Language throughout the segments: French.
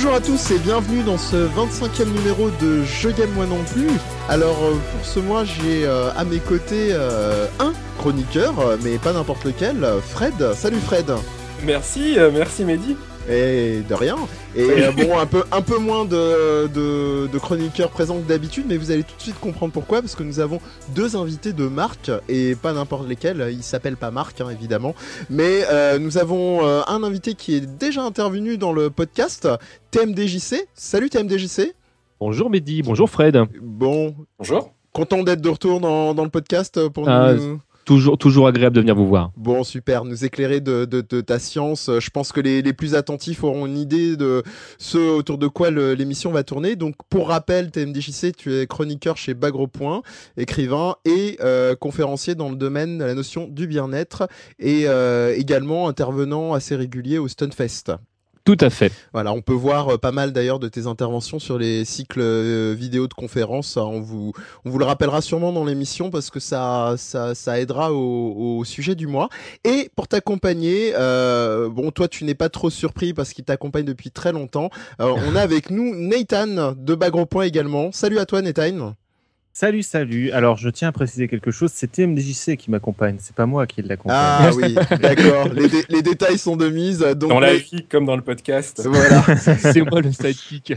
Bonjour à tous et bienvenue dans ce 25e numéro de Je Game Moi Non Plus. Alors euh, pour ce mois j'ai euh, à mes côtés euh, un chroniqueur, mais pas n'importe lequel, Fred. Salut Fred Merci, merci Mehdi et de rien. Et euh, bon, un peu, un peu moins de, de, chroniqueurs présents que d'habitude, mais vous allez tout de suite comprendre pourquoi, parce que nous avons deux invités de marque, et pas n'importe lesquels, ils s'appellent pas Marc, hein, évidemment, mais euh, nous avons euh, un invité qui est déjà intervenu dans le podcast, TMDJC. Salut TMDJC Bonjour Mehdi, bonjour Fred. Bon. Bonjour. Content d'être de retour dans, dans le podcast pour ah, nous... Toujours, toujours agréable de venir vous voir. Bon, super. Nous éclairer de, de, ta science. Je pense que les, les, plus attentifs auront une idée de ce autour de quoi l'émission va tourner. Donc, pour rappel, TMDJC, tu es chroniqueur chez Bagro Point, écrivain et euh, conférencier dans le domaine de la notion du bien-être et euh, également intervenant assez régulier au Stunfest. Tout à fait. Voilà, on peut voir euh, pas mal d'ailleurs de tes interventions sur les cycles euh, vidéo de conférences. On vous, on vous le rappellera sûrement dans l'émission parce que ça, ça, ça aidera au, sujet du mois. Et pour t'accompagner, euh, bon, toi, tu n'es pas trop surpris parce qu'il t'accompagne depuis très longtemps. on a avec nous Nathan de Bagro Point également. Salut à toi, Nathan. Salut, salut. Alors, je tiens à préciser quelque chose. C'est TMDJC qui m'accompagne. C'est pas moi qui l'accompagne. Ah oui, d'accord. Les, détails sont de mise. Donc dans la vie comme dans le podcast. Voilà. c'est moi le sidekick.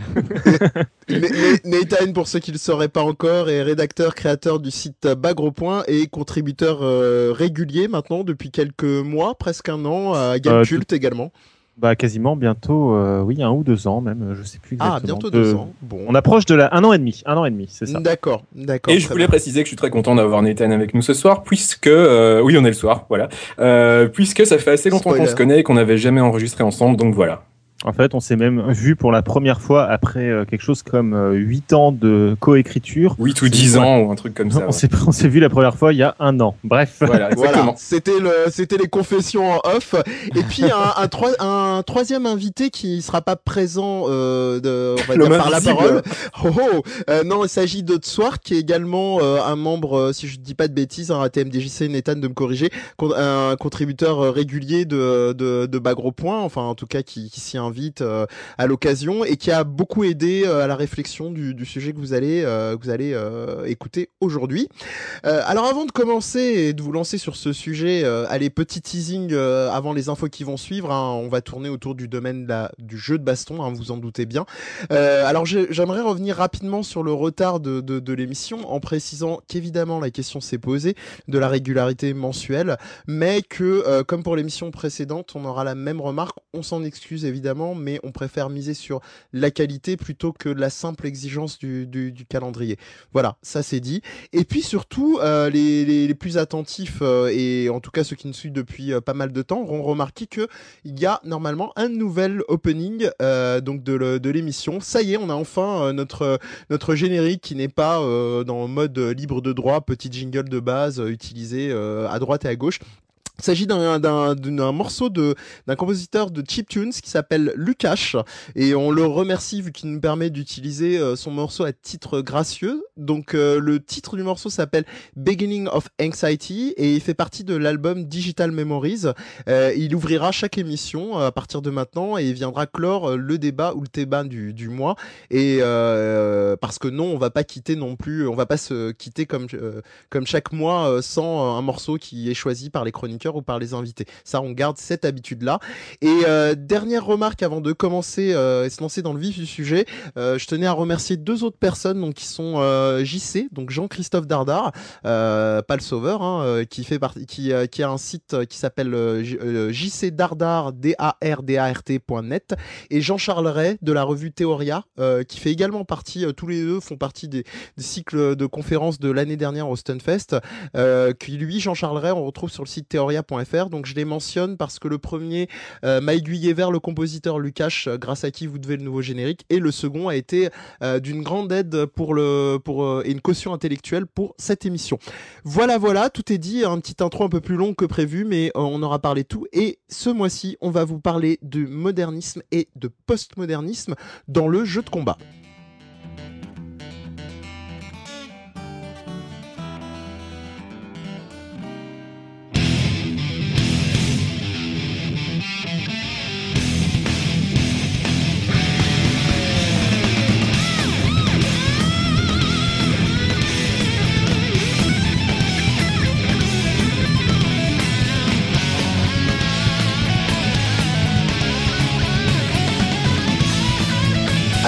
Nathan, pour ceux qui ne le sauraient pas encore, est rédacteur, créateur du site Bagropoint et contributeur euh, régulier maintenant depuis quelques mois, presque un an, à Gamecult euh, également. Bah quasiment bientôt, euh, oui, un ou deux ans même, je sais plus ah, exactement. Ah, bientôt deux ans. Bon. On approche de la un an et demi, un an et demi, c'est ça. D'accord, d'accord. Et je voulais préciser que je suis très content d'avoir Nathan avec nous ce soir, puisque euh, oui, on est le soir, voilà, euh, puisque ça fait assez longtemps qu'on se connaît et qu'on n'avait jamais enregistré ensemble, donc voilà. En fait, on s'est même vu pour la première fois après euh, quelque chose comme euh, 8 ans de coécriture. 8 ou 10 ans ou un truc comme ça. On s'est vu la première fois il y a un an. Bref. Voilà, C'était le, c'était les confessions en off. Et puis un, un, un troisième invité qui sera pas présent euh, de, on va dire, par la parole. Oh, oh. Euh, non, il s'agit de Tswar qui est également euh, un membre, si je dis pas de bêtises, hein, à TMDJC Nathan de me corriger, un contributeur régulier de, de, de Bagro Point, enfin en tout cas qui, qui s'y vite euh, à l'occasion et qui a beaucoup aidé euh, à la réflexion du, sujet que vous allez euh, vous allez écouter aujourd'hui. alors avant de commencer et de vous lancer sur ce sujet, allez petit teasing avant les infos qui vont suivre. Hein, on va tourner autour du domaine du jeu de baston, hein, vous en doutez bien. alors j'aimerais revenir rapidement sur le retard de l'émission en précisant qu'évidemment la question s'est posée de la régularité mensuelle, mais que comme pour l'émission précédente, on aura la même remarque. On s'en excuse évidemment mais on préfère miser sur la qualité plutôt que la simple exigence du, calendrier. Voilà, ça c'est dit. Et puis surtout, euh, les, plus attentifs, euh, et en tout cas ceux qui nous suivent depuis euh, pas mal de temps, auront remarqué qu'il y a normalement un nouvel opening donc de l'émission. Ça y est, on a enfin notre, notre générique qui n'est pas dans mode libre de droit, petit jingle de base utilisé à droite et à gauche. Il s'agit d'un morceau d'un compositeur de chiptunes qui s'appelle Lukash et on le remercie vu qu'il nous permet d'utiliser euh, son morceau à titre gracieux. Donc euh, le titre du morceau s'appelle Beginning of Anxiety et il fait partie de l'album Digital Memories. Euh, il ouvrira chaque émission à partir de maintenant et il viendra clore le débat ou le débat du, du mois et parce que non, on va pas quitter non plus, on va pas se quitter comme comme chaque mois sans un morceau qui est choisi par les chroniqueurs ou par les invités. Ça, on garde cette habitude-là. Et euh, dernière remarque avant de commencer euh, et se lancer dans le vif du sujet, euh, je tenais à remercier deux autres personnes donc qui sont JC, donc Jean-Christophe Dardar, pas le sauveur, hein, qui fait qui, qui a un site qui s'appelle JC D A R D A R T.net et Jean-Charles Ray de la revue Théoria qui fait également partie, tous les deux font partie des, des cycles de conférences de l'année dernière au Stunfest. qui lui, Jean-Charles Ray, on retrouve sur le site Théoria donc je les mentionne parce que le premier euh, m'a aiguillé vers le compositeur Lukash, euh, grâce à qui vous devez le nouveau générique, et le second a été euh, d'une grande aide pour et une caution intellectuelle pour cette émission. Voilà, voilà, tout est dit. Un petit intro un peu plus long que prévu, mais on aura parlé tout. Et ce mois-ci, on va vous parler de modernisme et de postmodernisme dans le jeu de combat.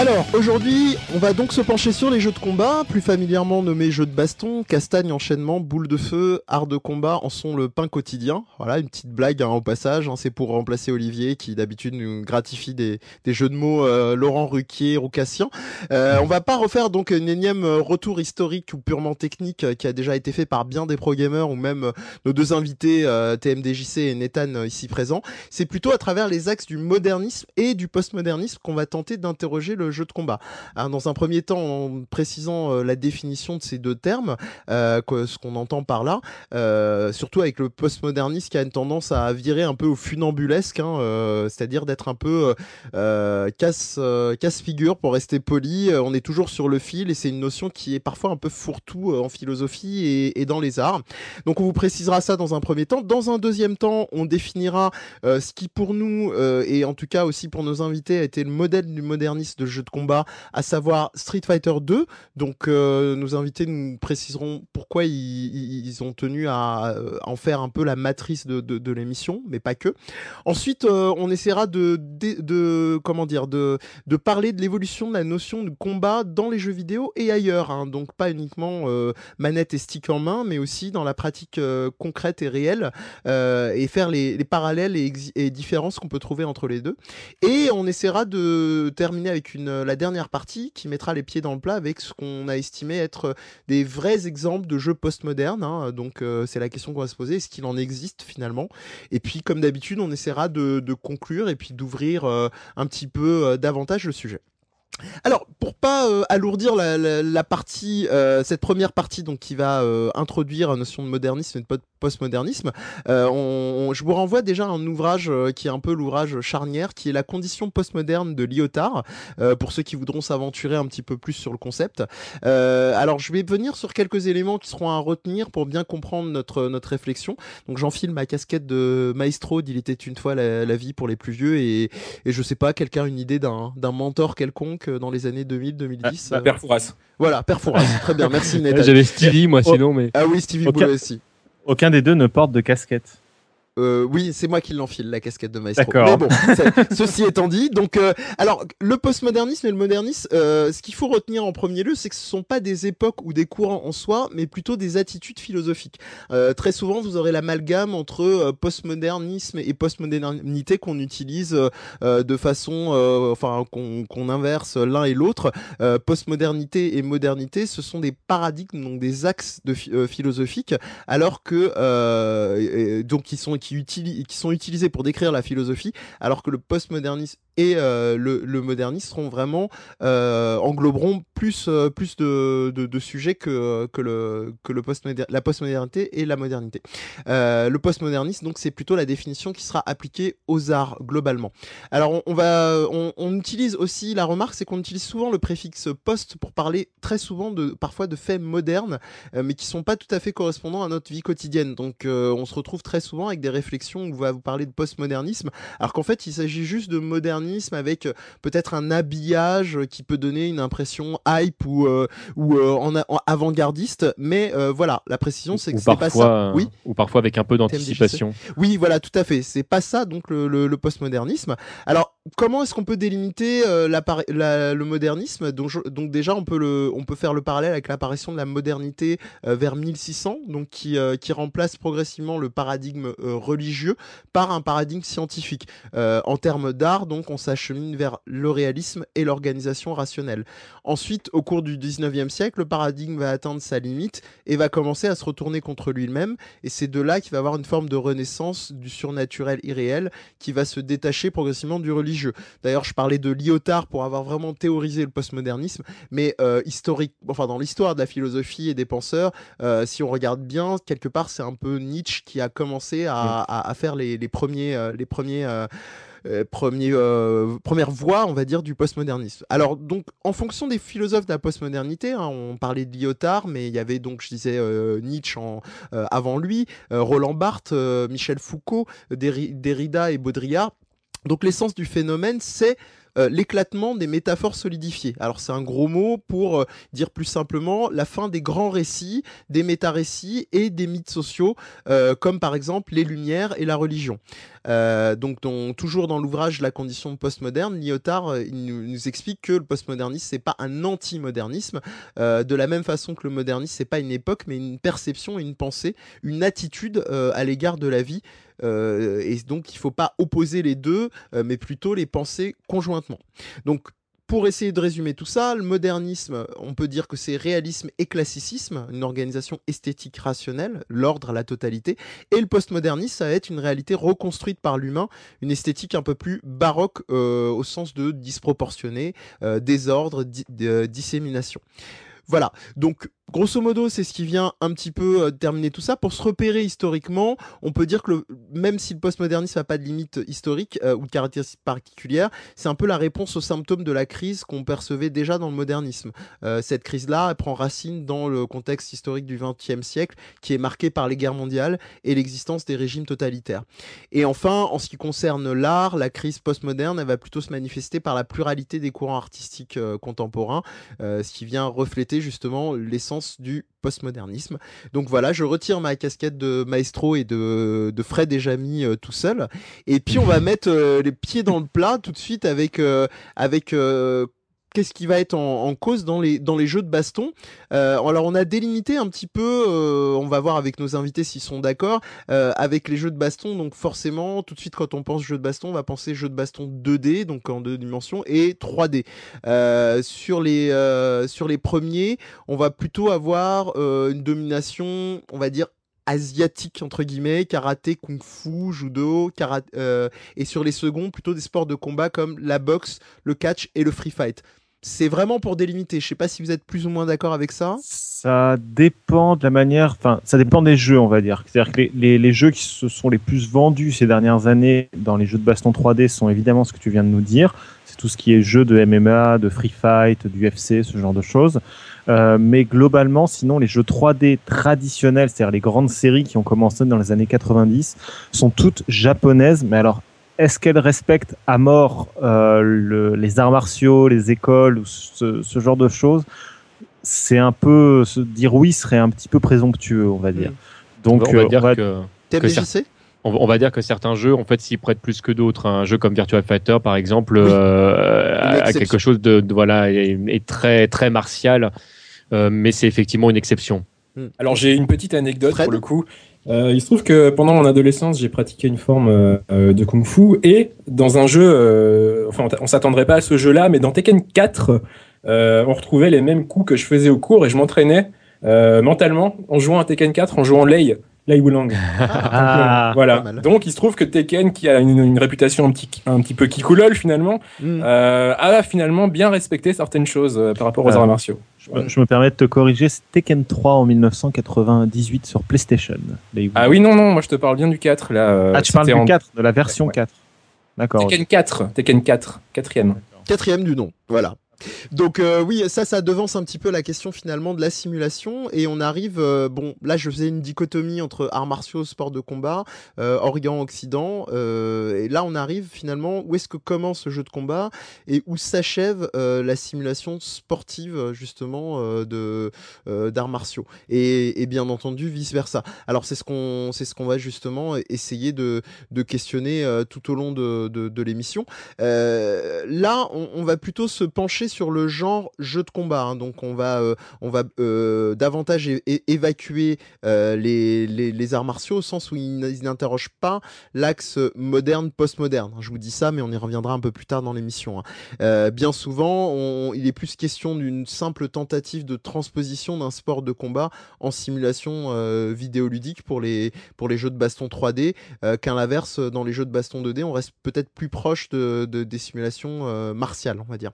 Alors, aujourd'hui, on va donc se pencher sur les jeux de combat, plus familièrement nommés jeux de baston, castagne, enchaînement, boule de feu, art de combat en sont le pain quotidien. Voilà, une petite blague hein, au passage, hein, c'est pour remplacer Olivier qui d'habitude nous gratifie des, des jeux de mots euh, Laurent Ruquier, Roucassien. Euh, on va pas refaire donc une énième euh, retour historique ou purement technique euh, qui a déjà été fait par bien des pro gamers ou même nos deux invités TMDJC et Nathan ici présents. C'est plutôt à travers les axes du modernisme et du postmodernisme qu'on va tenter d'interroger le jeu de combat. Alors, dans un premier temps, en précisant euh, la définition de ces deux termes, euh, ce qu'on entend par là, euh, surtout avec le postmodernisme qui a une tendance à virer un peu au funambulesque, hein, c'est-à-dire d'être un peu casse casse figure pour rester poli. on est toujours sur le fil et c'est une notion qui est parfois un peu fourre-tout en philosophie et, dans les arts. Donc on vous précisera ça dans un premier temps. Dans un deuxième temps, on définira ce qui pour nous et en tout cas aussi pour nos invités a été le modèle du modernisme de jeu de combat, à savoir Street Fighter 2. Donc euh, nos invités nous préciseront pourquoi ils, ont tenu à euh, en faire un peu la matrice de, l'émission, mais pas que. Ensuite, euh, on essaiera de, comment dire de, parler de l'évolution de la notion de combat dans les jeux vidéo et ailleurs. Hein. Donc pas uniquement manette et stick en main, mais aussi dans la pratique concrète et réelle et faire les, les parallèles et différences qu'on peut trouver entre les deux. Et on essaiera de terminer avec une euh, la dernière partie qui mettra les pieds dans le plat avec ce qu'on a estimé être euh, des vrais exemples de jeux postmodernes. Hein. Donc euh, c'est la question qu'on va se poser, est-ce qu'il en existe finalement? Et puis comme d'habitude, on essaiera de, conclure et puis d'ouvrir un petit peu davantage le sujet. Alors, pour pas alourdir la, partie, cette première partie donc qui va introduire la notion de modernisme et de postmodernisme. Euh, je vous renvoie déjà à un ouvrage euh, qui est un peu l'ouvrage charnière, qui est la condition postmoderne de Lyotard, euh, pour ceux qui voudront s'aventurer un petit peu plus sur le concept. alors, je vais venir sur quelques éléments qui seront à retenir pour bien comprendre notre notre réflexion. Donc, j'enfile ma casquette de maestro d'Il était une fois la, vie pour les plus vieux et, et je sais pas, quelqu'un a une idée d'un mentor quelconque dans les années 2000-2010 ah, Père Fouras. Voilà, Père Fouras. Très bien, merci J'avais Stevie, moi, sinon, mais. Ah oui, Stevie okay. aussi. Aucun des deux ne porte de casquette. Euh, oui, c'est moi qui l'enfile la casquette de maestro. Mais bon, ceci étant dit, donc euh, alors le postmodernisme et le modernisme, euh, ce qu'il faut retenir en premier lieu, c'est que ce sont pas des époques ou des courants en soi, mais plutôt des attitudes philosophiques. Euh, très souvent, vous aurez l'amalgame entre euh, postmodernisme et postmodernité qu'on utilise euh, de façon, enfin qu'on inverse l'un et l'autre. postmodernité et modernité, ce sont des paradigmes, donc des axes de philosophiques, alors que donc ils sont qui, sont utilisés pour décrire la philosophie, alors que le postmodernisme et euh, le, le, modernisme seront vraiment euh, engloberont plus euh, plus de, de, sujets que que le que le postmoder la postmodernité et la modernité. Le postmodernisme donc c'est plutôt la définition qui sera appliquée aux arts globalement. Alors on, va on, utilise aussi la remarque c'est qu'on utilise souvent le préfixe post pour parler très souvent de parfois de faits modernes mais qui sont pas tout à fait correspondants à notre vie quotidienne. Donc on se retrouve très souvent avec des réflexions où on va vous parler de postmodernisme alors qu'en fait il s'agit juste de modernisme avec euh, peut-être un habillage qui peut donner une impression hype ou euh, ou euh, en, avant-gardiste. Mais voilà la précision c'est que c'est pas ça. oui. ou parfois avec un peu d'anticipation. Oui voilà tout à fait. C'est pas ça donc le, le, postmodernisme. Alors comment est-ce qu'on peut délimiter la, le modernisme? Donc, déjà on peut faire le parallèle avec l'apparition de la modernité vers 1600 donc qui qui remplace progressivement le paradigme religieux par un paradigme scientifique en termes d'art donc on s'achemine vers le réalisme et l'organisation rationnelle. Ensuite, au cours du 19e siècle, le paradigme va atteindre sa limite et va commencer à se retourner contre lui-même. Et c'est de là qu'il va avoir une forme de renaissance du surnaturel irréel qui va se détacher progressivement du religieux. D'ailleurs, je parlais de Lyotard pour avoir vraiment théorisé le postmodernisme, mais euh, historique, enfin dans l'histoire de la philosophie et des penseurs, euh, si on regarde bien, quelque part, c'est un peu Nietzsche qui a commencé à, à, faire les, les premiers, euh, les premiers euh, euh, premier, euh, première voie, on va dire, du postmodernisme. Alors, donc, en fonction des philosophes de la postmodernité, hein, on parlait de Lyotard, mais il y avait donc, je disais, euh, Nietzsche en, avant lui, Roland Barthes, Michel Foucault, Derrida et Baudrillard. Donc, l'essence du phénomène, c'est l'éclatement des métaphores solidifiées. Alors c'est un gros mot pour dire plus simplement la fin des grands récits, des méta-récits et des mythes sociaux, comme par exemple les Lumières et la religion. donc toujours dans l'ouvrage La condition postmoderne, Lyotard nous, explique que le postmodernisme c'est pas un anti-modernisme, de la même façon que le modernisme c'est pas une époque mais une perception, une pensée, une attitude à l'égard de la vie euh, et donc il ne faut pas opposer les deux, euh, mais plutôt les penser conjointement. Donc pour essayer de résumer tout ça, le modernisme, on peut dire que c'est réalisme et classicisme, une organisation esthétique rationnelle, l'ordre, la totalité, et le postmodernisme, ça va être une réalité reconstruite par l'humain, une esthétique un peu plus baroque euh, au sens de disproportionné, désordre, dissémination. Voilà, donc Grosso modo, c'est ce qui vient un petit peu euh, terminer tout ça. Pour se repérer historiquement, on peut dire que même si le postmodernisme n'a pas de limite historique euh, ou de caractéristiques particulières, c'est un peu la réponse aux symptômes de la crise qu'on percevait déjà dans le modernisme. Euh, cette crise-là, prend racine dans le contexte historique du XXe siècle, qui est marqué par les guerres mondiales et l'existence des régimes totalitaires. Et enfin, en ce qui concerne l'art, la crise postmoderne, va plutôt se manifester par la pluralité des courants artistiques contemporains, ce qui vient refléter justement l'essence du postmodernisme. Donc voilà, je retire ma casquette de maestro et de, de Fred et Jamy euh, tout seul. Et puis on va mettre euh, les pieds dans le plat tout de suite avec, euh, avec qu'est-ce qui va être en, cause dans les, jeux de baston. Euh, alors on a délimité un petit peu, euh, on va voir avec nos invités s'ils sont d'accord, euh, avec les jeux de baston. Donc forcément, tout de suite quand on pense jeu de baston, on va penser jeu de baston 2D, donc en deux dimensions, et 3D. sur, les, sur les premiers, on va plutôt avoir une domination, on va dire asiatique entre guillemets, karaté, kung-fu, judo, karaté, et sur les seconds plutôt des sports de combat comme la boxe, le catch et le free fight c'est vraiment pour délimiter. Je sais pas si vous êtes plus ou moins d'accord avec ça. Ça dépend de la manière, enfin, ça dépend des jeux, on va dire. C'est-à-dire que les, jeux qui se sont les plus vendus ces dernières années dans les jeux de baston 3D sont évidemment ce que tu viens de nous dire. C'est tout ce qui est jeux de MMA, de free fight, du UFC, ce genre de choses. Euh, mais globalement, sinon, les jeux 3D traditionnels, c'est-à-dire les grandes séries qui ont commencé dans les années 90, sont toutes japonaises, mais alors est-ce qu'elle respecte à mort euh, les arts martiaux, les écoles, ou ce, genre de choses? C'est un peu se dire oui serait un petit peu présomptueux, on va dire. Donc, on va dire que, on, va dire que certains jeux, en fait, s'y prêtent plus que d'autres. Un jeu comme Virtua Fighter, par exemple, euh, a quelque chose de, voilà, est, très très martial, euh, mais c'est effectivement une exception. Hmm. Alors j'ai une petite anecdote pour le coup. Euh, il se trouve que pendant mon adolescence, j'ai pratiqué une forme euh, euh, de kung-fu et dans un jeu, enfin on s'attendrait pas à ce jeu-là, mais dans Tekken 4, on retrouvait les mêmes coups que je faisais au cours et je m'entraînais mentalement en jouant à Tekken 4, en jouant Lei. Lai Wulang. Ah, voilà. Donc il se trouve que Tekken, qui a une, réputation un petit, un petit peu kikoulol finalement, mm. a finalement bien respecté certaines choses par rapport aux arts martiaux. Je, me permets de te corriger, c'est Tekken 3 en 1998 sur PlayStation. Ah oui, non, non, moi je te parle bien du 4. Là, euh, ah, tu parles du 4, de la version 4. D'accord. Tekken 4, Tekken 4, quatrième. Quatrième du nom, voilà. Donc euh, oui, ça, ça devance un petit peu la question finalement de la simulation et on arrive, euh, bon, là je faisais une dichotomie entre arts martiaux, sport de combat, euh, Orient, Occident, et là on arrive finalement où est-ce que commence ce jeu de combat et où s'achève la simulation sportive justement de d'arts martiaux et, bien entendu vice versa. Alors c'est ce qu'on c'est ce qu'on va justement essayer de, de questionner tout au long de, de, l'émission. là, on, on va plutôt se pencher sur le genre jeu de combat. Hein. donc on va, euh, euh, davantage évacuer euh, les, arts martiaux au sens où ils, n'interrogent pas l'axe moderne, postmoderne. Je vous dis ça, mais on y reviendra un peu plus tard dans l'émission. Hein. bien souvent, il est plus question d'une simple tentative de transposition d'un sport de combat en simulation vidéoludique pour les, pour les jeux de baston 3D, qu'à l'inverse, dans les jeux de baston 2D, on reste peut-être plus proche de, des simulations martiales, on va dire.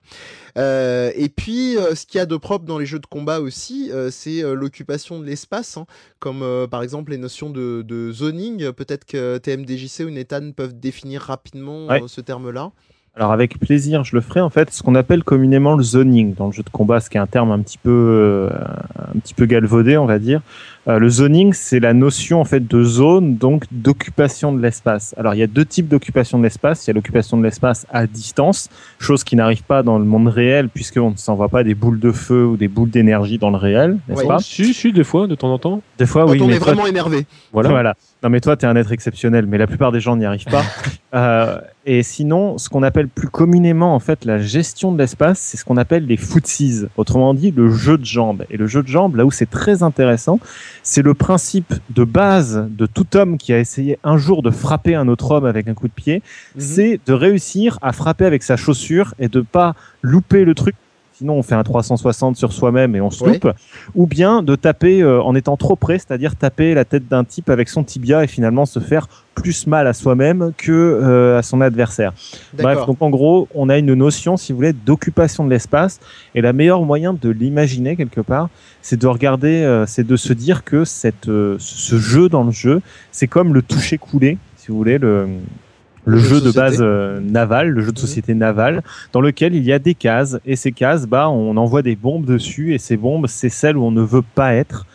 Euh, et puis, euh, ce qu'il y a de propre dans les jeux de combat aussi, euh, c'est l'occupation de l'espace, hein, comme par exemple les notions de, zoning. Peut-être que TMDJC ou Nethan peuvent définir rapidement ce terme-là. Alors avec plaisir, je le ferai en fait ce qu'on appelle communément le zoning dans le jeu de combat, ce qui est un terme un petit peu un petit peu galvaudé, on va dire. Le zoning, c'est la notion en fait de zone, donc d'occupation de l'espace. Alors il y a deux types d'occupation de l'espace. Il y a l'occupation de l'espace à distance, chose qui n'arrive pas dans le monde réel puisqu'on ne s'envoie pas des boules de feu ou des boules d'énergie dans le réel, n'est-ce pas? Si, si, des fois, de temps en temps. Des fois, Quand oui. on mais est toi, vraiment énervé. voilà. voilà. Non, mais toi, tu es un être exceptionnel, mais la plupart des gens n'y arrivent pas. euh, et sinon, ce qu'on appelle plus communément, en fait, la gestion de l'espace, c'est ce qu'on appelle les footsies. Autrement dit, le jeu de jambes. Et le jeu de jambes, là où c'est très intéressant, c'est le principe de base de tout homme qui a essayé un jour de frapper un autre homme avec un coup de pied, Mhm. c'est de réussir à frapper avec sa chaussure et de pas louper le truc. Sinon, on fait un 360 sur soi-même et on se loupe. Ou bien de taper euh, en étant trop près, c'est-à-dire taper la tête d'un type avec son tibia et finalement se faire plus mal à soi-même que euh, à son adversaire. Bref, donc en gros, on a une notion, si vous voulez, d'occupation de l'espace. Et la meilleure moyen de l'imaginer quelque part, c'est de regarder, euh, c'est de se dire que cette, ce jeu dans le jeu, c'est comme le toucher coulé, si vous voulez, le, le Le jeu de base euh, naval, le jeu de Mhm. société navale, dans lequel il y a des cases. Et ces cases, bah, on envoie des bombes dessus. Et ces bombes, c'est celles où on ne veut pas être.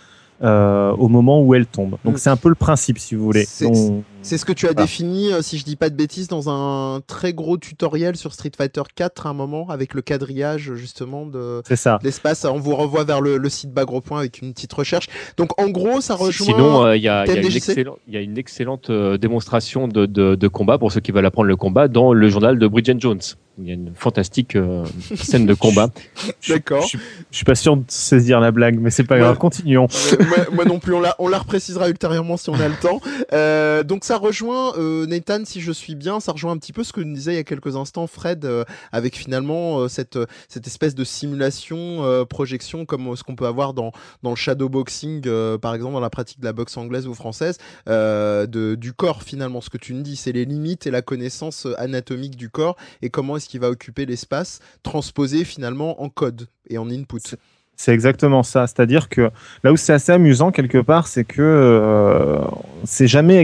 euh, au moment où elles tombent. Donc Mhm. c'est un peu le principe, si vous voulez. On- C'est ce que tu as Ah. défini, euh, si je dis pas de bêtises, dans un très gros tutoriel sur Street Fighter 4 à un moment, avec le quadrillage justement de C'est ça. de l'espace. On vous revoit vers le, le site Bagropoint avec une petite recherche. Donc en gros, ça rejoint. Sinon, euh, il y, a- une excellente- euh, démonstration de, de, de combat pour ceux qui veulent apprendre le combat dans le journal de Bridget Jones. Il y a une fantastique euh, scène de combat. D'accord. Je, je suis pas sûr de saisir la blague, mais c'est pas Ouais. grave. Continuons. Euh, moi, moi non plus, on la, on la reprécisera ultérieurement si on a le temps. Euh, donc ça rejoint, euh, Nathan, si je suis bien, ça rejoint un petit peu ce que nous disait il y a quelques instants Fred, euh, avec finalement euh, cette, cette espèce de simulation, projection, comme ce qu'on peut avoir dans, dans le shadowboxing, par exemple, dans la pratique de la boxe anglaise ou française, de, du corps finalement. Ce que tu nous dis, c'est les limites et la connaissance anatomique du corps et comment est-ce qu'il va occuper l'espace, transposé finalement en code et en input. C'est exactement ça. C'est-à-dire que là où c'est assez amusant quelque part, c'est que c'est jamais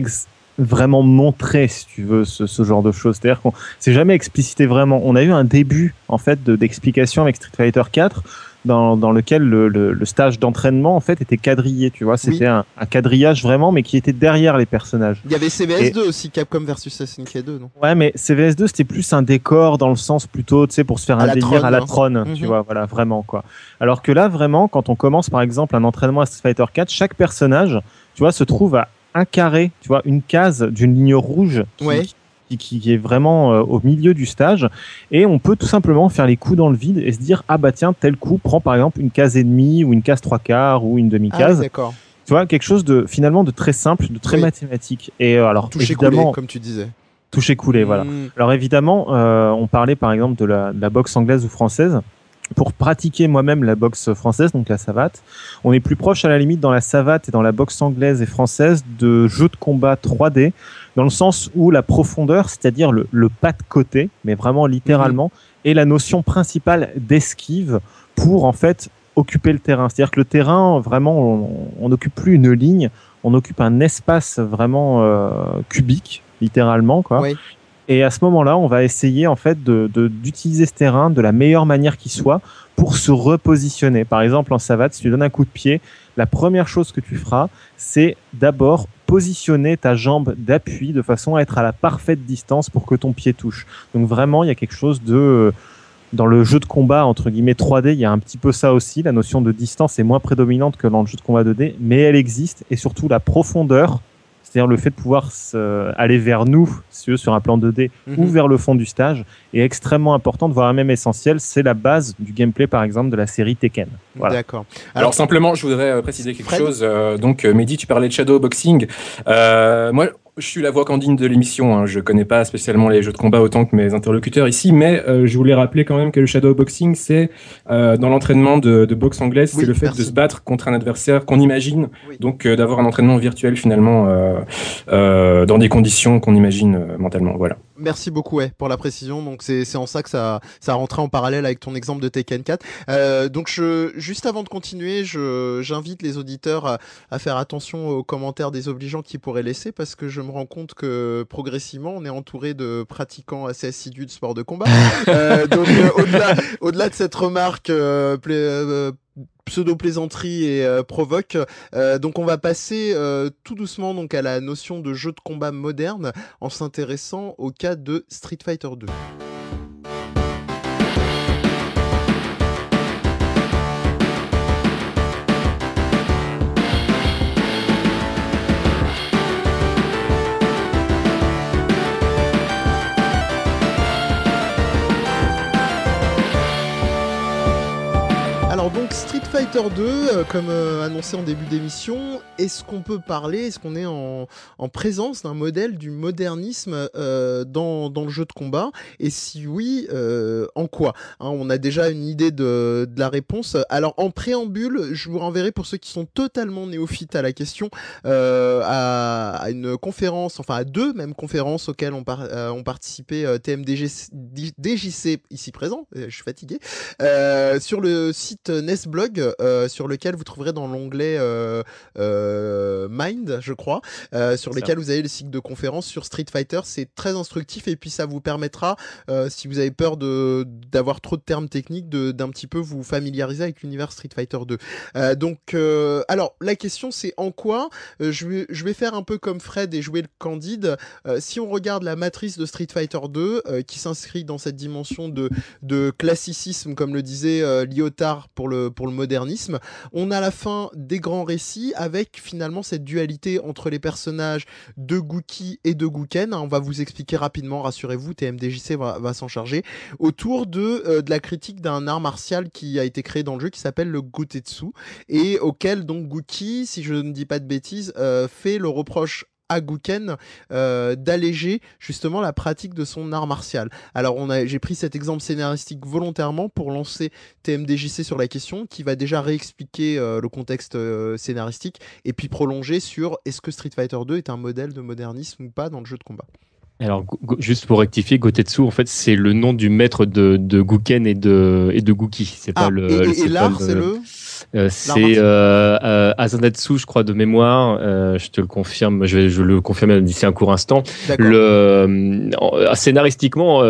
vraiment montré, si tu veux, ce, ce genre de choses. C'est-à-dire qu'on c'est jamais explicité vraiment. On a eu un début en fait de- d'explication avec Street Fighter 4 dans, dans lequel le, le- le stage d'entraînement en fait était quadrillé. Tu vois, c'était un, un quadrillage vraiment, mais qui était derrière les personnages. Il y avait CVS2 aussi, Capcom versus SNK 2, non? Ouais, mais CVS2 c'était plus un décor dans le sens plutôt, tu sais, pour se faire À un délire à la hein. trône, tu Mhm. vois, voilà, vraiment quoi. Alors que là, vraiment, quand on commence par exemple un entraînement à Street Fighter 4, chaque personnage, tu vois, se trouve à un carré, tu vois, une case d'une ligne rouge qui, Ouais. qui, est vraiment euh, au milieu du stage, et on peut tout simplement faire les coups dans le vide et se dire ah bah tiens tel coup prend par exemple une case et demie ou une case trois quarts ou une Ah, demi-case, oui, d'accord. tu vois, quelque chose de finalement de très simple, de très Oui. mathématique. Et euh, alors Toucher évidemment, coulé, comme tu disais. toucher coulé, voilà. Mm. Alors évidemment, euh, on parlait par exemple de la, de la boxe anglaise ou française. Pour pratiquer moi-même la boxe française, donc la savate, on est plus proche à la limite dans la savate et dans la boxe anglaise et française de jeux de combat 3D, dans le sens où la profondeur, c'est-à-dire le, le pas de côté, mais vraiment littéralement, est la notion principale d'esquive pour en fait occuper le terrain. C'est-à-dire que le terrain, vraiment, on n'occupe plus une ligne, on occupe un espace vraiment euh, cubique, littéralement, quoi. Oui. Et à ce moment-là, on va essayer en fait d'utiliser ce terrain de la meilleure manière qui soit pour se repositionner. Par exemple, en savate, si tu donnes un coup de pied, la première chose que tu feras, c'est d'abord positionner ta jambe d'appui de façon à être à la parfaite distance pour que ton pied touche. Donc vraiment, il y a quelque chose de dans le jeu de combat entre guillemets 3D, il y a un petit peu ça aussi. La notion de distance est moins prédominante que dans le jeu de combat 2D, mais elle existe et surtout la profondeur, c'est-à-dire le fait de pouvoir se- aller vers nous, si sur un plan 2D ou Mhm. vers le fond du stage, est extrêmement importante, voire même essentielle. C'est la base du gameplay, par exemple, de la série Tekken. Voilà. D'accord. Alors, simplement, je voudrais euh, préciser quelque Fred chose. Euh, donc, euh, Mehdi, tu parlais de shadowboxing. Euh, moi, je suis la voix candide de l'émission. Hein. Je connais pas spécialement les jeux de combat autant que mes interlocuteurs ici, mais euh, je voulais rappeler quand même que le shadowboxing, c'est euh, dans l'entraînement de, de boxe anglaise, Oui, c'est le fait merci. de se battre contre un adversaire qu'on imagine, Oui. donc euh, d'avoir un entraînement virtuel finalement euh, euh, dans des conditions qu'on imagine mentalement. Voilà. Merci beaucoup ouais, pour la précision. Donc c'est c'est en ça que ça ça rentrait en parallèle avec ton exemple de Tekken 4. Euh, donc je juste avant de continuer, je j'invite les auditeurs à, à faire attention aux commentaires désobligeants qu'ils pourraient laisser parce que je me rends compte que progressivement on est entouré de pratiquants assez assidus de sport de combat. Euh, donc euh, au-delà au-delà de cette remarque euh, pla- euh, et provoque. donc on va passer tout doucement donc à la notion de jeu de combat moderne en s'intéressant au cas de Street Fighter 2. Fighter 2, euh, comme euh, annoncé en début d'émission, est-ce qu'on peut parler, est-ce qu'on est en, présence d'un modèle du modernisme euh, dans, le jeu de combat? Et si oui, en quoi? Hein, On a déjà une idée de, la réponse. Alors en préambule, je vous renverrai pour ceux qui sont totalement néophytes à la question à, une conférence, enfin à deux mêmes conférences auxquelles ont, ont participé TMDJC ici présent, je suis fatigué, sur le site Nesblog euh, sur lequel vous trouverez dans l'onglet euh, euh, Mind, je crois, sur lequel vous avez le cycle de conférences sur Street Fighter. C'est très instructif et puis ça vous permettra, si vous avez peur de d'avoir trop de termes techniques, d'un petit peu vous familiariser avec l'univers Street Fighter 2. donc, alors la question c'est en quoi je vais je vais faire un peu comme Fred et jouer le candide. si on regarde la matrice de Street Fighter 2 qui s'inscrit dans cette dimension de de classicisme, comme le disait Lyotard pour le pour le moderne on a la fin des grands récits avec finalement cette dualité entre les personnages de Gookie et de Gooken. On va vous expliquer rapidement, rassurez-vous, TMDJC va, s'en charger, autour de, euh, de la critique d'un art martial qui a été créé dans le jeu qui s'appelle le Gutetsu et auquel donc Gookie, si je ne dis pas de bêtises, euh, fait le reproche à Guken euh, d'alléger justement la pratique de son art martial. Alors on a, j'ai pris cet exemple scénaristique volontairement pour lancer TMDJC sur la question, qui va déjà réexpliquer euh, le contexte euh, scénaristique et puis prolonger sur est-ce que Street Fighter 2 est un modèle de modernisme ou pas dans le jeu de combat? Alors, juste pour rectifier, Gotetsu, en fait, c'est le nom du maître de, de Guken et de, et de Guki. C'est pas ah, le. Et, et l'art, c'est le. Euh, c'est euh, euh, Azanetsu, je crois, de mémoire. Euh, je te le confirme. Je vais, je le confirme d'ici un court instant. Le euh, scénaristiquement,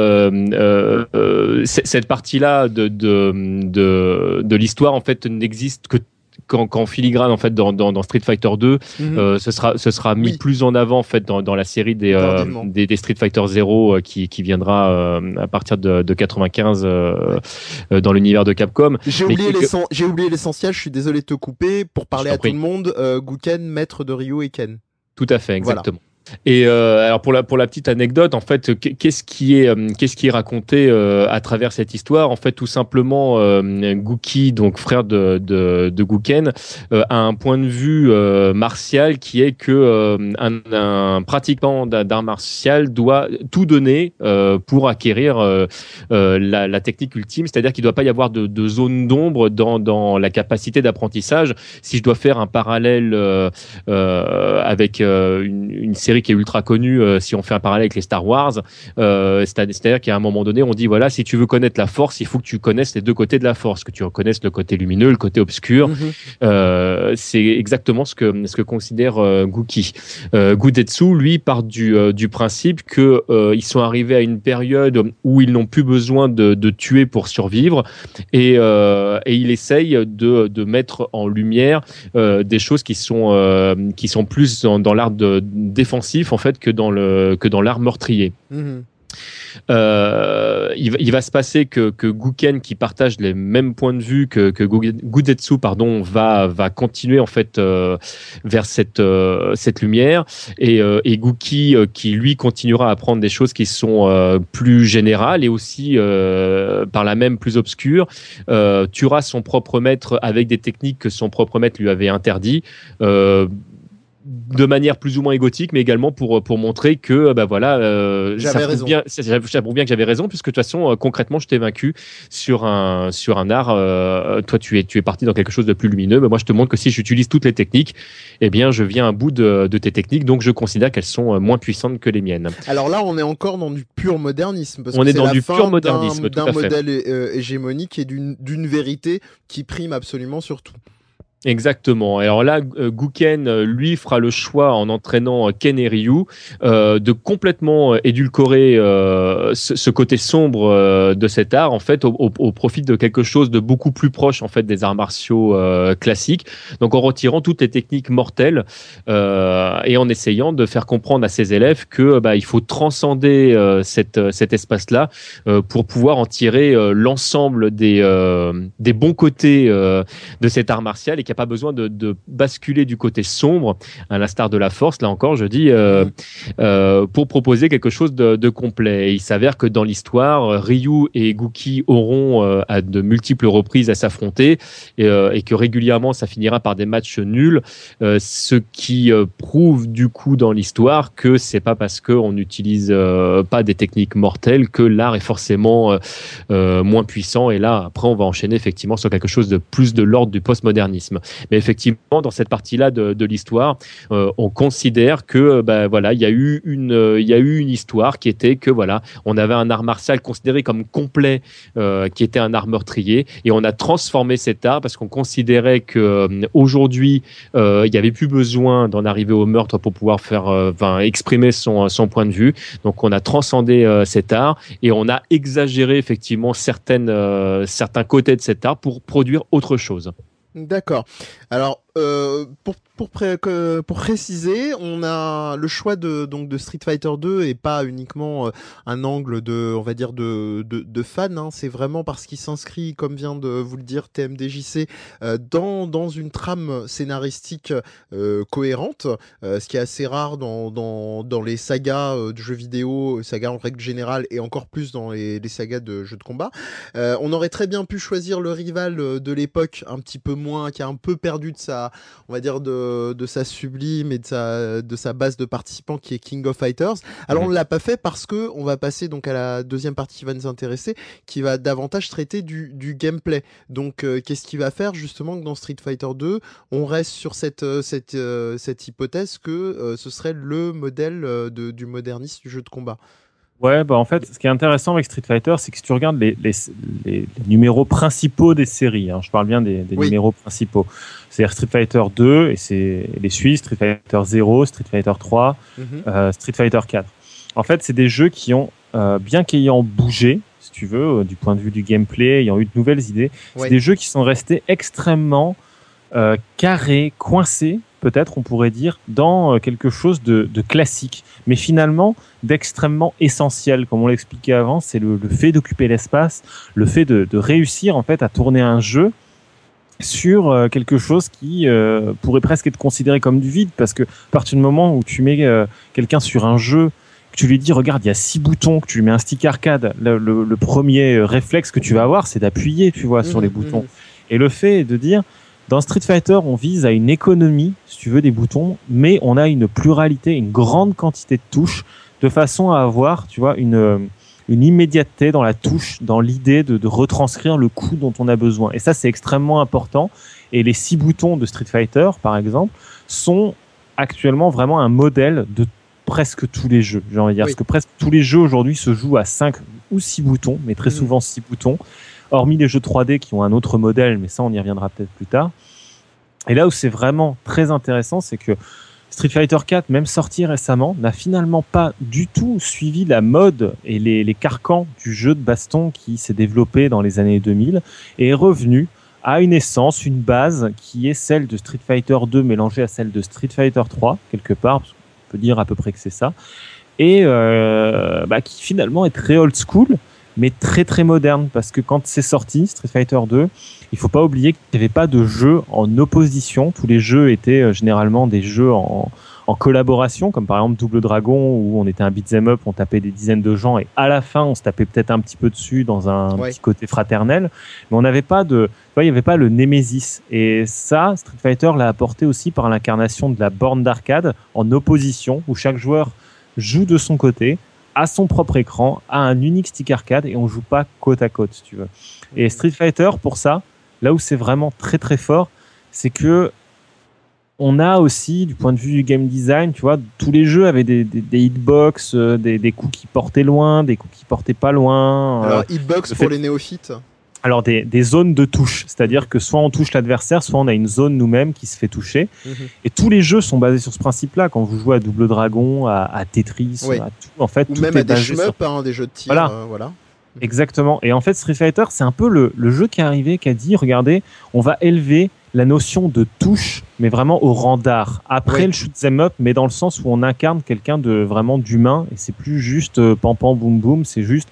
cette partie-là de de de, de l'histoire en fait n'existe que qu'en filigrane en fait dans, dans, Street Fighter 2 mhm. euh, ce sera ce sera mis plus en avant en fait dans, dans la série des, euh, des, des Street Fighter 0 euh, qui, qui viendra à partir de, de 95 dans l'univers de Capcom. J'ai oublié j'ai oublié l'essentiel je suis désolé de te couper. Pour parler à tout le monde Guken maître de Ryu et Ken. Tout à fait exactement et euh, alors pour la petite anecdote, en fait, qu'est-ce qui est euh, qu'est-ce qui est raconté euh, à travers cette histoire? En fait, tout simplement, euh, donc frère de de, euh, a un point de vue martial qui est que un, pratiquant d'art martial doit tout donner pour acquérir la, technique ultime, c'est-à-dire qu'il ne doit pas y avoir de, zone d'ombre dans dans la capacité d'apprentissage. Si je dois faire un parallèle avec une, une série qui est ultra connue euh, si on fait un parallèle avec les Star Wars. Euh, c'est-à-dire qu'à un moment donné, on dit voilà, si tu veux connaître la Force, il faut que tu connaisses les deux côtés de la Force, que tu reconnaisses le côté lumineux, le côté obscur. Mhm. Euh, c'est exactement ce que ce que considère. Euh, Gudetsu, lui, part du, du principe que ils sont arrivés à une période où ils n'ont plus besoin de, de, tuer pour survivre et, et il essaye de, de mettre en lumière des choses qui sont qui sont plus dans, dans l'art de défense en fait que dans le que dans l'art meurtrier. Mhm. Euh, il, va se passer que, que Guken, qui partage les mêmes points de vue que, que Gudetsu, pardon, va va continuer en fait euh, vers cette euh, cette lumière et, et Guki qui lui continuera à apprendre des choses qui sont plus générales et aussi par la même plus obscures, tuera son propre maître avec des techniques que son propre maître lui avait interdit de manière plus ou moins égotique, mais également pour pour montrer que bah voilà, euh, j'avais raison. Bien, ça, bien que j'avais raison, puisque de toute façon, euh, concrètement, je t'ai vaincu sur un sur un art. Euh, toi, tu es tu es parti dans quelque chose de plus lumineux, mais moi, je te montre que si j'utilise toutes les techniques, eh bien, je viens à bout de, de tes techniques, donc je considère qu'elles sont euh, moins puissantes que les miennes. Alors là, on est encore dans du pur modernisme. Parce on est, dans du pur modernisme, d'un modèle hégémonique et d'une vérité qui prime absolument sur tout. Exactement. Alors là, euh, Guken, euh, lui, fera le choix en entraînant euh, Ken et Ryu de complètement édulcorer ce, côté sombre de cet art, en fait, au, profit de quelque chose de beaucoup plus proche, en fait, des arts martiaux classiques. Donc, en retirant toutes les techniques mortelles et en essayant de faire comprendre à ses élèves que bah, il faut transcender cette, cet espace-là pour pouvoir en tirer l'ensemble des, des bons côtés de cet art martial et n'y a pas besoin de, basculer du côté sombre, à l'instar de la force, là encore, je dis, euh, euh, pour proposer quelque chose de, complet. il s'avère que dans l'histoire, Ryu et Guki auront euh, à de multiples reprises à s'affronter et, que régulièrement, ça finira par des matchs nuls, ce qui prouve du coup dans l'histoire que c'est pas parce qu'on n'utilise pas des techniques mortelles que l'art est forcément moins puissant. Et là, après, on va enchaîner effectivement sur quelque chose de plus de l'ordre du postmodernisme. Mais effectivement, dans cette partie-là de, l'histoire, euh, on considère que ben voilà, il y a eu une il y a eu une histoire qui était que voilà, on avait un art martial considéré comme complet, euh, qui était un art meurtrier, et on a transformé cet art parce qu'on considérait que aujourd'hui il n'y avait plus besoin d'en arriver au meurtre pour pouvoir faire, enfin, exprimer son, point de vue. Donc on a transcendé cet art et on a exagéré effectivement certains côtés de cet art pour produire autre chose. D'accord. Alors, euh, pour préciser, on a le choix de Street Fighter 2 et pas uniquement euh, un angle de, fan. Hein. C'est vraiment parce qu'il s'inscrit, comme vient de vous le dire TMDJC, euh, dans une trame scénaristique cohérente, ce qui est assez rare dans les sagas de jeux vidéo, sagas en règle générale et encore plus dans les, les sagas de jeux de combat. on aurait très bien pu choisir le rival de l'époque, un petit peu moins, qui a un peu perdu de sa, on va dire de de, sa sublime et de sa, de sa base de participants qui est King of Fighters. Alors on mhm. on l'a pas fait parce que on va passer donc à la deuxième partie qui va nous intéresser, qui va davantage traiter du, gameplay. Donc euh, qu'est-ce qu'il va faire justement que dans Street Fighter 2, on reste sur cette, euh, cette, euh, cette hypothèse que ce serait le modèle de, du modernisme du jeu de combat? Ouais, bah en fait, ce qui est intéressant avec Street Fighter, c'est que si tu regardes les, les, les, numéros principaux des séries, hein, je parle bien des, des numéros principaux, c'est-à-dire Street Fighter 2 et c'est les Suisses, Street Fighter 0, Street Fighter 3, mhm. euh, Street Fighter 4. En fait, c'est des jeux qui ont, euh, bien qu'ayant bougé, si tu veux, euh, du point de vue du gameplay, ayant eu de nouvelles idées, c'est des jeux qui sont restés extrêmement carrés, coincés peut-être on pourrait dire, dans euh, quelque chose de, classique, mais finalement d'extrêmement essentiel. Comme on l'expliquait avant, c'est le, fait d'occuper l'espace, le fait de, réussir en fait à tourner un jeu sur euh, quelque chose qui euh, pourrait presque être considéré comme du vide, parce que à partir du moment où tu mets quelqu'un sur un jeu, que tu lui dis regarde il y a six boutons, que tu lui mets un stick arcade, le, premier réflexe que tu vas avoir, c'est d'appuyer, tu vois, sur les mmh, boutons. Mmh. Et le fait de dire dans Street Fighter, on vise à une économie, si tu veux, des boutons, mais on a une pluralité, une grande quantité de touches, de façon à avoir, tu vois, une, euh, une immédiateté dans la touche, dans l'idée de, retranscrire le coup dont on a besoin. Et ça, c'est extrêmement important. Et les six boutons de Street Fighter, par exemple, sont actuellement vraiment un modèle de presque tous les jeux. J'ai envie de dire, parce que presque tous les jeux aujourd'hui se jouent à cinq ou six boutons, mais très mmh. souvent six boutons hormis les jeux 3D qui ont un autre modèle, mais ça on y reviendra peut-être plus tard. Et là où c'est vraiment très intéressant, c'est que Street Fighter 4, même sorti récemment, n'a finalement pas du tout suivi la mode et les, carcans du jeu de baston qui s'est développé dans les années 2000 et est revenu à une essence, une base qui est celle de Street Fighter 2 mélangée à celle de Street Fighter 3, quelque part, on peut dire à peu près que c'est ça, et euh, bah, qui finalement est très old school, mais très très moderne parce que quand c'est sorti Street Fighter 2, il faut pas oublier qu'il n'y avait pas de jeu en opposition. Tous les jeux étaient euh, généralement des jeux en, en collaboration, comme par exemple Double Dragon où on était un beat'em up, on tapait des dizaines de gens et à la fin on se tapait peut-être un petit peu dessus dans un petit côté fraternel, mais on n'avait pas de, il n'y avait pas le Nemesis. Et ça Street Fighter l'a apporté aussi par l'incarnation de la borne d'arcade en opposition où chaque joueur joue de son côté à son propre écran, à un unique stick arcade et on joue pas côte à côte, si tu veux. Et Street Fighter, pour ça, là où c'est vraiment très très fort, c'est que on a aussi, du point de vue du game design, tu vois, tous les jeux avaient des, des, hitbox, euh, des, des, coups qui portaient loin, des coups qui portaient pas loin. Euh, Alors, hitbox pour les néophytes alors des, des, zones de touche, c'est-à-dire que soit on touche l'adversaire, soit on a une zone nous-mêmes qui se fait toucher. Mhm. Et tous les jeux sont basés sur ce principe-là. Quand vous jouez à Double Dragon, à, à Tetris, à tout, en fait, ou tout même est à des hein, des jeux de tir. Voilà. Euh, voilà. Exactement. Et en fait, Street Fighter, c'est un peu le, le, jeu qui est arrivé, qui a dit, regardez, on va élever la notion de touche, mais vraiment au rang d'art. Après le shoot them up, mais dans le sens où on incarne quelqu'un de vraiment d'humain, et c'est plus juste euh, pam pam boum boum, c'est juste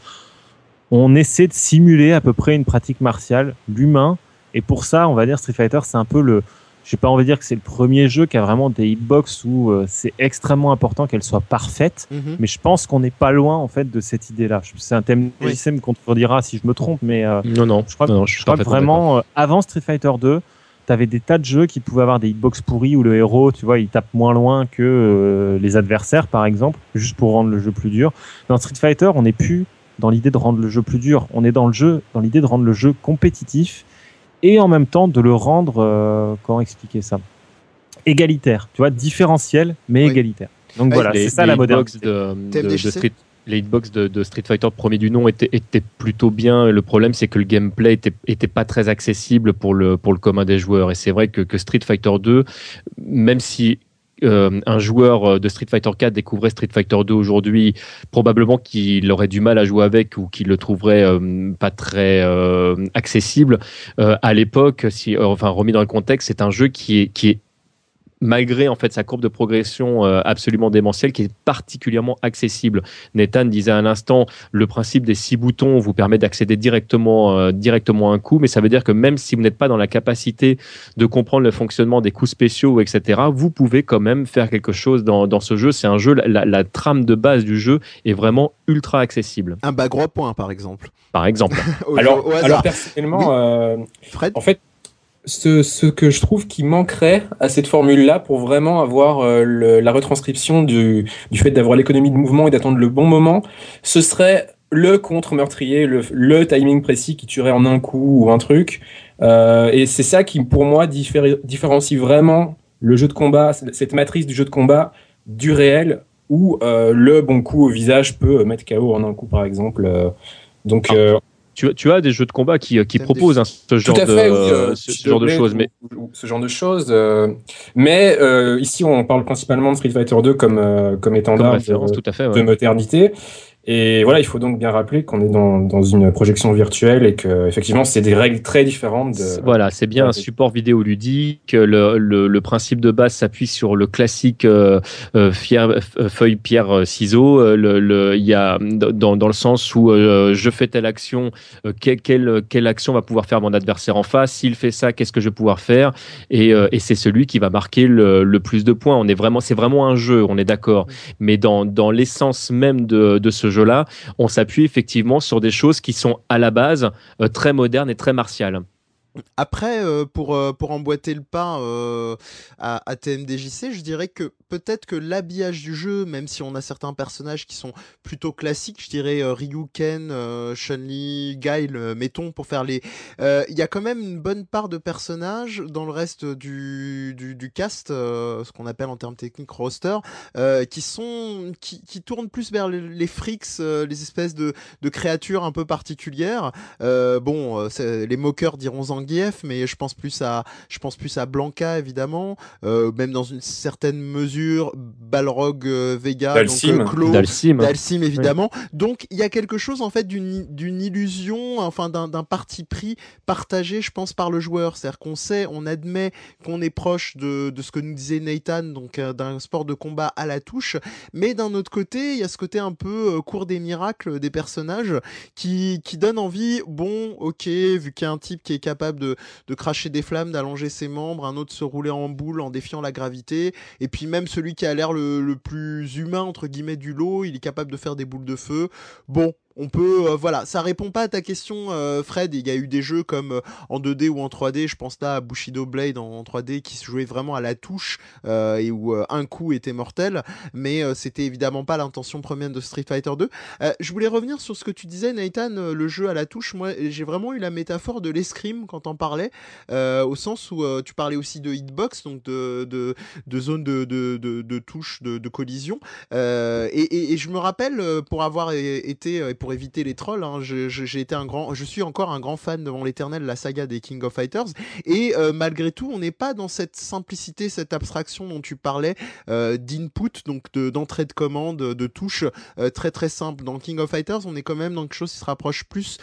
on essaie de simuler à peu près une pratique martiale, l'humain. Et pour ça, on va dire Street Fighter, c'est un peu le, je sais pas, on va dire que c'est le premier jeu qui a vraiment des hitbox où euh, c'est extrêmement important qu'elle soit parfaite. Mhm. Mais je pense qu'on n'est pas loin en fait de cette idée-là. C'est un thème Oui. JC me contredira si je me trompe, mais euh, Non, non, je crois, non, non, je crois que vraiment euh, avant Street Fighter 2, t'avais des tas de jeux qui pouvaient avoir des hitbox pourris où le héros, tu vois, il tape moins loin que euh, les adversaires, par exemple, juste pour rendre le jeu plus dur. Dans Street Fighter, on n'est plus dans l'idée de rendre le jeu plus dur. On est dans le jeu, dans l'idée de rendre le jeu compétitif et en même temps de le rendre, euh, comment expliquer ça, égalitaire. Tu vois, différentiel mais Oui. égalitaire. Donc voilà, c'est ça les la modernité. de, de- de TMDJC? Street, les hitbox de, de Street Fighter premier du nom étaient, étaient plutôt bien. Le problème, c'est que le gameplay était, était pas très accessible pour le, pour le commun des joueurs. Et c'est vrai que, que Street Fighter 2, même si euh, un joueur de Street Fighter 4 découvrait Street Fighter 2 aujourd'hui, probablement qu'il aurait du mal à jouer avec ou qu'il le trouverait euh, pas très euh, accessible. Euh, à l'époque, si, euh, enfin remis dans le contexte, c'est un jeu qui est, qui est malgré en fait sa courbe de progression euh, absolument démentielle, qui est particulièrement accessible. Nathan disait à l'instant, le principe des six boutons vous permet d'accéder directement, euh, directement à un coup, mais ça veut dire que même si vous n'êtes pas dans la capacité de comprendre le fonctionnement des coups spéciaux, etc., vous pouvez quand même faire quelque chose dans, dans ce jeu. C'est un jeu, la, la- trame de base du jeu est vraiment ultra accessible. Un bas gros point, par exemple. Par exemple. Au, Alors, au alors personnellement, euh, Fred? en fait, ce, ce que je trouve qui manquerait à cette formule-là pour vraiment avoir euh, le- la retranscription du, du fait d'avoir l'économie de mouvement et d'attendre le bon moment, ce serait le contre-meurtrier, le, le timing précis qui tuerait en un coup ou un truc. Euh, et c'est ça qui, pour moi, diffé- différencie vraiment le jeu de combat, cette matrice du jeu de combat du réel, où euh, le bon coup au visage peut mettre KO en un coup, par exemple. Euh, donc, Ah. euh, Tu, tu as des jeux de combat qui, qui Thème proposent hein, ce tout genre de, oui, euh, ce, genre de choses, ou- mais ce genre de choses. euh, mais euh, ici, on parle principalement de Street Fighter 2 comme euh, comme comme étendard référence, de, tout à fait. de ouais. modernité. Et voilà, il faut donc bien rappeler qu'on est dans, dans une projection virtuelle et que effectivement, c'est des règles très différentes. De, Voilà, c'est bien un support vidéoludique. Le, le, le principe de base s'appuie sur le classique euh, euh, fier- euh, feuille pierre euh, ciseaux. Le- le- Il y a dans, dans le sens où euh, je fais telle action, euh, quelle, quelle, quelle action va pouvoir faire mon adversaire en face? S'il fait ça, qu'est-ce que je vais pouvoir faire? Et, euh, et c'est celui qui va marquer le, le plus de points. On est vraiment, c'est vraiment un jeu, on est d'accord. Mais dans, dans l'essence même de, de ce jeu-là, on s'appuie effectivement sur des choses qui sont à la base euh, très modernes et très martiales. Après, euh, pour, euh, pour emboîter le pas euh, à, TMDJC, je dirais que peut-être que l'habillage du jeu, même si on a certains personnages qui sont plutôt classiques, je dirais Ryu, Ken, Chun-Li, Guile, mettons, pour faire les... Il y a quand même une bonne part de personnages dans le reste du, du, cast, ce qu'on appelle en termes techniques roster, qui sont qui, qui tournent plus vers les, les freaks, euh, les espèces de, de créatures un peu particulières. Bon, les moqueurs diront Zangief, mais je pense plus à, je pense plus à Blanca évidemment, euh, même dans une certaine mesure, Balrog, euh, Vega, Dalsim. donc euh, Dalsim. Dalsim évidemment. Donc il y a quelque chose en fait d'une d'une illusion, enfin d'un d'un parti pris partagé, je pense, par le joueur. C'est-à-dire qu'on sait, on admet qu'on est proche de, de ce que nous disait Nathan, donc euh, d'un sport de combat à la touche, mais d'un autre côté, il y a ce côté un peu euh, cours des miracles des personnages qui, qui donne envie, bon, ok, vu qu'il y a un type qui est capable de, cracher des flammes, d'allonger ses membres, un autre se rouler en boule en défiant la gravité, et puis même celui qui a l'air le, le plus humain, entre guillemets, du lot, il est capable de faire des boules de feu. Bon, on peut, euh, voilà, ça répond pas à ta question, euh, Fred. Il y a eu des jeux comme euh, en 2D ou en 3D. Je pense là à Bushido Blade en, en 3D qui se jouait vraiment à la touche et où un coup était mortel. Mais c'était évidemment pas l'intention première de Street Fighter 2. Euh, je voulais revenir sur ce que tu disais, Nathan, le jeu à la touche. Moi, j'ai vraiment eu la métaphore de l'escrime quand on parlais, au sens où tu parlais aussi de hitbox, donc de, de, de zone de, de, de, touche, de, collision. Et, et, et je me rappelle, pour avoir été, et pour pour éviter les trolls. Hein. J'ai été un grand, je suis encore un grand fan devant l'éternel la saga des King of Fighters. Et malgré tout, on n'est pas dans cette simplicité, cette abstraction dont tu parlais d'input, donc d'entrée de, commande, de touches très très simple. Dans King of Fighters, on est quand même dans quelque chose qui se rapproche plus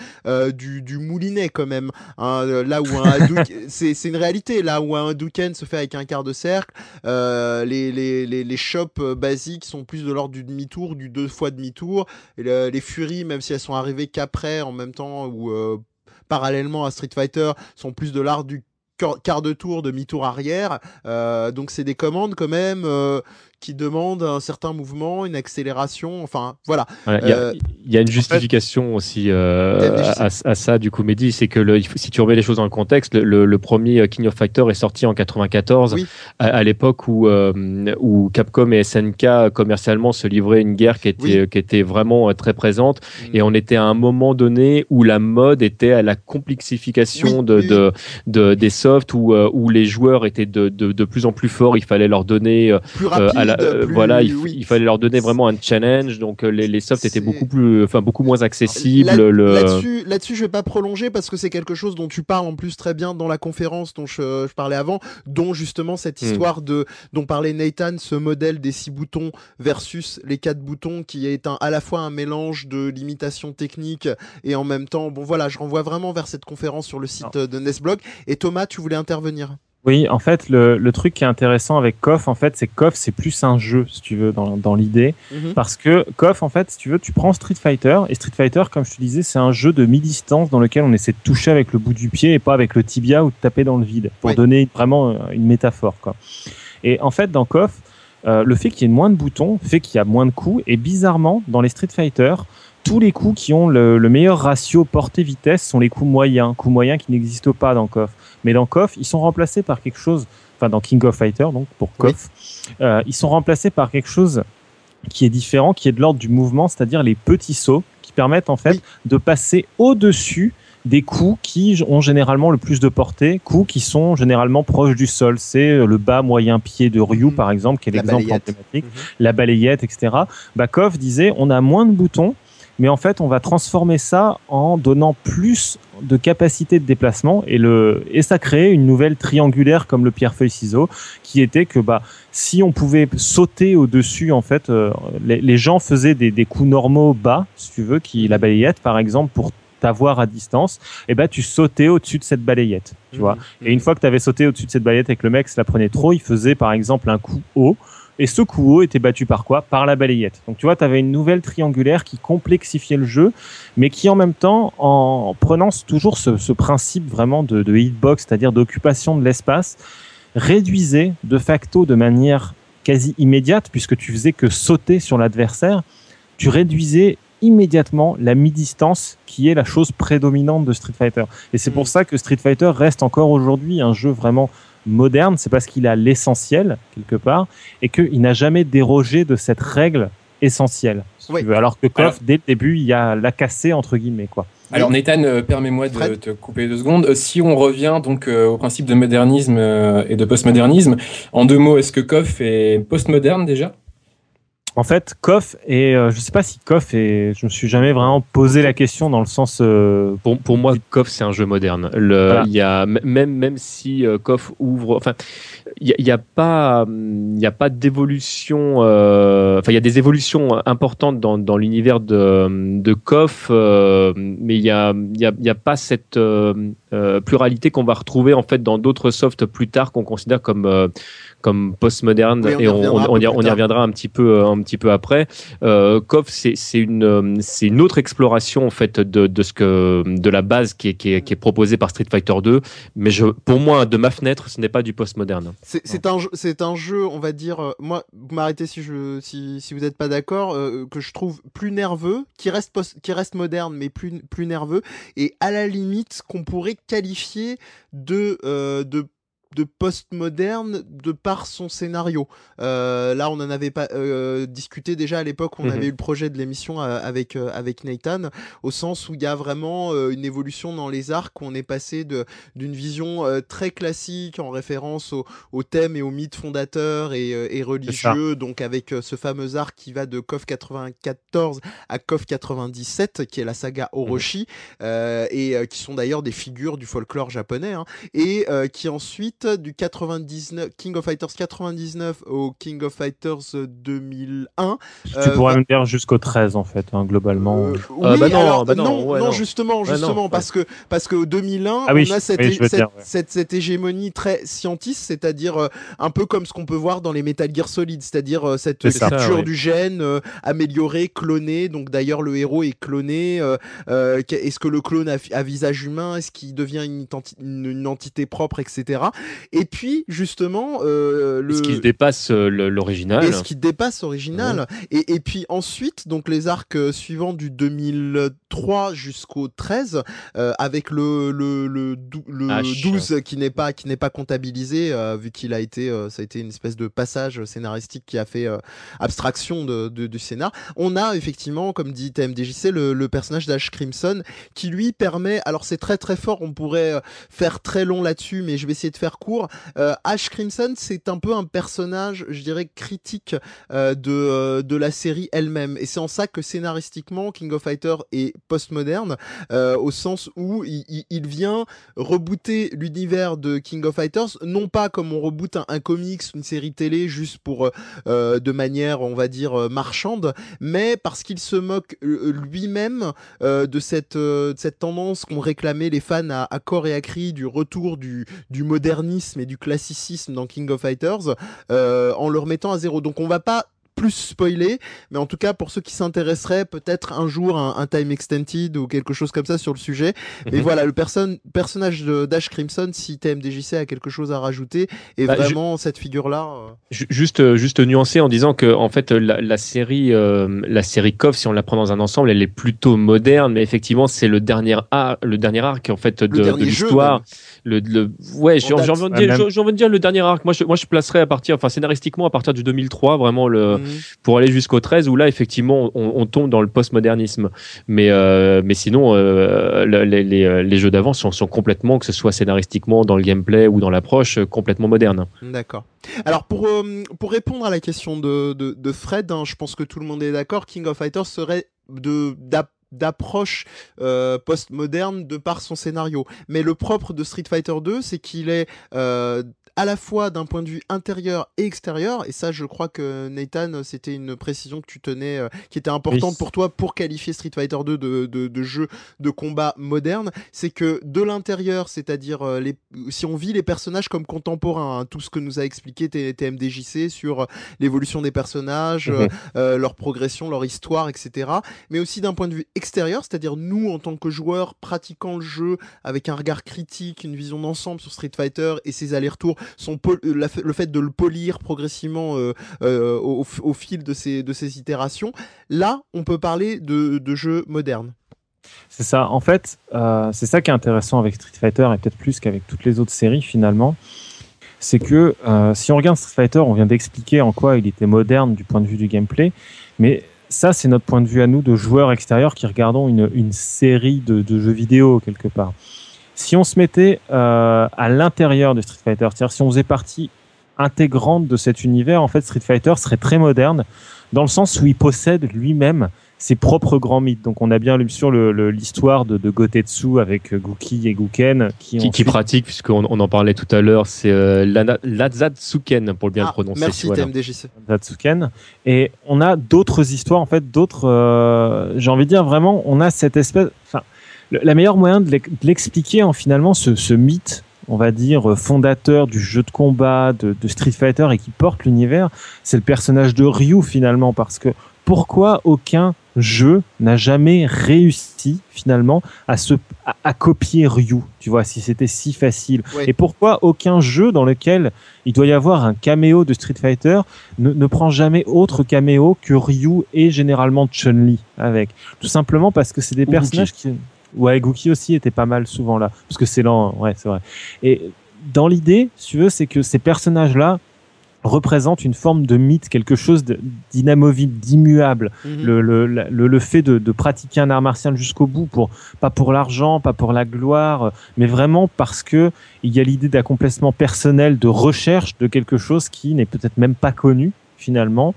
du, du moulinet quand même. Hein. là où un c'est une réalité. Là où un Hadouken se fait avec un quart de cercle, les, les, les, les shops basiques sont plus de l'ordre du demi-tour, du deux fois demi-tour. les Furies, même si elles sont arrivées qu'après, en même temps, ou euh, parallèlement à Street Fighter, sont plus de l'art du quart de tour, demi-tour arrière. Euh, donc c'est des commandes quand même euh, qui demande un certain mouvement, une accélération. Enfin, voilà. Il euh, y, a une justification aussi euh, à, ça, du coup, Mehdi, c'est que le, si tu remets les choses dans le contexte, le, premier euh, King of Fighters est sorti en 94, à, l'époque où, où Capcom et SNK commercialement se livraient une guerre qui était, qui était vraiment très présente. Mm. Et on était à un moment donné où la mode était à la complexification de, de, des softs, où, où les joueurs étaient de, de, de, plus en plus forts. Il fallait leur donner plus rapide, la, euh, voilà, il, fallait leur donner vraiment un challenge. Donc euh, les, les softs étaient beaucoup plus, enfin beaucoup moins accessibles. Là-dessus, là dessus je vais pas prolonger parce que c'est quelque chose dont tu parles en plus très bien dans la conférence dont je, parlais avant, dont justement cette hmm. histoire de dont parlait Nathan, ce modèle des six boutons versus les quatre boutons qui est un, à la fois un mélange de limitation technique et en même temps, bon voilà, je renvoie vraiment vers cette conférence sur le site de Nesblog. Et Thomas, tu voulais intervenir? Oui, en fait, le, le, truc qui est intéressant avec KOF, en fait, c'est que KOF, c'est plus un jeu, si tu veux, dans, dans l'idée. Mhm. Parce que KOF, en fait, si tu veux, tu prends Street Fighter, et Street Fighter, comme je te disais, c'est un jeu de mi-distance dans lequel on essaie de toucher avec le bout du pied et pas avec le tibia ou de taper dans le vide, pour donner vraiment euh, une métaphore, quoi. Et en fait, dans KOF, euh, le fait qu'il y ait moins de boutons fait qu'il y a moins de coups, et bizarrement, dans les Street Fighter, tous les coups qui ont le, le meilleur ratio portée-vitesse sont les coups moyens, coups moyens qui n'existent pas dans KOF. Mais dans KOF, ils sont remplacés par quelque chose, enfin dans King of Fighter, donc pour KOF, euh, ils sont remplacés par quelque chose qui est différent, qui est de l'ordre du mouvement, c'est-à-dire les petits sauts qui permettent en fait de passer au-dessus des coups qui ont généralement le plus de portée, coups qui sont généralement proches du sol. C'est euh, le bas moyen pied de Ryu, mhm. par exemple, qui est l'exemple emblématique, mhm. la balayette, etc. Bakov disait, on a moins de boutons, mais en fait, on va transformer ça en donnant plus de capacité de déplacement et le et ça crée une nouvelle triangulaire comme le pierre-feuille ciseau qui était que bah si on pouvait sauter au-dessus en fait euh, les, gens faisaient des, des coups normaux bas si tu veux qui la balayette par exemple pour t'avoir à distance et ben tu sautais au-dessus de cette balayette tu mmh, vois. Et une fois que tu avais sauté au-dessus de cette balayette et que le mec se la prenait trop il faisait par exemple un coup haut et ce coup haut était battu par quoi? Par la balayette. Donc tu vois, tu avais une nouvelle triangulaire qui complexifiait le jeu, mais qui en même temps, en prenant toujours ce, principe vraiment de, de hitbox, c'est-à-dire d'occupation de l'espace, réduisait de facto de manière quasi immédiate, puisque tu faisais que sauter sur l'adversaire, tu réduisais immédiatement la mi-distance qui est la chose prédominante de Street Fighter. Et c'est pour mm. ça que Street Fighter reste encore aujourd'hui un jeu vraiment moderne, c'est parce qu'il a l'essentiel quelque part et qu'il n'a jamais dérogé de cette règle essentielle. Alors que KOF, dès le début, il y a la cassée entre guillemets quoi. Alors Nathan, euh, permets-moi de te couper deux secondes. Euh, si on revient donc euh, au principe de modernisme et de postmodernisme, en deux mots, est-ce que KOF est postmoderne déjà? En fait, KOF et euh, je sais pas si KOF et je me suis jamais vraiment posé la question dans le sens. Euh, pour, pour moi, KOF c'est un jeu moderne. Le, il y a même même si euh, KOF ouvre, enfin, il y, a, pas il y a pas d'évolution. Euh, enfin, il y a des évolutions importantes dans, dans l'univers de de KOF, mais il y a il y a, y a pas cette pluralité qu'on va retrouver en fait dans d'autres softs plus tard qu'on considère comme comme postmoderne et on, on, y, reviendra un petit peu euh, un petit peu après. Euh, KOF c'est une euh, c'est une autre exploration en fait de, de ce que de la base qui est, qui est, qui est proposée par Street Fighter 2, mais je pour moi de ma fenêtre ce n'est pas du postmoderne. C'est un c'est un jeu on va dire euh, moi vous m'arrêtez si je si, si vous n'êtes pas d'accord que je trouve plus nerveux qui reste post, qui reste moderne mais plus plus nerveux et à la limite qu'on pourrait qualifier de de de post-moderne de par son scénario. Euh, là, on en avait pas euh, discuté déjà à l'époque. On mhm. avait eu le projet de l'émission euh, avec avec Nathan, au sens où il y a vraiment une évolution dans les arcs. On est passé de d'une vision très classique en référence au, au, thème et au mythe fondateur et, et religieux, donc avec ce fameux arc qui va de KOF 94 à KOF 97, qui est la saga Orochi, mhm. et qui sont d'ailleurs des figures du folklore japonais, hein, et qui ensuite du 99 King of Fighters 99 au King of Fighters 2001. Tu pourrais euh, me dire jusqu'au 13 en fait, hein, globalement. Euh, oui, bah non, bah non, non, justement, justement, parce que parce que 2001, ah on a cette, cette, cette, hégémonie très scientiste, c'est-à-dire euh, un peu comme ce qu'on peut voir dans les Metal Gear Solid, c'est-à-dire cette structure du gène améliorée, clonée. Donc d'ailleurs, le héros est cloné. Est-ce que le clone a, visage humain? Est-ce qu'il devient une, une entité propre, etc. Et puis justement, euh, le... ce qui dépasse euh, l'original. Et ce qui dépasse l'original. Et, et, puis ensuite, donc les arcs euh, suivants du 2003 jusqu'au 13, euh, avec le le le, le 12 qui n'est pas qui n'est pas comptabilisé euh, vu qu'il a été ça a été une espèce de passage scénaristique qui a fait abstraction de, de, du scénar. On a effectivement, comme dit TMDJC, le, le personnage d'Ash Crimson qui lui permet. Alors c'est très très fort. On pourrait faire très long là-dessus, mais je vais essayer de faire court. Euh, Ash Crimson, c'est un peu un personnage, je dirais, critique euh, de, euh, de la série elle-même. Et c'est en ça que scénaristiquement, King of Fighters est postmoderne, au sens où il, vient rebooter l'univers de King of Fighters, non pas comme on reboot un, comics, une série télé, juste pour de manière, on va dire, marchande, mais parce qu'il se moque lui-même de cette, cette tendance qu'ont réclamé les fans à, à corps et à cri du retour du, du modernisme et du classicisme dans King of Fighters euh, en le remettant à zéro. Donc on va pas plus spoiler, mais en tout cas pour ceux qui s'intéresseraient, peut-être un jour un, time extended ou quelque chose comme ça sur le sujet. Mais mhm. voilà, le personnage d'Ash Crimson, si TMDJC a quelque chose à rajouter, est bah, vraiment cette figure-là. Euh. Juste, euh, juste nuancer en disant que en fait la, série, euh, la série KOF, si on la prend dans un ensemble, elle est plutôt moderne, mais effectivement c'est le dernier arc, le dernier arc en fait de, l'histoire. Le, le, ouais, j'ai envie de dire, j'ai envie de dire le dernier arc. Moi, je, moi, je placerais à partir, enfin scénaristiquement à partir du 2003, vraiment le. Mhm. Pour aller jusqu'au 13 où là effectivement on, tombe dans le postmodernisme. Mais euh, mais sinon euh, les, euh, les, jeux d'avant sont, sont, complètement que ce soit scénaristiquement dans le gameplay ou dans l'approche complètement moderne. D'accord. Alors pour pour répondre à la question de de, Fred, hein, je pense que tout le monde est d'accord. King of Fighters serait de d'approche euh, post-moderne de par son scénario. Mais le propre de Street Fighter 2, c'est qu'il est, euh, à la fois d'un point de vue intérieur et extérieur, et ça je crois que Nathan, c'était une précision que tu tenais, euh, qui était importante pour toi pour qualifier Street Fighter 2 de, de, de jeu de combat moderne, c'est que de l'intérieur, c'est-à-dire euh, les, si on vit les personnages comme contemporains, hein, tout ce que nous a expliqué TMDJC sur euh, l'évolution des personnages, mhm. leur progression, leur histoire, etc. Mais aussi d'un point de vue extérieur, c'est-à-dire nous en tant que joueurs pratiquant le jeu avec un regard critique, une vision d'ensemble sur Street Fighter et ses allers-retours son le fait de le polir progressivement euh, euh, au, fil de ces, itérations. Là, on peut parler de, de jeux modernes. C'est ça. En fait, euh, c'est ça qui est intéressant avec Street Fighter et peut-être plus qu'avec toutes les autres séries finalement. C'est que si on regarde Street Fighter, on vient d'expliquer en quoi il était moderne du point de vue du gameplay, mais ça, c'est notre point de vue à nous de joueurs extérieurs qui regardons une, série de, jeux vidéo quelque part si on se mettait euh, à l'intérieur de Street Fighter, c'est-à-dire si on faisait partie intégrante de cet univers, en fait, Street Fighter serait très moderne dans le sens où il possède lui-même ses propres grands mythes. Donc on a bien lu sur l'histoire de, de, Gotetsu avec euh, Guki et Guken qui, qui, qui pratique, puisqu'on on en parlait tout à l'heure, c'est euh, Lazatsuken pour le bien ah, prononcer. Merci TMDJC. Lazatsuken. Et on a d'autres histoires, en fait, d'autres, euh, j'ai envie de dire vraiment, on a cette espèce, enfin, la meilleure moyen de l'expliquer en finalement ce, mythe on va dire fondateur du jeu de combat de, Street Fighter et qui porte l'univers, c'est le personnage de Ryu finalement parce que pourquoi aucun jeu n'a jamais réussi finalement à se à, copier Ryu tu vois si c'était si facile? Et pourquoi aucun jeu dans lequel il doit y avoir un caméo de Street Fighter ne, ne prend jamais autre caméo que Ryu et généralement Chun-Li avec? Tout simplement parce que c'est des personnages qui Ouais, Gookie aussi était pas mal souvent là, parce que c'est lent, ouais, c'est vrai. Et dans l'idée, si tu veux, c'est que ces personnages-là représentent une forme de mythe, quelque chose d'inamovible, d'immuable. Mhm. le, le, le, le, fait de, de, pratiquer un art martial jusqu'au bout, pour pas pour l'argent, pas pour la gloire, mais vraiment parce que il y a l'idée d'accomplissement personnel, de recherche de quelque chose qui n'est peut-être même pas connu finalement.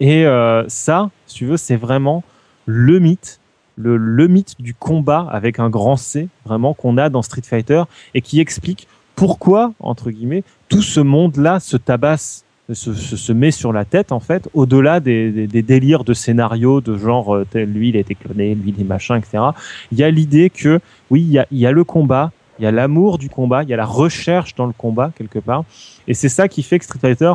Et euh, ça, si tu veux, c'est vraiment le mythe, le, le mythe du combat avec un grand C, vraiment qu'on a dans Street Fighter et qui explique pourquoi, entre guillemets, tout ce monde-là se tabasse, se, se, met sur la tête, en fait, au-delà des, des, délires de scénarios de genre, euh, tel, lui, il a été cloné, lui, des machins, etc. Il y a l'idée que, oui, il y a, il y a le combat, il y a l'amour du combat, il y a la recherche dans le combat, quelque part. Et c'est ça qui fait que Street Fighter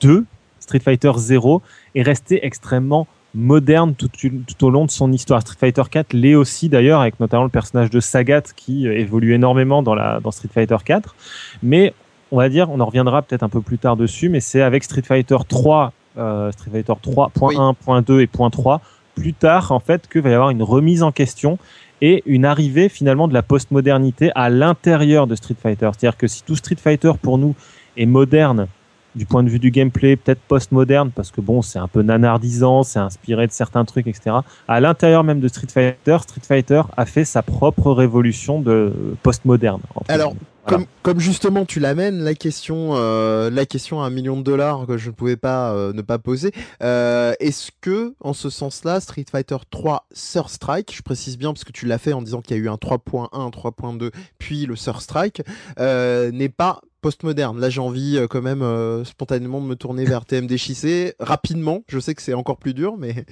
2, Street Fighter 0, est resté extrêmement moderne tout, tout, au long de son histoire. Street Fighter 4 l'est aussi d'ailleurs, avec notamment le personnage de Sagat qui euh, évolue énormément dans, la, dans Street Fighter 4. Mais on va dire, on en reviendra peut-être un peu plus tard dessus, mais c'est avec Street Fighter 3, euh, Street Fighter 3.1, 2 et 3 plus tard en fait que va y avoir une remise en question et une arrivée finalement de la postmodernité à l'intérieur de Street Fighter. C'est-à-dire que si tout Street Fighter pour nous est moderne du point de vue du gameplay, peut-être post-moderne, parce que bon, c'est un peu nanardisant, c'est inspiré de certains trucs, etc. À l'intérieur même de Street Fighter, Street Fighter a fait sa propre révolution de post-moderne. Alors, comme, comme, justement tu l'amènes, la question, euh, la question à un million de dollars que je ne pouvais pas euh, ne pas poser, euh, est-ce que, en ce sens-là, Street Fighter 3 Sur Strike, je précise bien parce que tu l'as fait en disant qu'il y a eu un 3.1, 3.2, puis le Sur Strike, n'est pas postmoderne. Là, j'ai envie euh, quand même euh, spontanément de me tourner vers TMDJC rapidement. Je sais que c'est encore plus dur, mais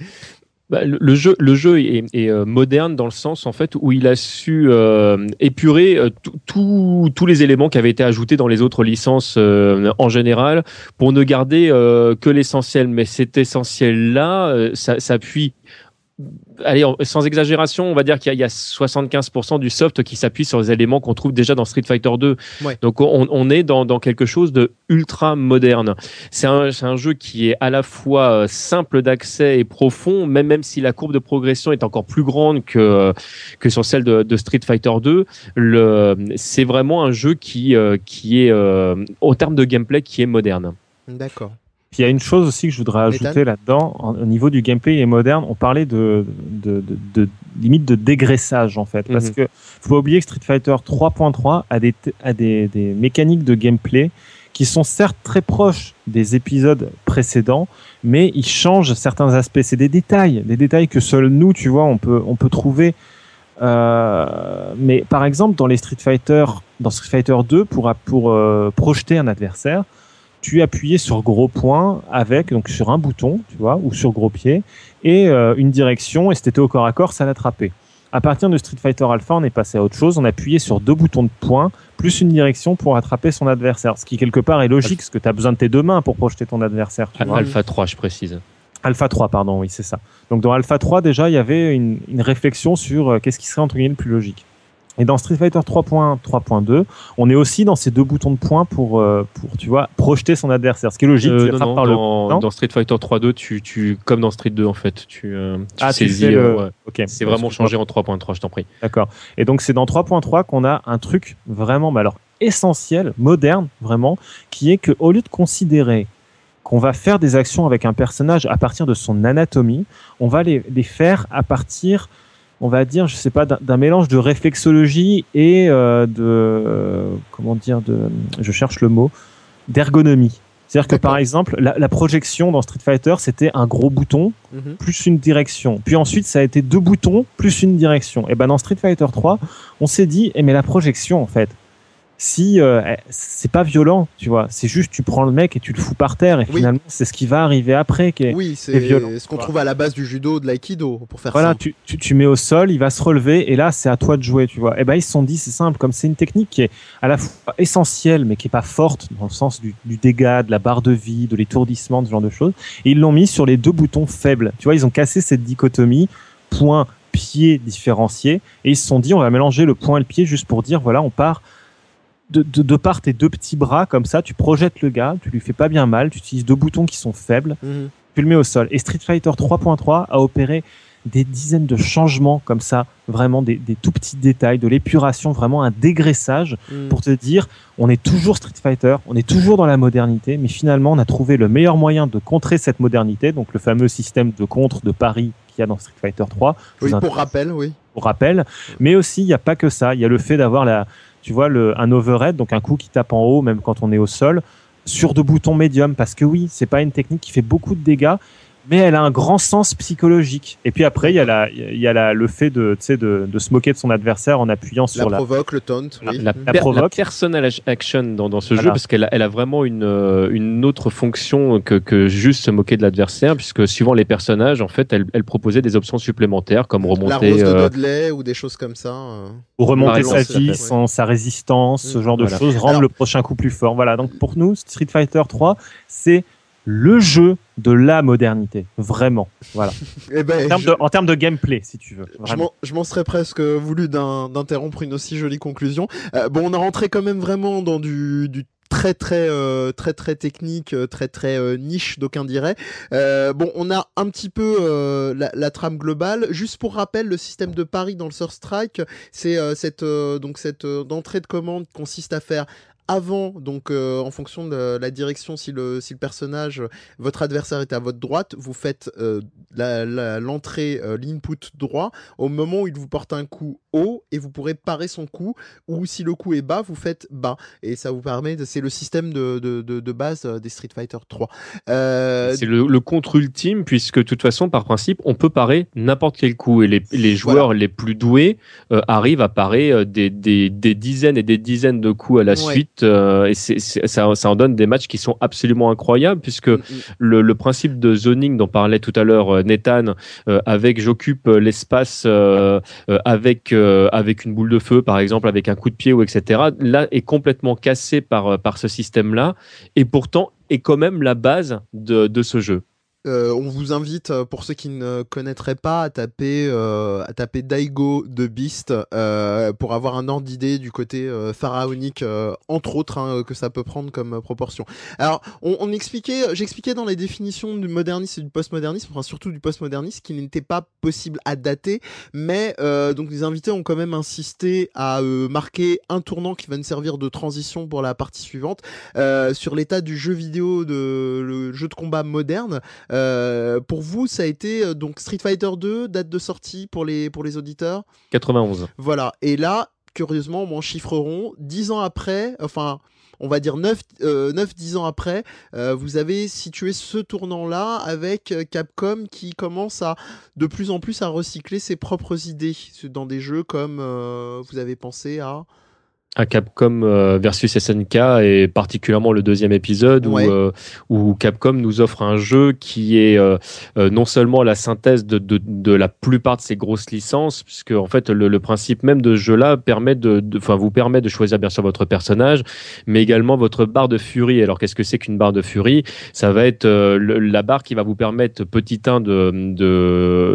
bah, le, jeu, est, euh, moderne dans le sens en fait où il a su épurer tous les éléments qui avaient été ajoutés dans les autres licences en général pour ne garder que l'essentiel. Mais cet essentiel là s'appuie allez, sans exagération, on va dire qu'il y, a 75% du soft qui s'appuie sur les éléments qu'on trouve déjà dans Street Fighter 2. Donc on, est dans, quelque chose de ultra moderne. C'est un, un, jeu qui est à la fois euh, simple d'accès et profond, même, même si la courbe de progression est encore plus grande que, que sur celle de, Street Fighter 2. C'est vraiment un jeu qui, euh, qui est, euh, au terme de gameplay, qui est moderne. D'accord. Puis il y a une chose aussi que je voudrais ajouter là-dedans, au niveau du gameplay et moderne, on parlait de, de, de, de limite de dégraissage en fait, parce mhm. que faut pas oublier que Street Fighter 3.3 a des a des, des mécaniques de gameplay qui sont certes très proches des épisodes précédents, mais ils changent certains aspects. C'est des détails, des détails que seuls nous, tu vois, on peut on peut trouver. Euh, mais par exemple, dans les Street Fighter, dans Street Fighter 2, pour pour euh, projeter un adversaire, tu appuyais sur gros point avec donc sur un bouton, tu vois, ou sur gros pied et euh, une direction et c'était au corps à corps, ça l'attrapait. À partir de Street Fighter Alpha, on est passé à autre chose. On appuyait sur deux boutons de poing plus une direction pour attraper son adversaire. Ce qui, quelque part, est logique, parce que tu as besoin de tes deux mains pour projeter ton adversaire. Alpha 3, je précise. Alpha 3, pardon, oui, c'est ça. Donc dans Alpha 3, déjà, il y avait une, une réflexion sur euh, qu'est-ce qui serait entre guillemets le plus logique. Et dans Street Fighter 3.3.2, on est aussi dans ces deux boutons de poing pour, euh, pour tu vois, projeter son adversaire. Ce qui est logique. Euh, non, par dans, le... dans, Street Fighter 3.2, tu, tu, comme dans Street 2 en fait, tu, euh, tu ah, saisis. Le... C'est vraiment changé en 3.3, je t'en prie. D'accord. Et donc c'est dans 3.3 qu'on a un truc vraiment, mais alors essentiel, moderne, vraiment, qui est que au lieu de considérer qu'on va faire des actions avec un personnage à partir de son anatomie, on va les, les faire à partir on va dire, je sais pas, d'un mélange de réflexologie et euh, de comment dire, de, je cherche le mot, d'ergonomie. C'est-à-dire que par exemple, la, projection dans Street Fighter, c'était un gros bouton mhm. plus une direction. Puis ensuite, ça a été deux boutons plus une direction. Et ben dans Street Fighter 3, on s'est dit, eh mais la projection en fait, si euh, eh, c'est pas violent, tu vois, c'est juste tu prends le mec et tu le fous par terre et finalement c'est ce qui va arriver après qui est, oui, c'est violent. ce qu'on trouve à la base du judo, de l'aïkido pour faire voilà, tu, tu, tu, mets au sol, il va se relever et là c'est à toi de jouer, tu vois. Et ben ils se sont dit c'est simple, comme c'est une technique qui est à la fois essentielle mais qui est pas forte dans le sens du, du dégât, de la barre de vie, de l'étourdissement, ce genre de choses. Et ils l'ont mis sur les deux boutons faibles. Tu vois, ils ont cassé cette dichotomie point pied différencié et ils se sont dit on va mélanger le point et le pied juste pour dire voilà on part de, de, part tes deux petits bras comme ça, tu projettes le gars, tu lui fais pas bien mal, tu utilises deux boutons qui sont faibles, mhm. tu le mets au sol. Et Street Fighter 3.3 a opéré des dizaines de changements comme ça, vraiment des, tout petits détails, de l'épuration, vraiment un dégraissage mm. pour te dire on est toujours Street Fighter, on est toujours dans la modernité, mais finalement on a trouvé le meilleur moyen de contrer cette modernité, donc le fameux système de contre de Paris qu'il y a dans Street Fighter 3. Oui, pour rappel, oui. Pour rappel, mais aussi il n'y a pas que ça, il y a le fait d'avoir la, tu vois, le, un overhead, donc un coup qui tape en haut, même quand on est au sol, sur de boutons médiums, parce que oui, c'est pas une technique qui fait beaucoup de dégâts, mais elle a un grand sens psychologique. Et puis après, il y a, la, il y a la, le fait de, de, de se moquer de son adversaire en appuyant sur la provoque, le taunt, la, la, provoque. personal action dans, dans ce jeu, parce qu'elle a, elle a vraiment une, euh, une autre fonction que, que juste se moquer de l'adversaire, puisque suivant les personnages, en fait, elle, elle proposait des options supplémentaires, comme remonter... La rose de euh, Dudley ou des choses comme ça. Euh. Ou remonter sa vie, sans, sa résistance, ce genre de choses, rendre le prochain coup plus fort. Voilà, donc pour nous, Street Fighter 3, c'est le jeu de la modernité, vraiment. Voilà. Eh ben, en, termes de, gameplay, si tu veux. Je m'en serais presque voulu d'interrompre une aussi jolie conclusion. Euh, bon, on est rentré quand même vraiment dans du, très très euh, très très technique, euh, très très niche d'aucun dirait. bon, on a un petit peu la, trame globale. Juste pour rappel, le système de pari dans le Sur Strike, c'est cette donc cette entrée de commande consiste à faire avant, donc euh, en fonction de la direction, si le, si le personnage, votre adversaire est à votre droite, vous faites euh, l'entrée, euh, l'input droit. Au moment où il vous porte un coup haut et vous pourrez parer son coup, ou si le coup est bas, vous faites bas. Et ça vous permet, c'est le système de, de, de, base des Street Fighter 3. C'est le, contre ultime, puisque de toute façon, par principe, on peut parer n'importe quel coup, et les, les joueurs les plus doués arrivent à parer des, des, des, dizaines et des dizaines de coups à la suite euh, et ça, en donne des matchs qui sont absolument incroyables puisque mm, mm. le, principe de zoning dont parlait tout à l'heure euh, Nathan euh, avec j'occupe l'espace avec avec une boule de feu par exemple avec un coup de pied ou etc là est complètement cassé par par ce système là et pourtant est quand même la base de, de ce jeu. Euh, on vous invite, euh, pour ceux qui ne connaîtraient pas, à taper, euh, à taper Daigo de Beast pour avoir un ordre d'idée du côté pharaonique, entre autres, hein, que ça peut prendre comme proportion. Alors, on, expliquait, j'expliquais dans les définitions du modernisme et du postmodernisme, enfin surtout du postmodernisme, qu'il n'était pas possible à dater, mais donc les invités ont quand même insisté à marquer un tournant qui va nous servir de transition pour la partie suivante sur l'état du jeu vidéo, de le jeu de combat moderne. Euh, pour vous, ça a été euh, donc Street Fighter 2, date de sortie pour les, pour les auditeurs 91. Voilà. Et là, curieusement, en chiffreront, 10 ans après, enfin, on va dire 9-10 euh, ans après, vous avez situé ce tournant-là avec Capcom qui commence à de plus en plus à recycler ses propres idées dans des jeux comme vous avez pensé à à Capcom euh, versus SNK et particulièrement le deuxième épisode où, euh, où Capcom nous offre un jeu qui est euh, non seulement la synthèse de, de, de, la plupart de ses grosses licences puisque en fait le, le principe même de ce jeu-là permet de, enfin vous permet de choisir bien sûr votre personnage mais également votre barre de furie. Alors qu'est-ce que c'est qu'une barre de furie? Ça va être la barre qui va vous permettre petit 1 de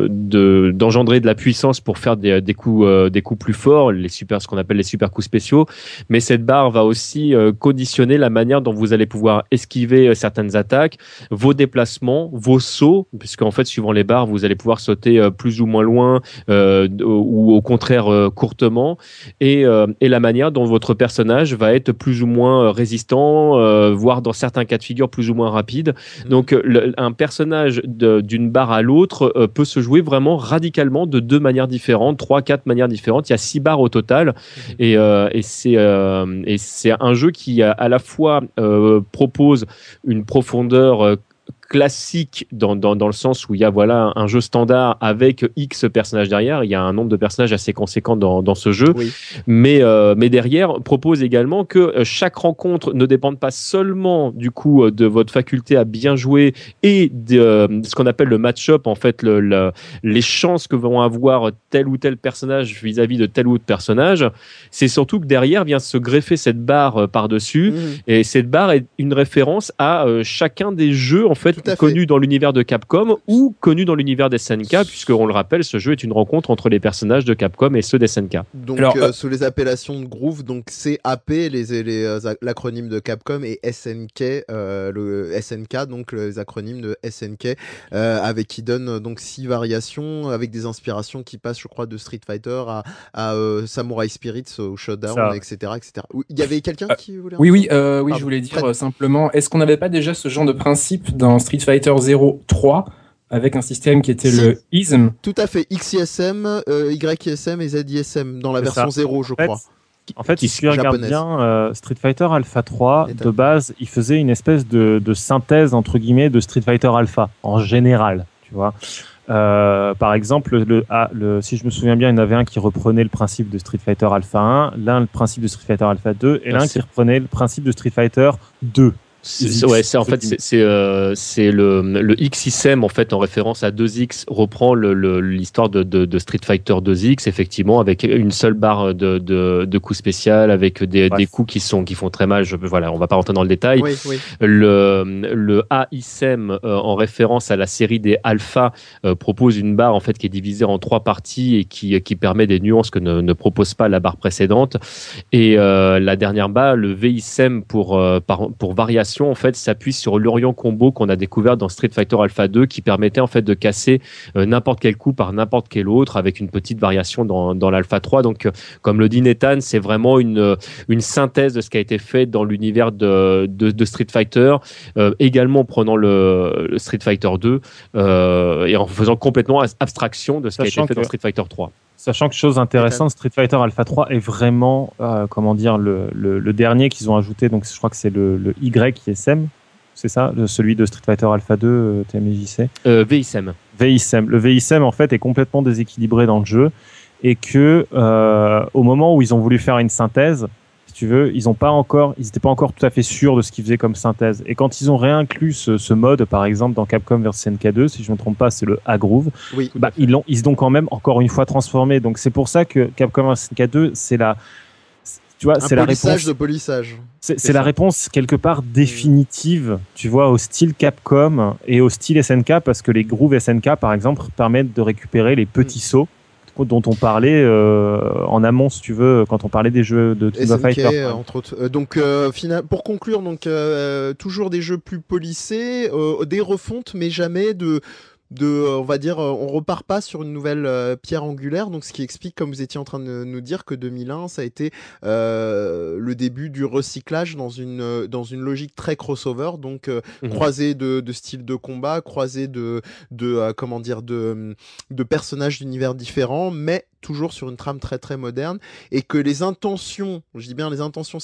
de d'engendrer de, la puissance pour faire des, des coups des coups plus forts, les super ce qu'on appelle les super coups spéciaux mais cette barre va aussi euh, conditionner la manière dont vous allez pouvoir esquiver euh, certaines attaques, vos déplacements, vos sauts, puisqu'en fait, suivant les barres, vous allez pouvoir sauter euh, plus ou moins loin ou au contraire courtement, et, et la manière dont votre personnage va être plus ou moins résistant, voire dans certains cas de figure plus ou moins rapide. Mmh. Donc, un personnage d'une barre à l'autre peut se jouer vraiment radicalement de deux manières différentes, trois, quatre manières différentes. Il y a six barres au total, mmh. et, et c'est euh, et c'est un jeu qui à, la fois euh, propose une profondeur euh, classique dans, dans, dans, le sens où il y a voilà un jeu standard avec X personnages derrière. Il y a un nombre de personnages assez conséquent dans, dans ce jeu, mais euh, mais derrière propose également que euh, chaque rencontre ne dépende pas seulement du coup euh, de votre faculté à bien jouer et de ce qu'on appelle le match-up en fait le, les chances que vont avoir tel ou tel personnage vis-à-vis de tel ou tel personnage. C'est surtout que derrière vient se greffer cette barre par dessus mmh. et cette barre est une référence à chacun des jeux en fait connu dans l'univers de Capcom ou connu dans l'univers des SNK, puisque on le rappelle, ce jeu est une rencontre entre les personnages de Capcom et ceux des SNK. Donc euh, sous les appellations de Groove, donc CAP, les, les l'acronyme de Capcom et SNK, le SNK, donc les acronymes de SNK, avec qui donne donc six variations avec des inspirations qui passent, je crois, de Street Fighter à, Samurai Spirits au Showdown, etc., etc. Il y avait quelqu'un qui voulait. Oui, oui, oui, je voulais dire simplement, est-ce qu'on n'avait pas déjà ce genre de principe dans Street Fighter 03 avec un système qui était le ISM Tout à fait, XISM, euh, YISM et ZISM dans la version 0, je crois. En fait, si tu regardes bien, euh, Street Fighter Alpha 3, de base, il faisait une espèce de, de, synthèse, entre guillemets, de Street Fighter Alpha, en général, tu vois. Euh, par exemple, le, ah, le, si je me souviens bien, il y en avait un qui reprenait le principe de Street Fighter Alpha 1, l'un le principe de Street Fighter Alpha 2, et l'un qui reprenait le principe de Street Fighter 2 ouais, c'est en fait c'est euh, c'est le le XISM en fait en référence à 2X reprend l'histoire de, de, de, Street Fighter 2X effectivement avec une seule barre de de, de coups spécial avec des, des coups qui sont qui font très mal. Je, voilà, on va pas rentrer dans le détail. Oui, oui. Le le AISM euh, en référence à la série des Alpha euh, propose une barre en fait qui est divisée en trois parties et qui qui permet des nuances que ne, ne propose pas la barre précédente. Et la dernière barre, le VISM pour par, pour variation en fait s'appuie sur l'Orient Combo qu'on a découvert dans Street Fighter Alpha 2 qui permettait en fait de casser euh, n'importe quel coup par n'importe quel autre avec une petite variation dans, dans l'Alpha 3. Donc euh, comme le dit Nathan, c'est vraiment une, euh, une synthèse de ce qui a été fait dans l'univers de, de, Street Fighter, également prenant le, Street Fighter 2 et en faisant complètement abstraction de ce qui a été fait dans Street Fighter 3. Sachant que chose intéressante, Street Fighter Alpha 3 est vraiment, euh, comment dire, le, le, dernier qu'ils ont ajouté. Donc, je crois que c'est le, le YSM, c'est ça, celui de Street Fighter Alpha 2 euh, TMJC. Euh, VISM. VISM. Le VISM en fait est complètement déséquilibré dans le jeu et que euh, au moment où ils ont voulu faire une synthèse, tu veux, ils ont pas encore, ils n'étaient pas encore tout à fait sûrs de ce qu'ils faisaient comme synthèse. Et quand ils ont réinclus ce, ce mode, par exemple, dans Capcom vs NK2, si je ne me trompe pas, c'est le A-Groove, oui, bah, ils l'ont, ils quand même encore une fois transformé. Donc c'est pour ça que Capcom vs NK2, c'est la, tu vois, c'est la réponse de polissage. C'est la réponse quelque part définitive, tu vois, au style Capcom et au style SNK, parce que les grooves SNK, par exemple, permettent de récupérer les petits mm. sauts dont on parlait euh, en amont, si tu veux, quand on parlait des jeux de King of. Entre autres. Euh, donc, euh, pour conclure, donc toujours des jeux plus polissés, des refontes, mais jamais de de, euh, on va dire, euh, on repart pas sur une nouvelle euh, pierre angulaire. Donc, ce qui explique, comme vous étiez en train de nous dire, que 2001, ça a été le début du recyclage dans une dans une logique très crossover. Donc, mmh croisé de, de styles de combat, croisé de de comment dire de de personnages d'univers différents, mais toujours sur une trame très très moderne et que les intentions, je dis bien les intentions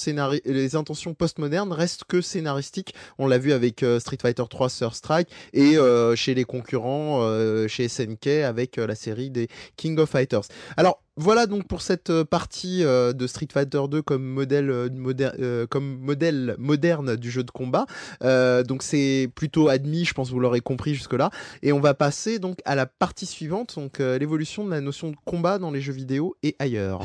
les intentions postmodernes restent que scénaristiques. On l'a vu avec euh, Street Fighter 3 Sur Strike et euh, chez les concurrents euh, chez SNK avec la série des King of Fighters. Alors voilà donc pour cette partie de Street Fighter 2 comme modèle, comme modèle moderne du jeu de combat. donc c'est plutôt admis, je pense que vous l'aurez compris jusque là. Et on va passer donc à la partie suivante, donc l'évolution de la notion de combat dans les jeux vidéo et ailleurs.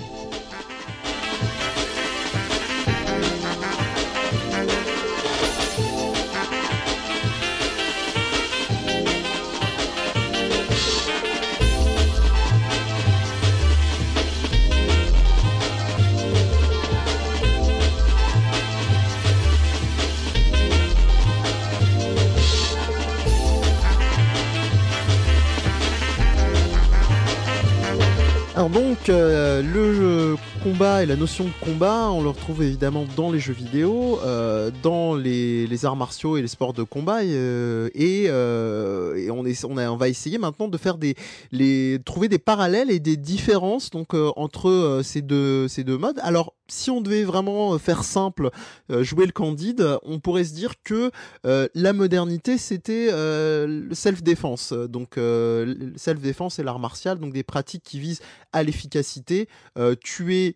Alors donc, euh, le combat et la notion de combat, on le retrouve évidemment dans les jeux vidéo, euh, dans les, arts martiaux et les sports de combat, et, euh, et, on, va essayer maintenant de faire des, trouver des parallèles et des différences donc entre ces deux, ces deux modes. Alors si on devait vraiment euh, faire simple, euh, jouer le candide, on pourrait se dire que euh, la modernité c'était le self-défense. Donc self-défense et l'art martial, donc des pratiques qui visent à l'efficacité, tuer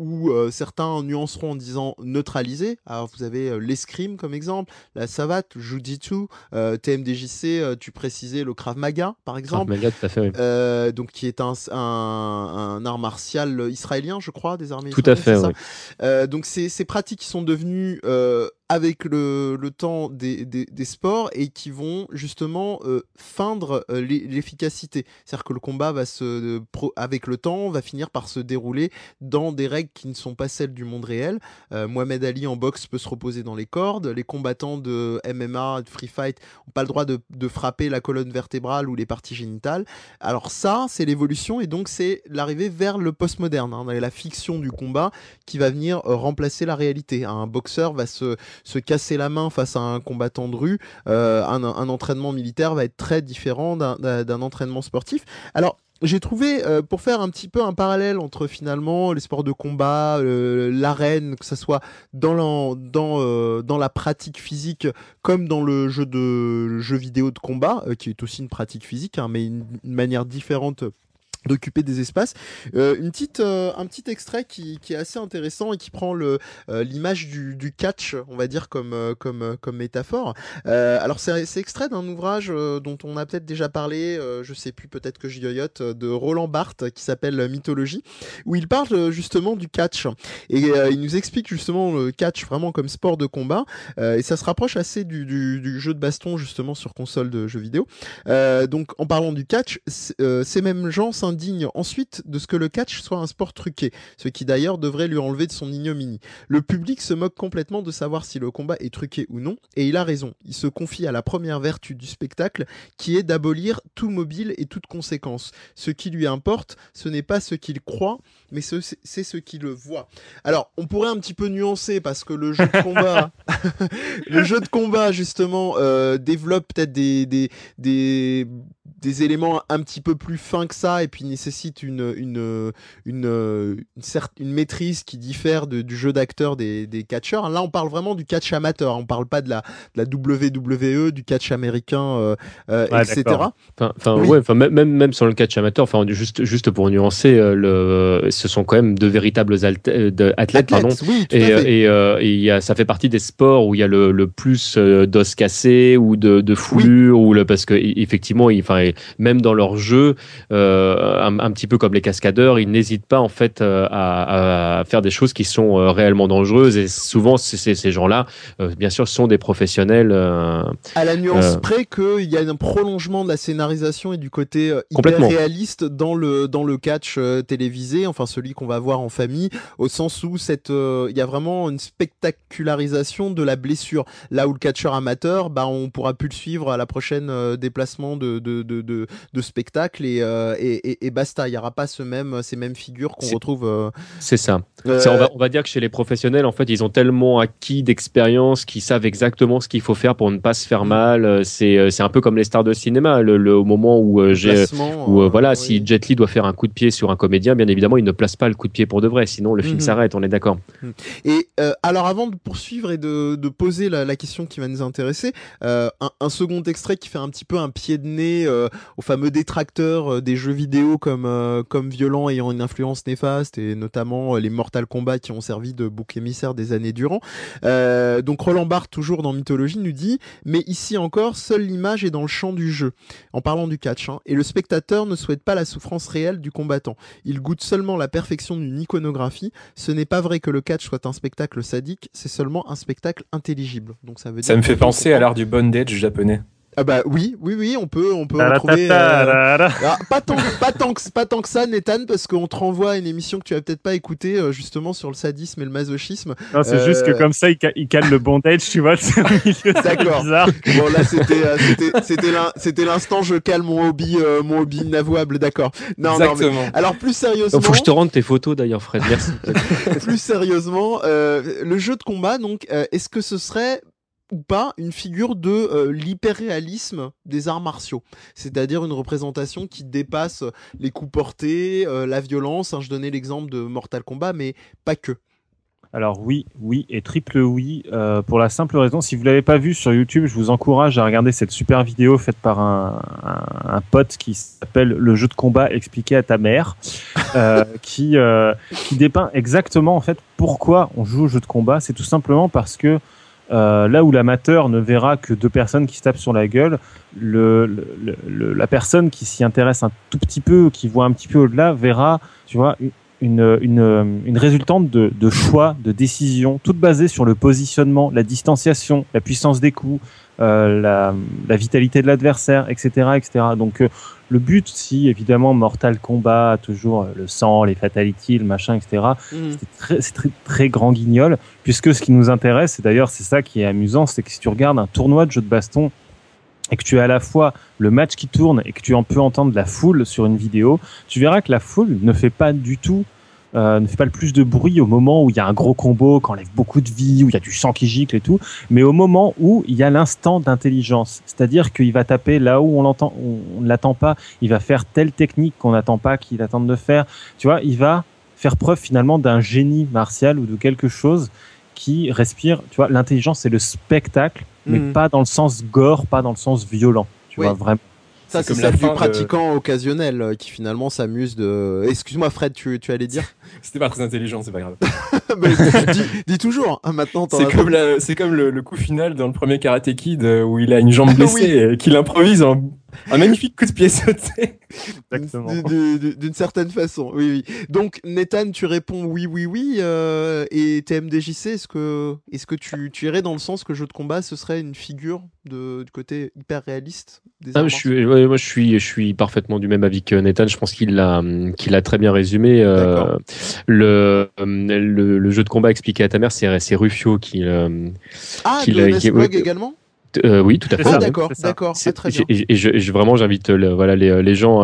ou euh, certains nuanceront en disant neutraliser. Alors vous avez euh, l'escrime comme exemple, la savate, jujitsu, euh, TMDJC, tu précisais le Krav Maga par exemple. Krav Maga, tout à fait. donc qui est un, un, art martial israélien, je crois, des armées. Tout à fait. donc ces, ces pratiques qui sont devenues avec le, le temps des, des, des, sports et qui vont justement euh, feindre euh, l'efficacité. C'est-à-dire que le combat va se, avec le temps, va finir par se dérouler dans des règles qui ne sont pas celles du monde réel. Euh, Mohamed Ali en boxe peut se reposer dans les cordes. Les combattants de MMA, de free fight, n'ont pas le droit de, frapper la colonne vertébrale ou les parties génitales. Alors ça, c'est l'évolution et donc c'est l'arrivée vers le postmoderne, hein, la fiction du combat qui va venir remplacer la réalité. Un boxeur va se se casser la main face à un combattant de rue, euh, un, entraînement militaire va être très différent d'un entraînement sportif. Alors, j'ai trouvé, euh, pour faire un petit peu un parallèle entre finalement les sports de combat, euh, l'arène, que ce soit dans la, dans, dans la pratique physique comme dans le jeu de jeu vidéo de combat, qui est aussi une pratique physique, hein, mais une, manière différente d'occuper des espaces. Euh, une petite, euh, un petit extrait qui, qui, est assez intéressant et qui prend le euh, l'image du, du, catch, on va dire comme comme comme métaphore. alors c'est extrait d'un ouvrage dont on a peut-être déjà parlé, je sais plus, peut-être que je yoyote, de Roland Barthes qui s'appelle Mythologie, où il parle justement du catch et il nous explique justement le catch vraiment comme sport de combat et ça se rapproche assez du, du, du, jeu de baston justement sur console de jeux vidéo. donc en parlant du catch, ces mêmes gens indigne ensuite de ce que le catch soit un sport truqué, ce qui d'ailleurs devrait lui enlever de son ignominie. Le public se moque complètement de savoir si le combat est truqué ou non, et il a raison. Il se confie à la première vertu du spectacle, qui est d'abolir tout mobile et toute conséquence. Ce qui lui importe, ce n'est pas ce qu'il croit, mais c'est ce qu'il voit. Alors, on pourrait un petit peu nuancer parce que le jeu de combat, le jeu de combat justement euh, développe peut-être des, des, des des éléments un petit peu plus fins que ça et puis nécessite une une une une, une maîtrise qui diffère de, du jeu d'acteur des, des catcheurs. Là, on parle vraiment du catch amateur. On parle pas de la de la WWE, du catch américain, euh, euh, etc. Enfin, ouais, enfin même même sur le catch amateur. Enfin, juste juste pour nuancer, euh, le ce sont quand même deux véritables athlètes, pardon. et et, y a, ça fait partie des sports où il y a le, le plus d'os cassés ou de de foulure ou le parce que effectivement, enfin même dans leur jeu, euh, un, petit peu comme les cascadeurs, ils n'hésitent pas en fait euh, à, faire des choses qui sont euh, réellement dangereuses. Et souvent, ces gens-là, bien sûr, sont des professionnels. à la nuance près qu'il y a un prolongement de la scénarisation et du côté hyper réaliste dans le dans le catch télévisé, enfin celui qu'on va voir en famille, au sens où cette il y a vraiment une spectacularisation de la blessure. Là où le catcheur amateur, bah on pourra plus le suivre à la prochaine déplacement de, de, de, de, spectacle euh, et, et, basta. Il n'y aura pas ce même, ces mêmes figures qu'on retrouve. Euh, c'est ça. Euh, on, va, on, va, dire que chez les professionnels, en fait, ils ont tellement acquis d'expérience qu'ils savent exactement ce qu'il faut faire pour ne pas se faire mm. mal. C'est un peu comme les stars de cinéma. Le, au moment où j'ai, voilà, si Jet Li doit faire un coup de pied sur un comédien, bien évidemment, il ne place pas le coup de pied pour de vrai. Sinon, le film mm-hmm. s'arrête. On est d'accord. Mm. Et alors, avant de poursuivre et de, de poser la, la, question qui va nous intéresser, un, un, second extrait qui fait un petit peu un pied de nez aux fameux détracteurs euh, des jeux vidéo comme euh, comme violents ayant une influence néfaste et notamment euh, les Mortal Kombat qui ont servi de bouc émissaire des années durant. donc Roland Barthes toujours dans Mythologie nous dit mais ici encore seule l'image est dans le champ du jeu en parlant du catch hein, et le spectateur ne souhaite pas la souffrance réelle du combattant. Il goûte seulement la perfection d'une iconographie. Ce n'est pas vrai que le catch soit un spectacle sadique, c'est seulement un spectacle intelligible. Donc ça veut dire Ça me fait penser à l'art du bondage japonais. Ah bah oui, oui, oui, on peut, on peut trouver. Euh, pas tant, pas tant que, pas tant que ça, Nathan, parce qu'on te renvoie à une émission que tu as peut-être pas écoutée, euh, justement sur le sadisme et le masochisme. Non, c'est juste que euh, comme ça, il, cale le bondage, tu vois. D'accord. Bon là, c'était, c'était, c'était l'instant, je cale mon hobby, mon hobby inavouable, d'accord. Non, Exactement. non, mais alors plus sérieusement. Faut que je te rende tes photos d'ailleurs, Fred. Merci. plus sérieusement, le jeu de combat, donc, est-ce que ce serait ou pas une figure de euh, l'hyperréalisme des arts martiaux, c'est-à-dire une représentation qui dépasse les coups portés, euh, la violence. Hein, je donnais l'exemple de Mortal Kombat, mais pas que. Alors oui, oui et triple oui euh, pour la simple raison, si vous l'avez pas vu sur YouTube, je vous encourage à regarder cette super vidéo faite par un, un, pote qui s'appelle le jeu de combat expliqué à ta mère, qui qui dépeint exactement en fait pourquoi on joue au jeu de combat. C'est tout simplement parce que euh, là où l'amateur ne verra que deux personnes qui se tapent sur la gueule, le, le, la personne qui s'y intéresse un tout petit peu, qui voit un petit peu au-delà, verra, tu vois, une, une, une résultante de, de, choix, de décisions, toutes basées sur le positionnement, la distanciation, la puissance des coups, euh, la, la, vitalité de l'adversaire, etc., etc. Donc euh, le but, si évidemment Mortal Kombat toujours le sang, les fatalities, le machin, etc. Mhm. C'est très, très, très, grand guignol, puisque ce qui nous intéresse, et d'ailleurs c'est ça qui est amusant, c'est que si tu regardes un tournoi de jeu de baston et que tu as à la fois le match qui tourne et que tu en peux entendre la foule sur une vidéo, tu verras que la foule ne fait pas du tout euh, ne fait pas le plus de bruit au moment où il y a un gros combo, quand enlève beaucoup de vie, où il y a du sang qui gicle et tout, mais au moment où il y a l'instant d'intelligence. C'est-à-dire qu'il va taper là où on l'entend, on ne l'attend pas, il va faire telle technique qu'on n'attend pas qu'il attende de faire. Tu vois, il va faire preuve finalement d'un génie martial ou de quelque chose qui respire, tu vois, l'intelligence c'est le spectacle, mais mm. pas dans le sens gore, pas dans le sens violent, tu vois, vraiment. Ça, c'est celle du pratiquant occasionnel euh, qui finalement s'amuse de. Excuse-moi, Fred, tu, tu allais dire? C'était pas très intelligent, c'est pas grave. dis, dis, toujours. Hein, maintenant, c'est comme, c'est comme le, coup final dans le premier Karate Kid euh, où il a une jambe blessée et qu'il improvise en un magnifique coup de pied sauté. D'une certaine façon, oui, oui. Donc, Nathan, tu réponds oui, oui, oui. Euh, et TMDJC, est-ce que, est-ce que tu, tu, irais dans le sens que jeu de combat, ce serait une figure de, du côté hyper réaliste des ah, je suis, Moi, je suis, je suis parfaitement du même avis que Nathan. Je pense qu'il l'a, qu'il a très bien résumé. Euh, le, le, le, jeu de combat expliqué à ta mère, c'est Rufio qui. Euh, ah, qui, le également euh, oui, tout à fait. Ah, d'accord, d'accord, c'est très bien. Et, je, vraiment, j'invite euh, voilà les, euh, les gens,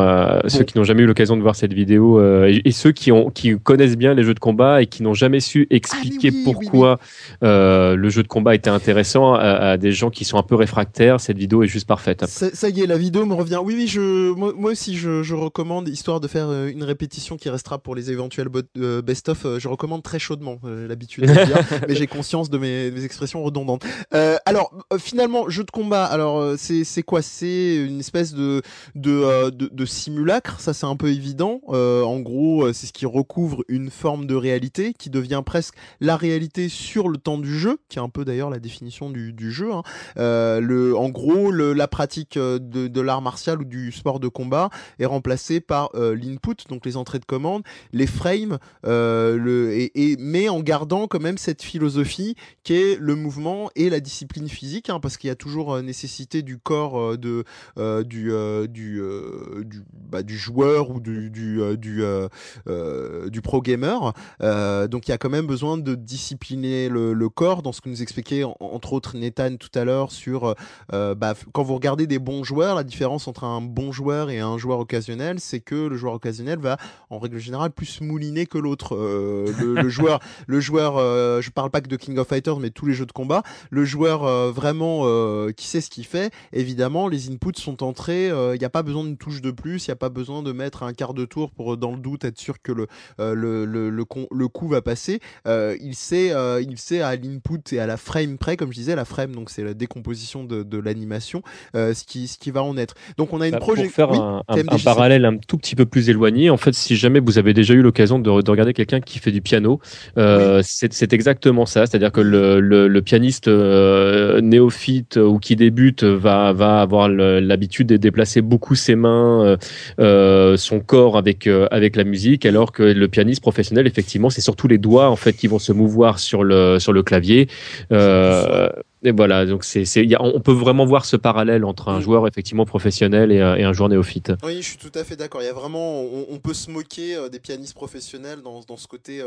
ceux qui n'ont jamais eu l'occasion de voir cette vidéo, et, ceux qui ont qui connaissent bien les jeux de combat et qui n'ont jamais su expliquer ah, pourquoi le jeu de combat était intéressant à, des gens qui sont un peu réfractaires. Cette vidéo est juste parfaite. Ça, y est, la vidéo me revient. Oui, oui, je moi, aussi je, je, recommande, histoire de faire une répétition qui restera pour les éventuels best-of. je recommande très chaudement. L'habitude de dire, mais j'ai conscience de mes, mes expressions redondantes. alors, finalement jeu de combat. Alors euh, c'est quoi? C'est une espèce de de, euh, de, simulacre. Ça c'est un peu évident. Euh, en gros, c'est ce qui recouvre une forme de réalité qui devient presque la réalité sur le temps du jeu, qui est un peu d'ailleurs la définition du, du jeu. Hein. le en gros, le, la pratique de, de l'art martial ou du sport de combat est remplacée par l'input, donc les entrées de commande, les frames, le et, mais en gardant quand même cette philosophie qui est le mouvement et la discipline physique, hein, parce qu'il y a toujours euh, nécessité du corps euh, de euh, du du bah, du joueur ou du du du, pro gamer. donc il y a quand même besoin de discipliner le, corps dans ce que nous expliquait entre autres Nathan tout à l'heure sur bah, quand vous regardez des bons joueurs, la différence entre un bon joueur et un joueur occasionnel, c'est que le joueur occasionnel va en règle générale plus mouliner que l'autre. le, le, joueur, le joueur, je parle pas que de King of Fighters, mais tous les jeux de combat, le joueur vraiment euh, qui sait ce qu'il fait, évidemment, les inputs sont entrés. Il euh, n'y a pas besoin d'une touche de plus, il n'y a pas besoin de mettre un quart de tour pour, dans le doute, être sûr que le, euh, le, le, le, coup va passer. il, sait, il sait à l'input et à la frame près, comme je disais, la frame, donc c'est la décomposition de, de l'animation, ce, qui, ce qui va en être. Donc on a une bah, projection. Pour faire un, un, parallèle un tout petit peu plus éloigné, en fait, si jamais vous avez déjà eu l'occasion de, de, regarder quelqu'un qui fait du piano, c'est exactement ça. C'est-à-dire que le, le, pianiste néophyte ou qui débute va, va avoir l'habitude de déplacer beaucoup ses mains, euh, euh, son corps avec, euh, avec la musique, alors que le pianiste professionnel, effectivement, c'est surtout les doigts en fait qui vont se mouvoir sur le, sur le clavier. et voilà, donc c'est, on peut vraiment voir ce parallèle entre un mm. joueur effectivement professionnel et, et, un joueur néophyte. Oui, je suis tout à fait d'accord. Il y a vraiment, on, peut se moquer des pianistes professionnels dans, dans ce côté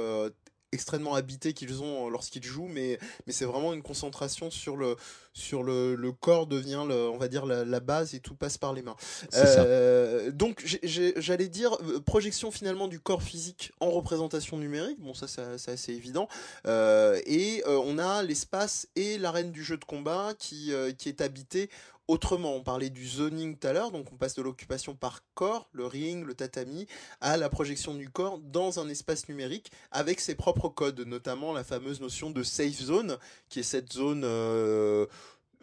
extrêmement habités qu'ils ont euh, lorsqu'ils jouent, mais, mais c'est vraiment une concentration sur le, sur le, le corps devient, le, on va dire, la, base et tout passe par les mains. Euh, donc, j'allais dire, euh, projection finalement du corps physique en représentation numérique, bon ça c'est assez évident, et on a l'espace et l'arène du jeu de combat qui, qui est habité autrement. On parlait du zoning tout à l'heure, donc on passe de l'occupation par corps, le ring, le tatami, à la projection du corps dans un espace numérique avec ses propres codes, notamment la fameuse notion de safe zone, qui est cette zone euh,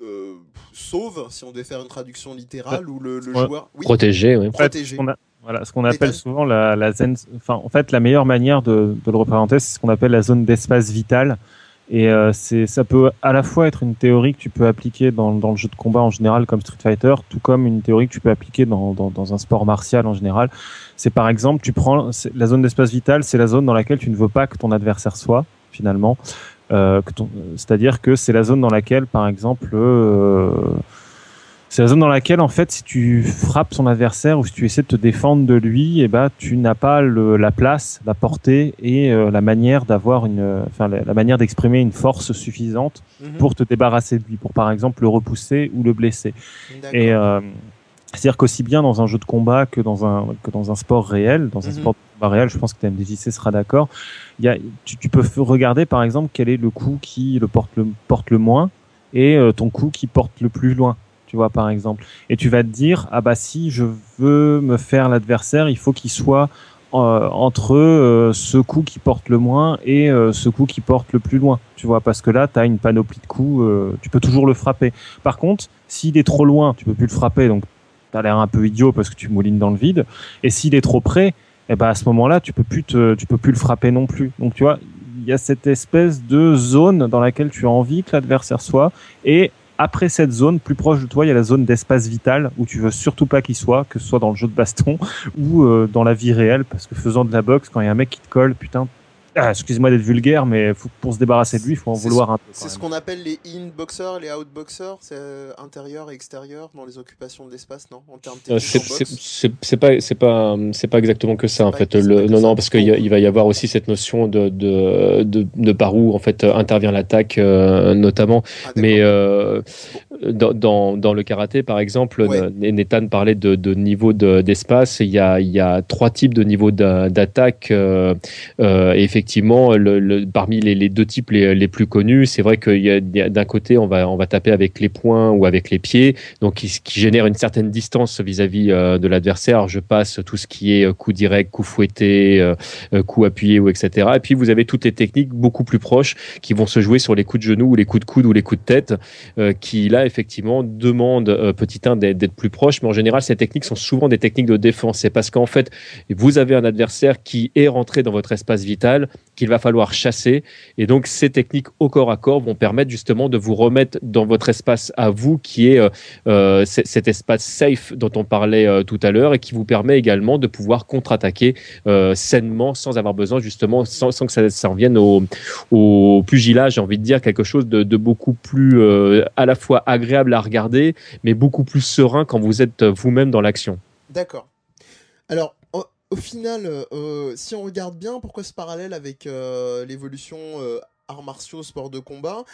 euh, sauve, si on devait faire une traduction littérale, où le, joueur... protégé, oui. Protégé. Voilà, ce qu'on appelle souvent la, zen, enfin, en fait, la meilleure manière de, de le représenter, c'est ce qu'on appelle la zone d'espace vital Et euh, c'est, ça peut à la fois être une théorie que tu peux appliquer dans, dans, le jeu de combat en général comme Street Fighter, tout comme une théorie que tu peux appliquer dans, dans, dans un sport martial en général. C'est par exemple, tu prends la zone d'espace vital, c'est la zone dans laquelle tu ne veux pas que ton adversaire soit finalement. Euh, c'est-à-dire que c'est la zone dans laquelle, par exemple, euh, c'est la zone dans laquelle, en fait, si tu frappes son adversaire ou si tu essaies de te défendre de lui, eh ben, tu n'as pas le, la place, la portée et euh, la manière d'avoir une, enfin, la, manière d'exprimer une force suffisante mhm. pour te débarrasser de lui, pour par exemple le repousser ou le blesser. Et euh, c'est-à-dire qu'aussi bien dans un jeu de combat que dans un que dans un sport réel, dans un mhm. sport de combat réel, je pense que TMDJC sera d'accord. Il y a, tu, tu, peux regarder par exemple quel est le coup qui le porte le porte le moins et euh, ton coup qui porte le plus loin vois, par exemple. Et tu vas te dire, ah bah si je veux me faire l'adversaire, il faut qu'il soit euh, entre euh, ce coup qui porte le moins et euh, ce coup qui porte le plus loin, tu vois, parce que là, tu as une panoplie de coups, tu peux toujours le frapper. Par contre, s'il est trop loin, tu peux plus le frapper, donc tu as l'air un peu idiot parce que tu moulines dans le vide. Et s'il est trop près, eh ben à ce moment-là, tu peux plus te, tu peux plus le frapper non plus. Donc tu vois, il y a cette espèce de zone dans laquelle tu as envie que l'adversaire soit et après cette zone, plus proche de toi, il y a la zone d'espace vital où tu veux surtout pas qu'il soit, que ce soit dans le jeu de baston ou euh, dans la vie réelle, parce que faisant de la boxe, quand il y a un mec qui te colle, putain, ah, excusez-moi d'être vulgaire, mais pour se débarrasser de lui, il faut en vouloir un peu. C'est ce qu'on appelle les in-boxers, les out-boxers, c'est euh, intérieur et extérieur dans les occupations de l'espace, non? En termes euh, C'est pas, c'est pas, c'est pas exactement que ça en fait. Le, non, non, parce qu'il va y avoir aussi cette notion de de, de, de par où en fait intervient l'attaque, euh, notamment. Ah, mais dans, dans, dans, le karaté, par exemple, ouais. Nathan parlait de, de niveau d'espace. il y a il y a trois types de niveaux d'attaque. Euh, effectivement effectivement, parmi les, deux types les, plus connus, c'est vrai qu'il d'un côté, on va, on va taper avec les poings ou avec les pieds, donc qui, qui génère une certaine distance vis-à-vis euh, de l'adversaire. Je passe tout ce qui est euh, coup direct, coup fouetté, euh, coup appuyé ou etc. Et puis vous avez toutes les techniques beaucoup plus proches qui vont se jouer sur les coups de genoux ou les coups de coude ou les coups de tête, qui là effectivement demandent petit un d'être plus proche. Mais en général, ces techniques sont souvent des techniques de défense. C'est parce qu'en fait, vous avez un adversaire qui est rentré dans votre espace vital qu'il va falloir chasser. Et donc, ces techniques au corps à corps vont permettre justement de vous remettre dans votre espace à vous, qui est euh, euh cet espace safe dont on parlait euh, tout à l'heure et qui vous permet également de pouvoir contre-attaquer sainement sans avoir besoin justement, sans, sans que ça, ça en vienne au, au pugilat, j'ai envie de dire quelque chose de, de beaucoup plus à la fois agréable à regarder, mais beaucoup plus serein quand vous êtes vous-même dans l'action. D'accord. Alors, au final, euh, euh, si on regarde bien, pourquoi ce parallèle avec euh, l'évolution arts martiaux, sport de combat,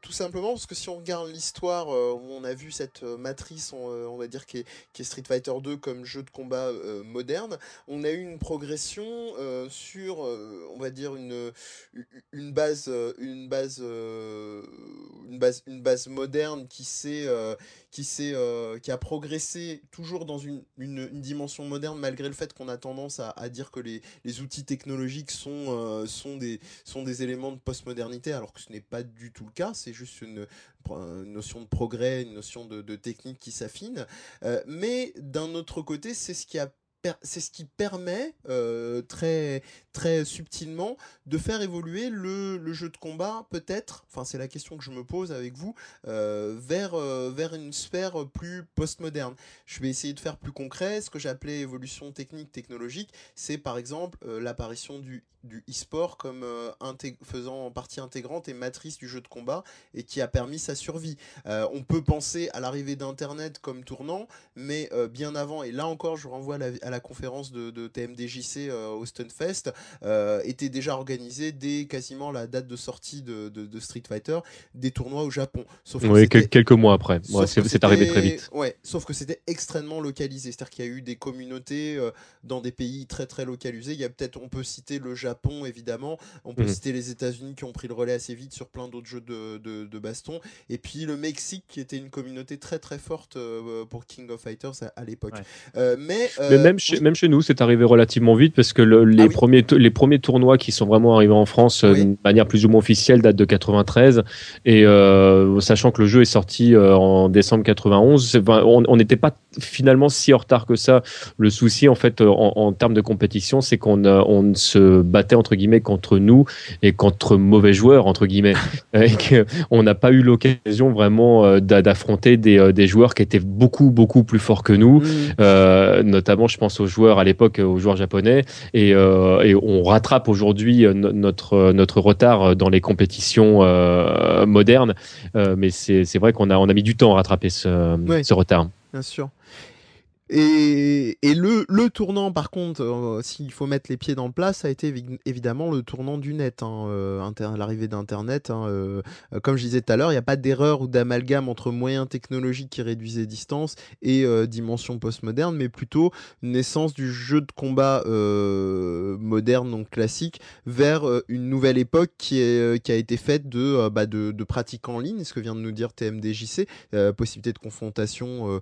tout simplement parce que si on regarde l'histoire où on a vu cette matrice, on, va dire qui est, Street Fighter 2 comme jeu de combat moderne, on a eu une progression sur, on va dire une une base, une base, une base, une base moderne qui s'est qui, euh, qui a progressé toujours dans une, une, dimension moderne, malgré le fait qu'on a tendance à, dire que les, les outils technologiques sont, euh, sont, des, sont des éléments de postmodernité, alors que ce n'est pas du tout le cas, c'est juste une, notion de progrès, une notion de, technique qui s'affine. Euh, mais d'un autre côté, c'est ce qui a c'est ce qui permet euh, très très subtilement de faire évoluer le, jeu de combat peut-être enfin c'est la question que je me pose avec vous euh, vers euh, vers une sphère plus postmoderne. Je vais essayer de faire plus concret. Ce que j'appelais évolution technique technologique c'est par exemple l'apparition du du e-sport comme faisant partie intégrante et matrice du jeu de combat et qui a permis sa survie. On peut penser à l'arrivée d'internet comme tournant mais bien avant et là encore je renvoie à la la conférence de, TMDJC euh, au Stunfest euh, était déjà organisé dès quasiment la date de sortie de, Street Fighter des tournois au Japon. Sauf oui, quelques mois après. c'est arrivé très vite. Ouais, sauf que c'était extrêmement localisé. C'est-à-dire qu'il y a eu des communautés euh, dans des pays très très localisés. Il y a peut-être, on peut citer le Japon évidemment, on peut mhm. citer les États-Unis qui ont pris le relais assez vite sur plein d'autres jeux de, de, baston, et puis le Mexique qui était une communauté très très forte pour King of Fighters à, l'époque. mais, mais même chez, même chez nous, c'est arrivé relativement vite parce que les, ah premiers, les premiers tournois qui sont vraiment arrivés en France euh, de manière plus ou moins officielle datent de 93. Et euh, sachant que le jeu est sorti euh, en décembre 91, on n'était pas finalement si en retard que ça. Le souci, en fait, en, en termes de compétition, c'est qu'on on se battait entre guillemets contre nous et contre mauvais joueurs entre guillemets, et qu'on n'a pas eu l'occasion vraiment d'affronter des, des joueurs qui étaient beaucoup beaucoup plus forts que nous. Mmh. notamment, je pense aux joueurs à l'époque, aux joueurs japonais, et, et on rattrape aujourd'hui notre notre retard dans les compétitions modernes. mais c'est vrai qu'on a on a mis du temps à rattraper ce, ce retard. Bien sûr. Et, le, tournant, par contre, euh, s'il faut mettre les pieds dans le plat, ça a été évidemment le tournant du net, hein, euh, l'arrivée d'Internet. Hein, euh, comme je disais tout à l'heure, il n'y a pas d'erreur ou d'amalgame entre moyens technologiques qui réduisaient distance et dimension postmoderne, mais plutôt naissance du jeu de combat moderne, donc classique, vers une nouvelle époque qui, a été faite de, bah, pratiques en ligne, ce que vient de nous dire TMDJC, possibilité de confrontation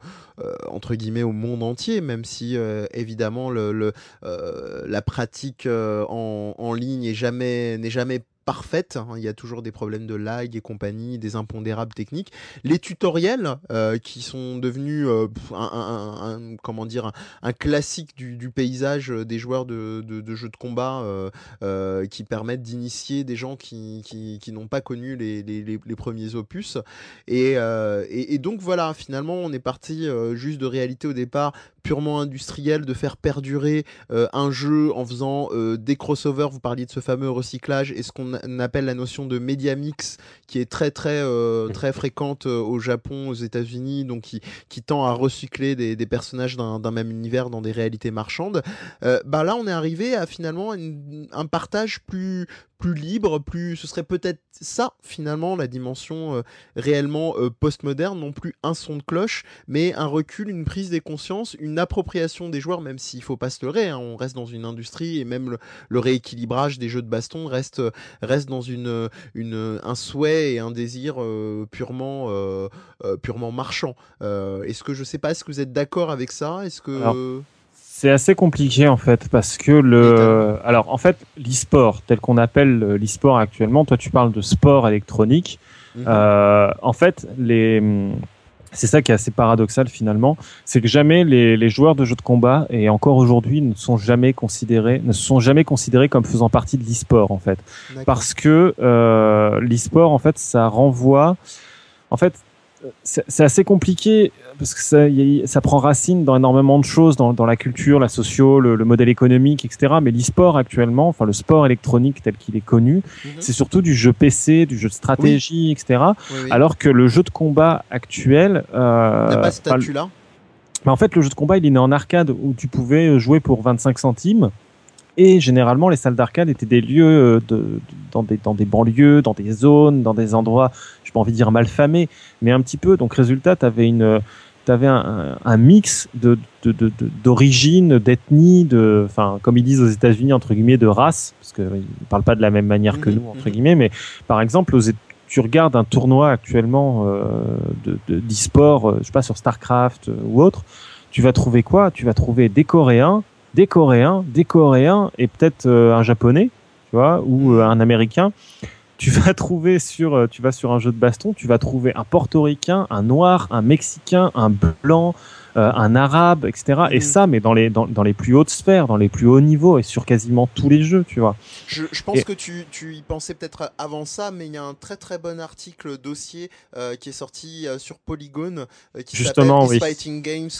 entre guillemets au monde entier, même si euh, évidemment le, euh, la pratique euh, en, en, ligne n'est jamais, jamais parfaite. Hein. Il y a toujours des problèmes de lag et compagnie, des impondérables techniques. Les tutoriels euh, qui sont devenus euh, un, comment dire un, classique du, paysage des joueurs de, jeux de combat euh, qui permettent d'initier des gens qui, n'ont pas connu les, premiers opus. Et, donc voilà, finalement, on est parti juste de réalité au départ purement industrielle de faire perdurer un jeu en faisant des crossovers. Vous parliez de ce fameux recyclage et ce qu'on on appelle la notion de média mix, qui est très très euh, très fréquente euh, au Japon, aux États-Unis, donc qui, qui tend à recycler des, des personnages d'un même univers dans des réalités marchandes. Euh, bah là, on est arrivé à finalement un partage plus plus libre, plus ce serait peut-être ça finalement la dimension euh, réellement euh, postmoderne, non plus un son de cloche, mais un recul, une prise des consciences, une appropriation des joueurs, même s'il faut pas se leurrer, hein, on reste dans une industrie et même le, rééquilibrage des jeux de baston reste reste dans une, un souhait et un désir euh, purement purement marchand. est-ce que je sais pas, est-ce que vous êtes d'accord avec ça? C'est assez compliqué en fait parce que le alors en fait l'e-sport tel qu'on appelle l'e-sport actuellement toi tu parles de sport électronique. Mhm. euh, en fait les c'est ça qui est assez paradoxal finalement, c'est que jamais les, les, joueurs de jeux de combat et encore aujourd'hui ne sont jamais considérés ne sont jamais considérés comme faisant partie de l'e-sport en fait, parce que euh, l'e-sport en fait ça renvoie en fait c'est assez compliqué parce que ça, ça, prend racine dans énormément de choses, dans, dans la culture, la socio, le, modèle économique, etc. Mais l'e-sport actuellement, enfin le sport électronique tel qu'il est connu, mhm. c'est surtout du jeu PC, du jeu de stratégie, etc. Alors que le jeu de combat actuel euh, n'a pas ce statut-là. En fait, le jeu de combat, il est né en arcade où tu pouvais jouer pour 25 centimes. Et généralement, les salles d'arcade étaient des lieux euh, de, dans, des, dans des banlieues, dans des zones, dans des endroits, je pas envie de dire malfamés, mais un petit peu. Donc, résultat, tu avais une avais un, un, mix de, d'origine, de, d'ethnie, de, enfin, comme ils disent aux États-Unis entre guillemets, de race, parce qu'ils ne parlent pas de la même manière que mhm, nous entre mhm. guillemets, mais par exemple, aux, tu regardes un tournoi actuellement euh, de, d'e-sport, euh, je sais pas sur Starcraft ou autre, tu vas trouver quoi? Tu vas trouver des Coréens, des Coréens, des Coréens et peut-être euh, un Japonais, tu vois, ou euh, un Américain. Tu vas trouver sur, euh, tu vas sur un jeu de baston, tu vas trouver un Portoricain, un Noir, un Mexicain, un Blanc, euh, un arabe, etc. Et mm. ça, mais dans les, dans, dans, les plus hautes sphères, dans les plus hauts niveaux et sur quasiment tous les jeux, tu vois. Je, je pense que tu, tu y pensais peut-être avant ça, mais il y a un très très bon article dossier euh, qui est sorti euh, sur Polygon qui s'appelle oui. Fighting Games,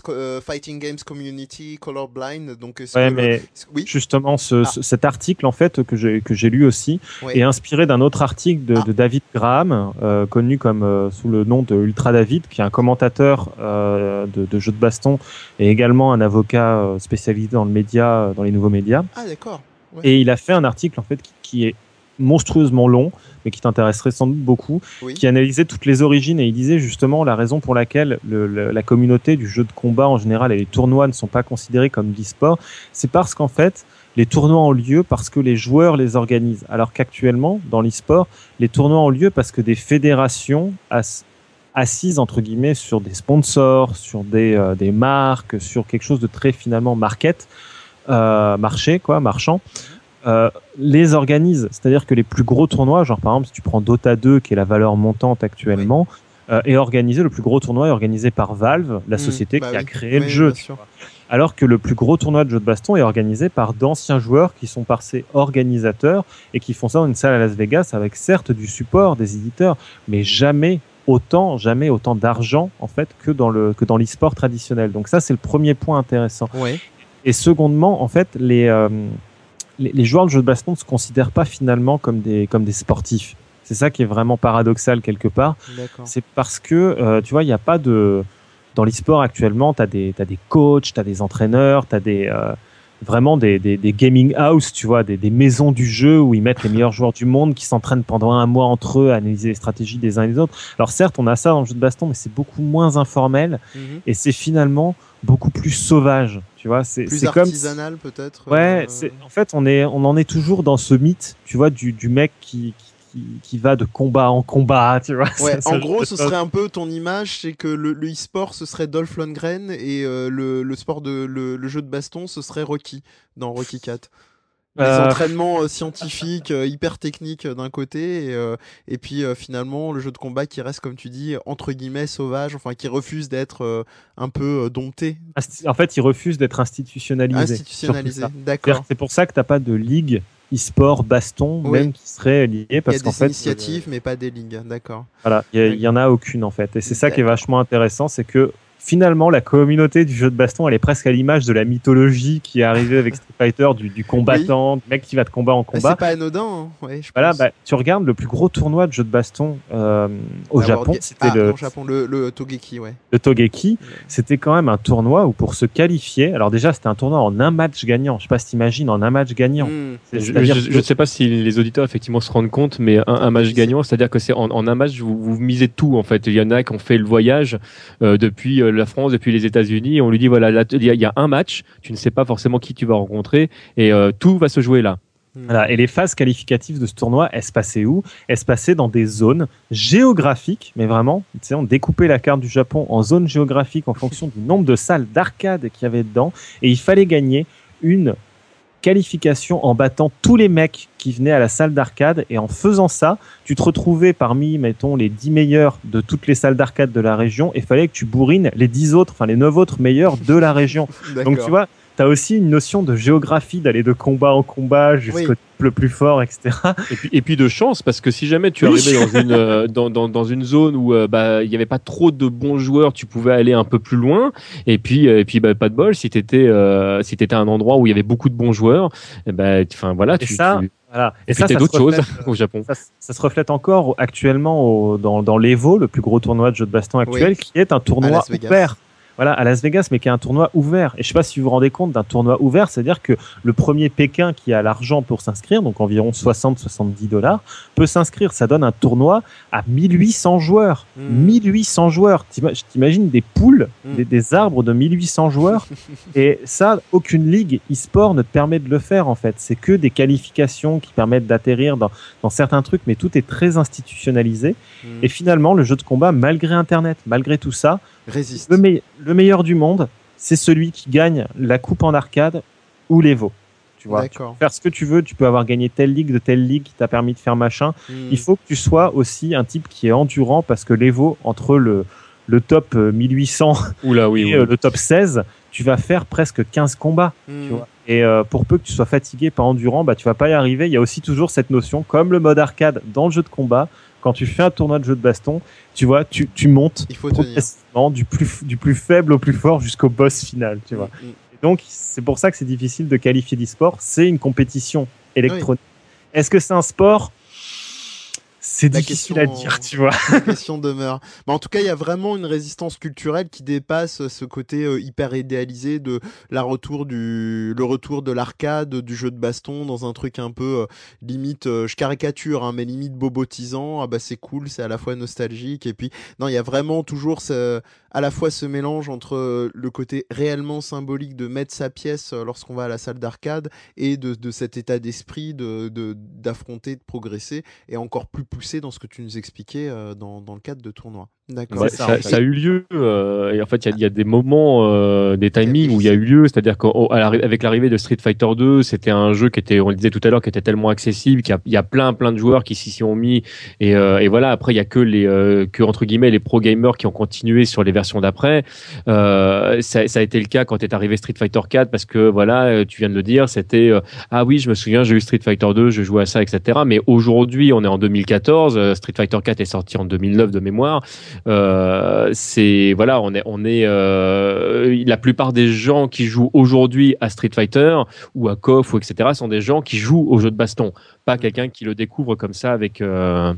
Fighting Games Community Colorblind. Donc, ouais, mais oui? justement, ce, ah. cet article en fait que j'ai que j'ai lu aussi est inspiré d'un autre article de, ah. de David Graham, connu comme sous le nom de Ultra David, qui est un commentateur de, de jeux de baston et également un avocat euh, spécialisé dans le média, euh, dans les nouveaux médias. Ah d'accord. Et il a fait un article en fait qui, est monstrueusement long, mais qui t'intéresserait sans doute beaucoup, qui analysait toutes les origines et il disait justement la raison pour laquelle la communauté du jeu de combat en général et les tournois ne sont pas considérés comme l'e-sport, c'est parce qu'en fait les tournois ont lieu parce que les joueurs les organisent, alors qu'actuellement dans l'e-sport les tournois ont lieu parce que des fédérations assise entre guillemets sur des sponsors, sur des, euh, des marques, sur quelque chose de très finalement market, euh, marché quoi, marchand. Euh, les organise, c'est-à-dire que les plus gros tournois, genre par exemple si tu prends Dota 2 qui est la valeur montante actuellement, est organisé, le plus gros tournoi est organisé par Valve, la mmh. société bah qui a créé le jeu. Alors que le plus gros tournoi de jeu de baston est organisé par d'anciens joueurs qui sont passés organisateurs et qui font ça dans une salle à Las Vegas avec certes du support des éditeurs, mais jamais autant, jamais autant d'argent en fait que dans le que dans l'e-sport traditionnel. Donc ça c'est le premier point intéressant. Et secondement, en fait, les, euh, les, les joueurs de jeux de baston ne se considèrent pas finalement comme des comme des sportifs. C'est ça qui est vraiment paradoxal quelque part. C'est parce que euh, tu vois, il n'y a pas de dans l'e-sport actuellement, tu as des as des coachs, tu as des entraîneurs, tu as des euh, vraiment des, des, des, gaming house, tu vois, des, des, maisons du jeu où ils mettent les meilleurs joueurs du monde qui s'entraînent pendant un mois entre eux à analyser les stratégies des uns et des autres. Alors certes, on a ça dans le jeu de baston, mais c'est beaucoup moins informel mhm. et c'est finalement beaucoup plus sauvage. Tu vois, c'est plus artisanal peut-être. Ouais, euh, c'est en fait on est on en est toujours dans ce mythe, tu vois, du, du mec qui, qui, va de combat en combat, tu vois. Ouais, en gros, ce serait un peu ton image, c'est que le, e-sport, ce serait Dolph Lundgren et euh, le, le, sport de le, jeu de baston, ce serait Rocky dans Rocky 4. Les euh, entraînements euh, scientifiques hyper techniques d'un côté et, et puis finalement le jeu de combat qui reste comme tu dis entre guillemets sauvage enfin qui refuse d'être un peu dompté. En fait il refuse d'être institutionnalisé. Institutionnalisé d'accord. C'est pour ça que t'as pas de ligue e-sport, baston, même qui serait lié parce qu'en fait. Il y a des initiatives, mais pas des ligues, d'accord. Voilà, il y, en a aucune en fait, et c'est ça qui est vachement intéressant, c'est que finalement, la communauté du jeu de baston, elle est presque à l'image de la mythologie qui est arrivée avec Street Fighter, du, combattant, du mec qui va de combat en bah, combat. c'est pas anodin. Hein. voilà, bah, tu regardes le plus gros tournoi de jeu de baston euh, au Japon, c'était ah, le... Japon, le, Togeki, ouais. Le Togeki, c'était quand même un tournoi où pour se qualifier, alors déjà c'était un tournoi en un match gagnant. Je sais pas si t'imagines en un match gagnant. Hmm. Je, ne sais pas si les auditeurs effectivement se rendent compte, mais un, match gagnant, c'est-à-dire que c'est en, un match vous, vous misez tout en fait. Il y en a qui ont fait le voyage euh, depuis euh, la France, depuis les États-Unis. On lui dit voilà, il y, a un match, tu ne sais pas forcément qui tu vas rencontrer et euh, tout va se jouer là. Et les phases qualificatives de ce tournoi, elles se passaient où? Elles se passaient dans des zones géographiques, mais vraiment, on découpait la carte du Japon en zones géographiques en fonction du nombre de salles d'arcade qu'il y avait dedans, et il fallait gagner une qualification en battant tous les mecs qui venaient à la salle d'arcade. Et en faisant ça, tu te retrouvais parmi, mettons, les 10 meilleurs de toutes les salles d'arcade de la région. Et fallait que tu bourrines les 10 autres, enfin les 9 autres meilleurs de la région. Donc tu vois, tu as aussi une notion de géographie, d'aller de combat en combat jusqu'au le plus fort, etc. Et puis, et puis de chance, parce que si jamais tu arrivais dans une, euh, dans, dans, dans, une zone où euh, bah, il n'y avait pas trop de bons joueurs, tu pouvais aller un peu plus loin. Et puis, euh, et puis bah, pas de bol, si tu étais, si étais à un endroit où il y avait beaucoup de bons joueurs, et bah, enfin voilà, tu, ça, Voilà. Et, ça, d'autres choses au Japon. Ça, se reflète encore actuellement au, dans, dans l'Evo, le plus gros tournoi de jeu de baston actuel, qui est un tournoi ouvert voilà, à Las Vegas, mais qui est un tournoi ouvert. Et je sais pas si vous vous rendez compte d'un tournoi ouvert, c'est-à-dire que le premier Pékin qui a l'argent pour s'inscrire, donc environ 60-70 dollars, peut s'inscrire. Ça donne un tournoi à 1800 joueurs. 1800 hmm. joueurs. T'imagines des poules, hmm. des, arbres de 1800 joueurs. et ça, aucune ligue e-sport ne te permet de le faire, en fait. C'est que des qualifications qui permettent d'atterrir dans, dans certains trucs, mais tout est très institutionnalisé. Hmm. Et finalement, le jeu de combat, malgré Internet, malgré tout ça, Résiste. Le, meilleur du monde, c'est celui qui gagne la coupe en arcade ou l'Evo. Tu vois, tu peux faire ce que tu veux, tu peux avoir gagné telle ligue de telle ligue qui t'a permis de faire machin. Hmm. Il faut que tu sois aussi un type qui est endurant parce que l'Evo, entre le, le top 1800 euh, Oula, oui, et euh, le top 16, tu vas faire presque 15 combats. Tu hmm. vois. Et euh, pour peu que tu sois fatigué, pas endurant, bah tu vas pas y arriver. Il y a aussi toujours cette notion, comme le mode arcade dans le jeu de combat, quand tu fais un tournoi de jeu de baston, tu vois, tu, tu montes progressivement du plus, du plus faible au plus fort jusqu'au boss final, tu vois. Mm, mm. donc, c'est pour ça que c'est difficile de qualifier d'e-sport. C'est une compétition électronique. Est-ce que c'est un sport c'est difficile à dire, tu vois. La question demeure. Mais en tout cas, il y a vraiment une résistance culturelle qui dépasse ce côté euh, hyper idéalisé de la retour du, le retour de l'arcade, du jeu de baston dans un truc un peu euh, limite, euh, je caricature, hein, mais limite bobotisant. Ah bah c'est cool, c'est à la fois nostalgique et puis non, il y a vraiment toujours ce, à la fois ce mélange entre le côté réellement symbolique de mettre sa pièce lorsqu'on va à la salle d'arcade et de, de cet état d'esprit de d'affronter, de, progresser et encore plus poussé dans ce que tu nous expliquais dans, dans le cadre de tournois. D'accord. ça, a eu lieu. Euh, et en fait, il y, y, a des moments, euh, des timings où il y a eu lieu. C'est-à-dire qu'avec l'arrivée de Street Fighter 2, c'était un jeu qui était, on le disait tout à l'heure, qui était tellement accessible qu'il y, y, a plein, plein de joueurs qui s'y sont mis. Et, euh, et voilà. Après, il y a que les, euh, que entre guillemets, les pro gamers qui ont continué sur les versions d'après. Euh, ça, ça, a été le cas quand est arrivé Street Fighter 4 parce que voilà, tu viens de le dire, c'était ah oui, je me souviens, j'ai eu Street Fighter 2, je jouais à ça, etc. Mais aujourd'hui, on est en 2014. Street Fighter 4 est sorti en 2009 de mémoire. Euh, c'est voilà, on est on est euh, la plupart des gens qui jouent aujourd'hui à Street Fighter ou à KOF ou etc. sont des gens qui jouent au jeu de baston, pas quelqu'un qui le découvre comme ça avec euh,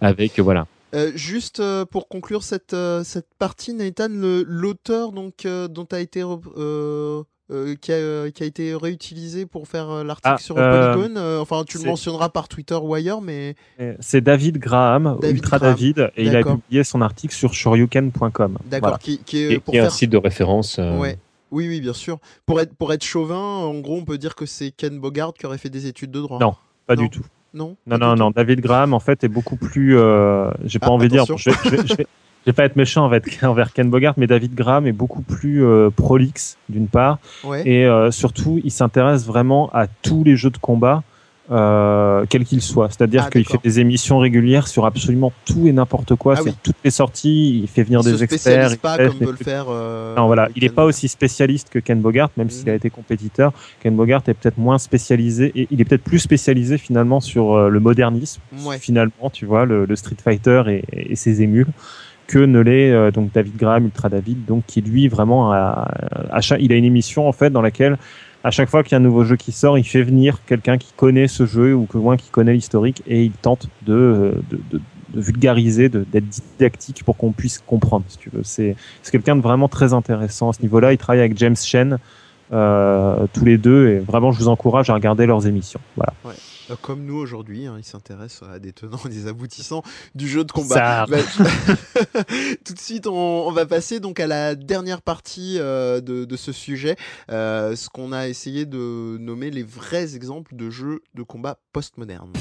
avec voilà. juste pour conclure cette, cette partie, Nathan, l'auteur donc dont a été euh, qui, a, euh, qui, a, été réutilisé pour faire euh, l'article ah, sur Polygon. enfin, tu le mentionneras par Twitter ou ailleurs, mais c'est David Graham, Ultra David, et il a publié son article sur shoryuken.com. D'accord, qui, qui, est, pour un site de référence. Ouais. Oui, oui, bien sûr. Pour être, pour être chauvin, en gros, on peut dire que c'est Ken Bogart qui aurait fait des études de droit. Non, pas du tout. Non, non, non, non, David Graham, en fait, est beaucoup plus. J'ai pas ah, envie de dire. Je vais, je vais pas être méchant envers, Ken Bogart, mais David Graham est beaucoup plus euh, prolixe d'une part, et euh, surtout il s'intéresse vraiment à tous les jeux de combat, euh, quels qu'ils soient. C'est-à-dire ah, qu'il fait des émissions régulières sur absolument tout et n'importe quoi, ah, sur toutes les sorties. Il fait venir des experts. Il pas comme peut le faire. non, voilà, il n'est pas aussi spécialiste que Ken Bogart, même s'il a mhm. été compétiteur. Ken Bogart est peut-être moins spécialisé et il est peut-être plus spécialisé finalement sur le modernisme. Finalement, tu vois, le, Street Fighter et, et ses émules que ne l'est euh, donc David Graham, Ultra David, donc qui lui vraiment a, il a une émission en fait dans laquelle à chaque fois qu'il y a un nouveau jeu qui sort, il fait venir quelqu'un qui connaît ce jeu ou que moins qui connaît l'historique et il tente de, de, de, de vulgariser, d'être didactique pour qu'on puisse comprendre, si tu veux. C'est quelqu'un de vraiment très intéressant à ce niveau-là. Il travaille avec James Chen euh, tous les deux et vraiment je vous encourage à regarder leurs émissions. Voilà. Comme nous aujourd'hui, hein, ils s'intéressent à des tenants et des aboutissants du jeu de combat. Bah, tout de suite, on, va passer donc à la dernière partie euh, de, de, ce sujet, euh, ce qu'on a essayé de nommer les vrais exemples de jeux de combat postmodernes.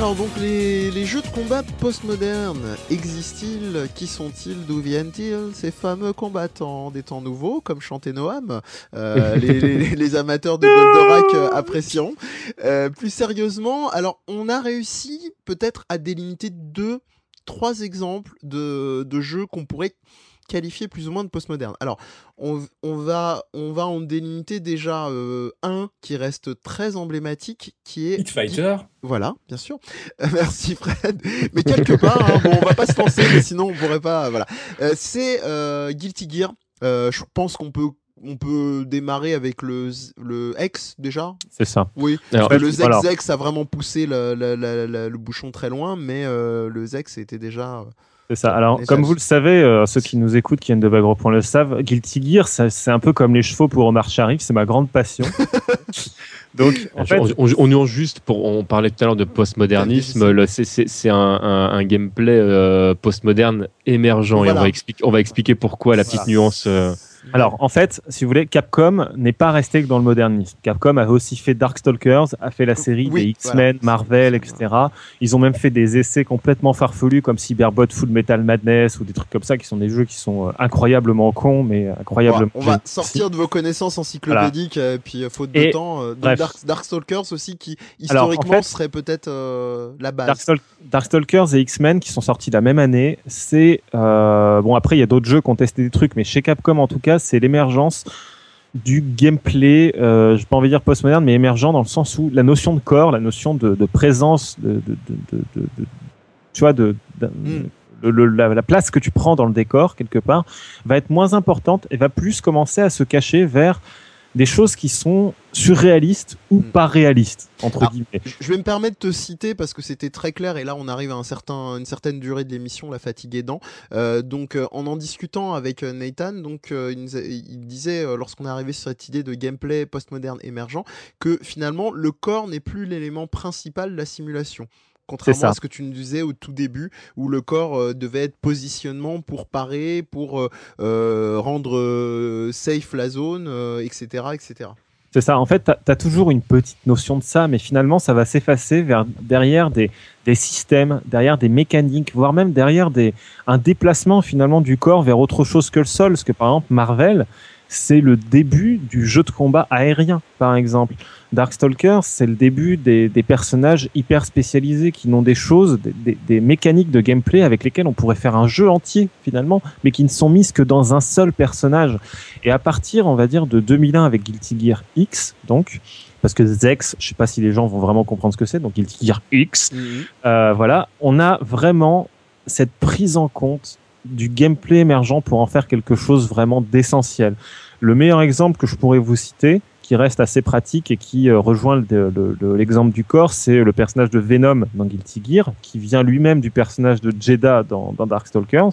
Alors donc les, jeux de combat postmodernes existent-ils? Qui sont-ils? D'où viennent-ils? Ces fameux combattants des temps nouveaux, comme chantait Noam, euh, les, amateurs de Goldorak euh, apprécieront. Euh, plus sérieusement, alors on a réussi peut-être à délimiter deux, trois exemples de, de jeux qu'on pourrait qualifié plus ou moins de postmoderne. Alors, on, on, va, on va en délimiter déjà euh, un qui reste très emblématique, qui est... Hit Fighter Voilà, bien sûr. merci Fred. Mais quelque part, hein, bon, on va pas se lancer, mais sinon on pourrait pas... Voilà. Euh, c'est euh, Guilty Gear. je pense qu'on peut on peut démarrer avec le, le X déjà. C'est ça. Oui. le ZX a vraiment poussé le, le, bouchon très loin, mais le ZX était déjà c'est ça. Alors, comme vous le savez, euh, ceux qui nous écoutent, qui viennent de Bagro.le le savent, Guilty Gear, c'est un peu comme les chevaux pour Omar Sharif, c'est ma grande passion. Donc, en fait, on, on, juste pour, on parlait tout à l'heure de postmodernisme, c'est un, un, un, gameplay euh, postmoderne émergent et on va expliquer, on va expliquer pourquoi la petite nuance. Euh, alors, en fait, si vous voulez, Capcom n'est pas resté que dans le modernisme. Capcom a aussi fait Darkstalkers, a fait la série des X-Men, Marvel, etc. Ils ont même fait des essais complètement farfelus comme Cyberbot Full Metal Madness ou des trucs comme ça qui sont des jeux qui sont euh, incroyablement cons, mais incroyablement. On va sortir de vos connaissances encyclopédiques, et euh, puis euh, faute de temps. Darkstalkers aussi, qui historiquement serait peut-être la base. Darkstalkers et X-Men qui sont sortis la même année, c'est bon après il y a d'autres jeux qui ont testé des trucs, mais chez Capcom en tout cas c'est l'émergence du gameplay, euh, je peux pas envie de dire postmoderne, mais émergent dans le sens où la notion de corps, la notion de, présence, de, tu vois, de, hmm. la, place que tu prends dans le décor quelque part, va être moins importante et va plus commencer à se cacher vers des choses qui sont surréalistes ou hmm. pas réalistes entre guillemets. Je vais me permettre de te citer parce que c'était très clair et là on arrive à un certain, une certaine durée de l'émission, la fatigue aidant. Euh, donc euh, en en discutant avec euh, Nathan, donc il, il, disait lorsqu'on est arrivé sur cette idée de gameplay postmoderne émergent que finalement le corps n'est plus l'élément principal de la simulation contrairement à ce que tu nous disais au tout début, où le corps euh, devait être positionnement pour parer, pour euh, euh, rendre safe la zone, etc., etc. C'est ça. En fait, tu as, toujours une petite notion de ça, mais finalement, ça va s'effacer vers derrière des, des, systèmes, derrière des mécaniques, voire même derrière des, un déplacement finalement du corps vers autre chose que le sol. Parce que par exemple, Marvel, c'est le début du jeu de combat aérien, par exemple. Darkstalkers, c'est le début des, personnages hyper spécialisés qui n'ont des choses, des, mécaniques de gameplay avec lesquelles on pourrait faire un jeu entier finalement, mais qui ne sont mises que dans un seul personnage. Et à partir, on va dire, de 2001 avec Guilty Gear X, donc, parce que Zex, je sais pas si les gens vont vraiment comprendre ce que c'est, donc Guilty Gear X, mhm. euh, voilà, on a vraiment cette prise en compte du gameplay émergent pour en faire quelque chose vraiment d'essentiel. Le meilleur exemple que je pourrais vous citer, qui reste assez pratique et qui euh, rejoint l'exemple du corps, c'est le personnage de Venom dans Guilty Gear, qui vient lui-même du personnage de Jeddah dans, dans Darkstalkers.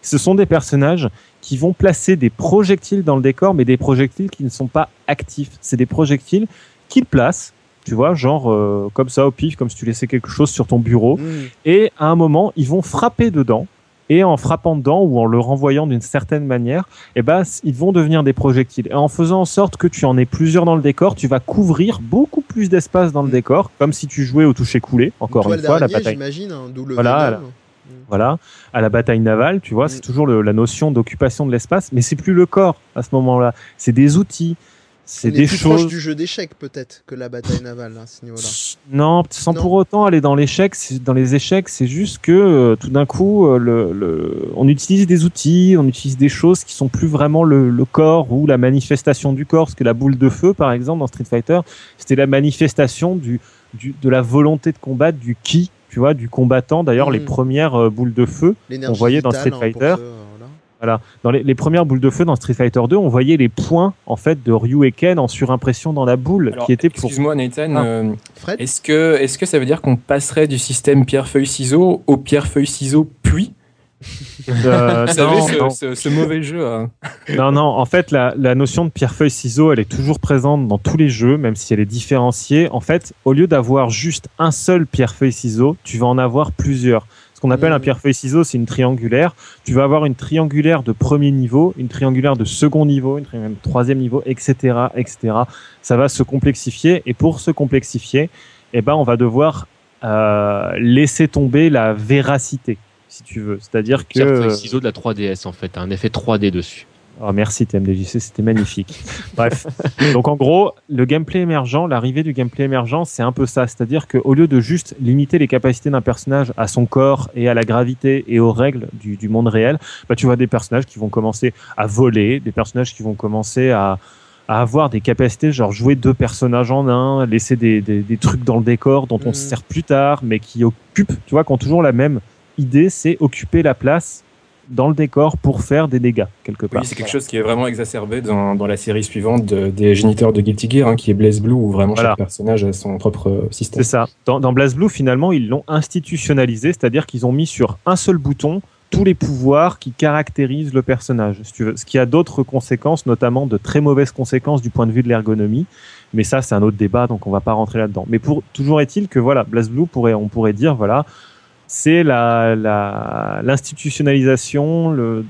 Ce sont des personnages qui vont placer des projectiles dans le décor, mais des projectiles qui ne sont pas actifs. C'est des projectiles qu'ils placent, tu vois, genre euh, comme ça au pif, comme si tu laissais quelque chose sur ton bureau. Mmh. Et à un moment, ils vont frapper dedans et en frappant dedans ou en le renvoyant d'une certaine manière, eh ben, ils vont devenir des projectiles. Et en faisant en sorte que tu en aies plusieurs dans le décor, tu vas couvrir beaucoup plus d'espace dans le mm. décor, comme si tu jouais au toucher coulé, encore une fois, la bataille. J'imagine, voilà, voilà, à la bataille navale, tu vois, mm. c'est toujours la notion d'occupation de l'espace, mais c'est plus le corps à ce moment-là, c'est des outils, c'est des plus choses. du jeu d'échecs peut-être que la bataille navale à ce niveau-là. Non, sans pour autant aller dans l'échec, dans les échecs, c'est juste que euh, tout d'un coup, euh, le, on utilise des outils, on utilise des choses qui sont plus vraiment le, corps ou la manifestation du corps. Parce que la boule de feu, par exemple, dans Street Fighter, c'était la manifestation du, du, de la volonté de combattre, du ki, tu vois, du combattant. D'ailleurs, les hmm. premières euh, boules de feu qu'on voyait dans Street hein, Fighter. Voilà. Dans les, premières boules de feu dans Street Fighter 2, on voyait les points en fait de Ryu et Ken en surimpression dans la boule, qui était pour. Excuse-moi Nathan, ah. euh, est-ce que est-ce que ça veut dire qu'on passerait du système pierre feuille ciseaux au pierre feuille ciseaux puis euh, Vous savez, ce, mauvais jeu. Hein. Non, non, en fait, la, la notion de pierre-feuille-ciseau, elle est toujours présente dans tous les jeux, même si elle est différenciée. En fait, au lieu d'avoir juste un seul pierre-feuille-ciseau, tu vas en avoir plusieurs. Ce qu'on appelle un mmh. pierre-feuille-ciseau, c'est une triangulaire. Tu vas avoir une triangulaire de premier niveau, une triangulaire de second niveau, une triangulaire de troisième niveau, etc., etc. Ça va se complexifier. Et pour se complexifier, eh ben, on va devoir euh, laisser tomber la véracité, si tu veux. C'est-à-dire que... Pierre-feuille-ciseau de la 3DS, en fait. Un effet 3D dessus. Oh, merci TMDJC, c'était magnifique. Bref, donc en gros, le gameplay émergent, l'arrivée du gameplay émergent, c'est un peu ça. C'est-à-dire qu'au lieu de juste limiter les capacités d'un personnage à son corps et à la gravité et aux règles du, du monde réel, bah, tu vois des personnages qui vont commencer à voler, des personnages qui vont commencer à, à avoir des capacités, genre jouer deux personnages en un, laisser des, des, des trucs dans le décor dont on se mm. sert plus tard, mais qui occupent, tu vois, qui ont toujours la même idée, c'est occuper la place dans le décor pour faire des dégâts quelque part. Oui, c'est quelque chose qui est vraiment exacerbé dans, dans la série suivante des géniteurs de Guilty Gear, hein, qui est Blaze Blue, où vraiment chaque personnage a son propre euh, système. C'est ça. Dans, dans Blaze Blue, finalement, ils l'ont institutionnalisé, c'est-à-dire qu'ils ont mis sur un seul bouton tous les pouvoirs qui caractérisent le personnage, si tu veux. Ce qui a d'autres conséquences, notamment de très mauvaises conséquences du point de vue de l'ergonomie. Mais ça, c'est un autre débat, donc on va pas rentrer là-dedans. Mais pour toujours est-il que voilà, Blaze Blue pourrait, on pourrait dire voilà, c'est l'institutionnalisation de,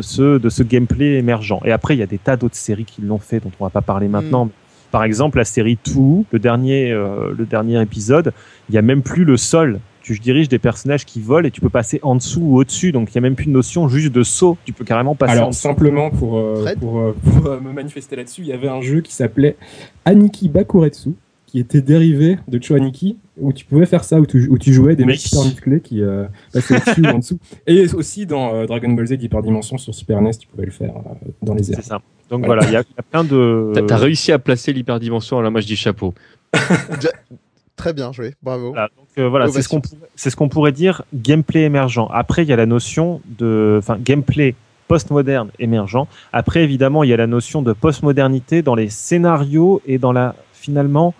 ce, de ce gameplay émergent. Et après, il y a des tas d'autres séries qui l'ont fait, dont on va pas parler mm. maintenant. Par exemple, la série Two, le dernier, euh, le dernier épisode, il y a même plus le sol. Tu diriges des personnages qui volent et tu peux passer en dessous ou au-dessus. Donc il y a même plus de notion juste de saut. Tu peux carrément passer. Alors simplement pour euh, pour, euh, pour me manifester là-dessus, il y avait un jeu qui s'appelait Aniki Bakuretsu qui était dérivé de Choaniki, où tu pouvais faire ça, où tu, où tu jouais des mecs hyper musclés qui euh, passaient au-dessus ou en dessous. Et aussi dans euh, Dragon Ball Z Hyperdimension sur Super NES, tu pouvais le faire euh, dans les airs. C'est ça. Donc voilà, il y, a plein de. T'as as réussi à placer l'hyperdimension, là moi je dis chapeau. Très bien joué, bravo. Voilà, donc, voilà c'est ce qu'on pourrait dire gameplay émergent. Après, il y a la notion de, enfin, gameplay postmoderne émergent. Après, évidemment, il y a la notion de postmodernité dans les scénarios et dans la finalement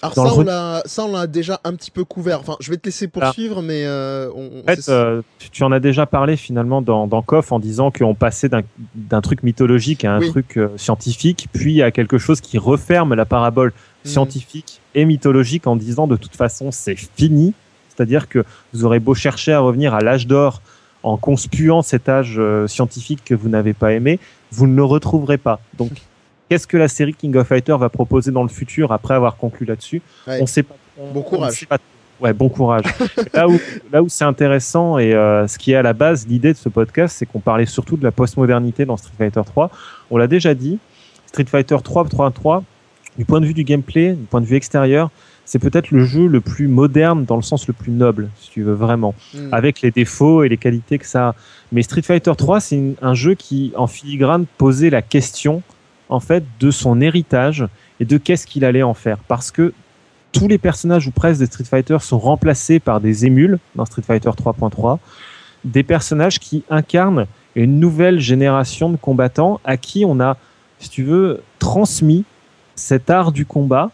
alors ça, on l'a, ça, on l'a déjà un petit peu couvert. Enfin, je vais te laisser poursuivre, mais euh, en fait, euh, tu, en as déjà parlé finalement dans, dans KOF en disant qu'on passait d'un, truc mythologique à un truc euh, scientifique, puis à quelque chose qui referme la parabole hmm. scientifique et mythologique en disant de toute façon c'est fini. C'est-à-dire que vous aurez beau chercher à revenir à l'âge d'or en conspuant cet âge scientifique que vous n'avez pas aimé, vous ne le retrouverez pas. Donc Qu'est-ce que la série King of Fighters va proposer dans le futur après avoir conclu là-dessus On sait pas. bon courage. Ouais, bon courage. là où, là où c'est intéressant et euh, ce qui est à la base l'idée de ce podcast, c'est qu'on parlait surtout de la postmodernité dans Street Fighter 3. On l'a déjà dit, Street Fighter 3 3 du point de vue du gameplay, du point de vue extérieur, c'est peut-être le jeu le plus moderne dans le sens le plus noble, si tu veux vraiment, hmm. avec les défauts et les qualités que ça a. Mais Street Fighter 3, c'est un jeu qui, en filigrane, posait la question en fait de son héritage et de qu'est-ce qu'il allait en faire. Parce que tous les personnages ou presque de Street Fighter sont remplacés par des émules dans Street Fighter 3.3, des personnages qui incarnent une nouvelle génération de combattants à qui on a, si tu veux, transmis cet art du combat,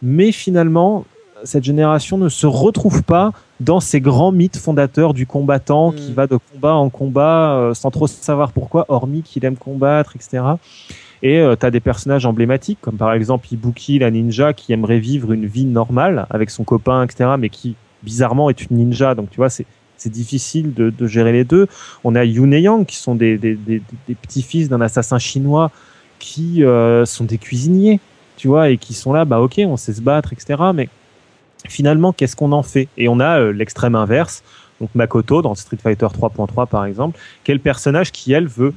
mais finalement, cette génération ne se retrouve pas dans ces grands mythes fondateurs du combattant qui hmm. va de combat en combat euh, sans trop savoir pourquoi, hormis qu'il aime combattre, etc. Et euh, tu as des personnages emblématiques, comme par exemple Ibuki, la ninja, qui aimerait vivre une vie normale avec son copain, etc., mais qui, bizarrement, est une ninja. Donc, tu vois, c'est c'est difficile de, de, gérer les deux. On a Yun et Yang qui sont des, des, des, des petits-fils d'un assassin chinois qui euh, sont des cuisiniers, tu vois, et qui sont là, bah ok, on sait se battre, etc. Mais finalement, qu'est-ce qu'on en fait? Et on a euh, l'extrême inverse, donc Makoto dans Street Fighter 3.3 par exemple, quel personnage qui, elle, veut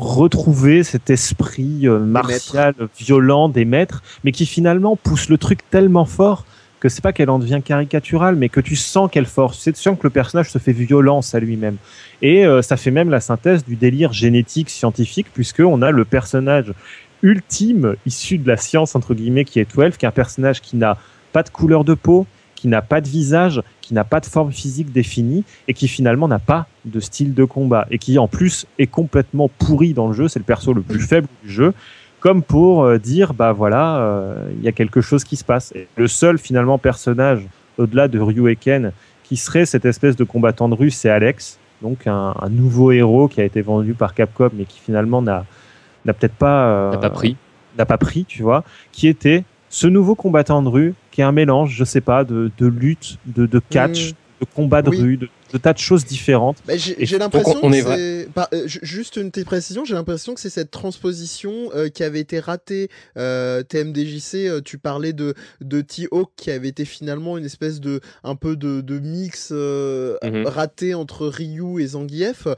retrouver cet esprit euh, martial, violent des maîtres, mais qui finalement pousse le truc tellement fort que c'est pas qu'elle en devient caricaturale, mais que tu sens qu'elle force. Tu sens que le personnage se fait violence à lui-même. Et euh, ça fait même la synthèse du délire génétique scientifique, puisque on a le personnage ultime issu de la science entre guillemets qui est 12, qui est un personnage qui n'a pas de couleur de peau, qui n'a pas de visage, qui n'a pas de forme physique définie et qui finalement n'a pas de style de combat et qui en plus est complètement pourri dans le jeu. C'est le perso le plus faible du jeu, comme pour euh, dire bah voilà, euh, il y a quelque chose qui se passe. Et le seul finalement personnage au-delà de Ryu Ken qui serait cette espèce de combattant de rue, c'est Alex, donc un, nouveau héros qui a été vendu par Capcom mais qui finalement n'a n'a peut-être pas euh, n'a pas pris n'a pas pris, tu vois, qui était ce nouveau combattant de rue qui est un mélange, je sais pas, de, de lutte, de, de catch, mm. de combat de rue, de, tas de choses différentes. Bah, j'ai l'impression que c'est euh, juste une petite précision, j'ai l'impression que c'est cette transposition euh, qui avait été ratée. Euh, TMDJC, euh, tu parlais de de T-Hawk qui avait été finalement une espèce de un peu de, de mix mm-hmm. raté entre Ryu et Zangief.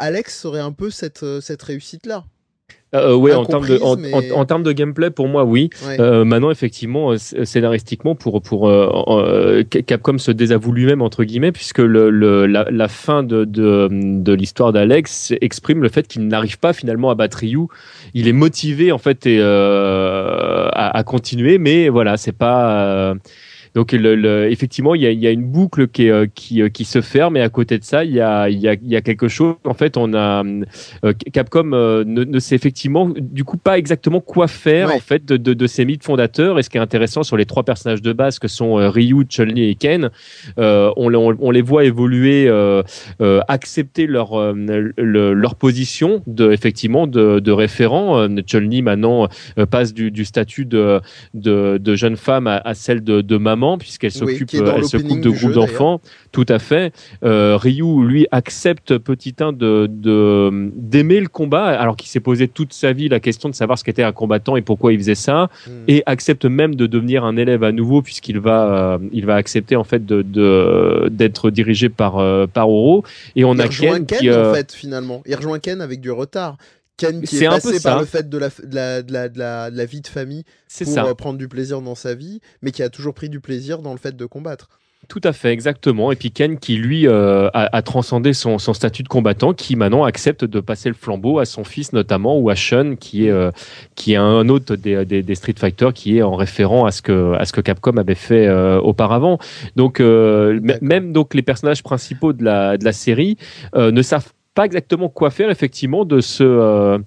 Alex serait un peu cette cette réussite là. Euh, oui, en termes de en, termes de gameplay, pour moi, oui. Euh, maintenant, effectivement, euh, scénaristiquement, pour pour euh, Capcom se désavoue lui-même entre guillemets, puisque le, le la, la, fin de de, de l'histoire d'Alex exprime le fait qu'il n'arrive pas finalement à battre Ryu. Il est motivé en fait et, à, à, continuer, mais voilà, c'est pas donc le, effectivement, il y a, y a, une boucle qui, est, euh, qui, euh, qui, se ferme et à côté de ça, il y a, y a, y a quelque chose. En fait, on a euh, Capcom ne, ne, sait effectivement du coup pas exactement quoi faire en fait de, de, de, ces mythes fondateurs. Et ce qui est intéressant sur les trois personnages de base que sont Ryu, Chun-Li et Ken, on, on, les voit évoluer, accepter leur leur position de effectivement de, de référent. Chun-Li maintenant passe du, du statut de, de, de jeune femme à, à celle de, de maman puisqu'elle s'occupe, elle se coupe de groupes d'enfants. Tout à fait. Euh, Ryu, lui, accepte petit un de d'aimer le combat, alors qu'il s'est posé toute sa vie la question de savoir ce qu'était un combattant et pourquoi il faisait ça, hmm. et accepte même de devenir un élève à nouveau puisqu'il va, euh, il va accepter en fait de d'être dirigé par euh, par Oro. Et on il a Ken, Ken qui, en fait finalement. Il rejoint Ken avec du retard. Ken qui est, passé par le fait de la, de la, de la, de la, vie de famille pour ça. Euh, prendre du plaisir dans sa vie, mais qui a toujours pris du plaisir dans le fait de combattre. Tout à fait, exactement. Et puis Ken qui, lui, euh, a, transcendé son, son, statut de combattant, qui maintenant accepte de passer le flambeau à son fils notamment, ou à Shun, qui est, euh, qui est un autre des, des, des, Street Fighter, qui est en référent à ce que, à ce que Capcom avait fait auparavant. Donc, même donc les personnages principaux de la, de la série ne savent pas exactement quoi faire effectivement de ce euh,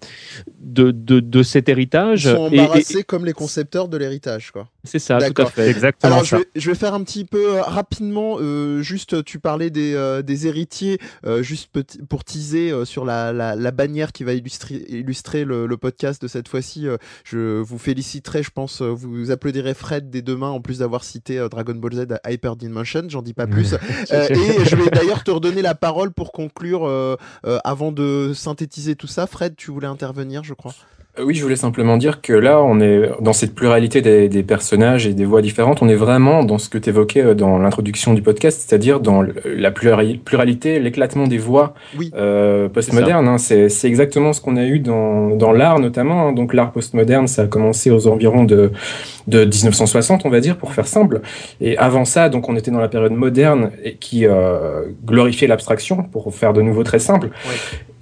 de, de, de, cet héritage. Ils sont embarrassés comme les concepteurs de l'héritage, quoi. C'est ça, tout à fait. Exactement. Alors, Je, vais, je vais faire un petit peu euh, rapidement, euh, juste, tu parlais des, euh, des héritiers, juste pour teaser sur la, la, la, bannière qui va illustrer, illustrer le, le podcast de cette fois-ci. je vous féliciterai, je pense, vous applaudirez Fred dès demain, en plus d'avoir cité Dragon Ball Z à Hyper Dimension, j'en dis pas plus. et je vais d'ailleurs te redonner la parole pour conclure avant de synthétiser tout ça. Fred, tu voulais intervenir, je crois? Euh, oui, je voulais simplement dire que là, on est dans cette pluralité des, des personnages et des voix différentes. On est vraiment dans ce que tu évoquais euh, dans l'introduction du podcast, c'est-à-dire dans la pluralité, l'éclatement des voix euh, postmodernes. Hein. C'est exactement ce qu'on a eu dans, dans l'art notamment. Hein. Donc l'art postmoderne, ça a commencé aux environs de, de 1960, on va dire, pour faire simple. Et avant ça, donc on était dans la période moderne et qui euh, glorifiait l'abstraction, pour faire de nouveau très simple.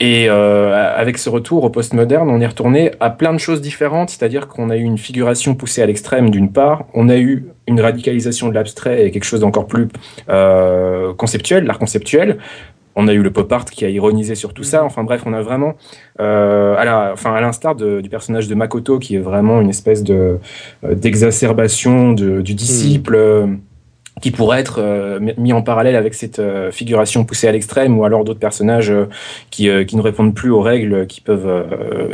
Et euh, avec ce retour au postmoderne, on est retourné à plein de choses différentes, c'est-à-dire qu'on a eu une figuration poussée à l'extrême d'une part, on a eu une radicalisation de l'abstrait et quelque chose d'encore plus euh, conceptuel, l'art conceptuel. On a eu le pop art qui a ironisé sur tout ça. Enfin bref, on a vraiment, euh, à la, enfin à l'instar du personnage de Makoto, qui est vraiment une espèce de euh, d'exacerbation du disciple. Mm qui pourrait être euh, mis en parallèle avec cette euh, figuration poussée à l'extrême ou alors d'autres personnages euh, qui, qui ne répondent plus aux règles, qui peuvent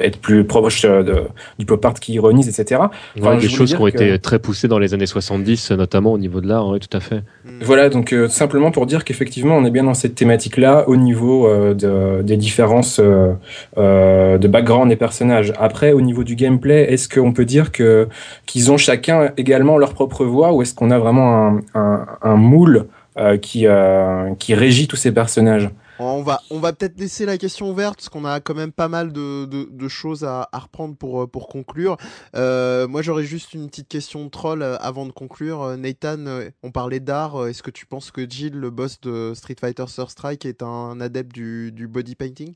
être plus proches de, du pop art qui ironise, etc. Enfin, des choses qui ont été très poussées dans les années 70, notamment au niveau de l'art, oui, tout à fait. Mm. Voilà, donc simplement pour dire qu'effectivement, on est bien dans cette thématique-là au niveau de, des différences de background des personnages. Après, au niveau du gameplay, est-ce qu'on peut dire que qu'ils ont chacun également leur propre voix ou est-ce qu'on a vraiment un un, moule euh, qui, euh, qui régit tous ces personnages. On va, on va peut-être laisser la question ouverte parce qu'on a quand même pas mal de, de, choses à, reprendre pour, euh, pour conclure. moi, j'aurais juste une petite question de troll avant de conclure. Nathan, on parlait d'art. Est-ce que tu penses que Jill, le boss de Street Fighter Third Strike, est un adepte du, du body painting?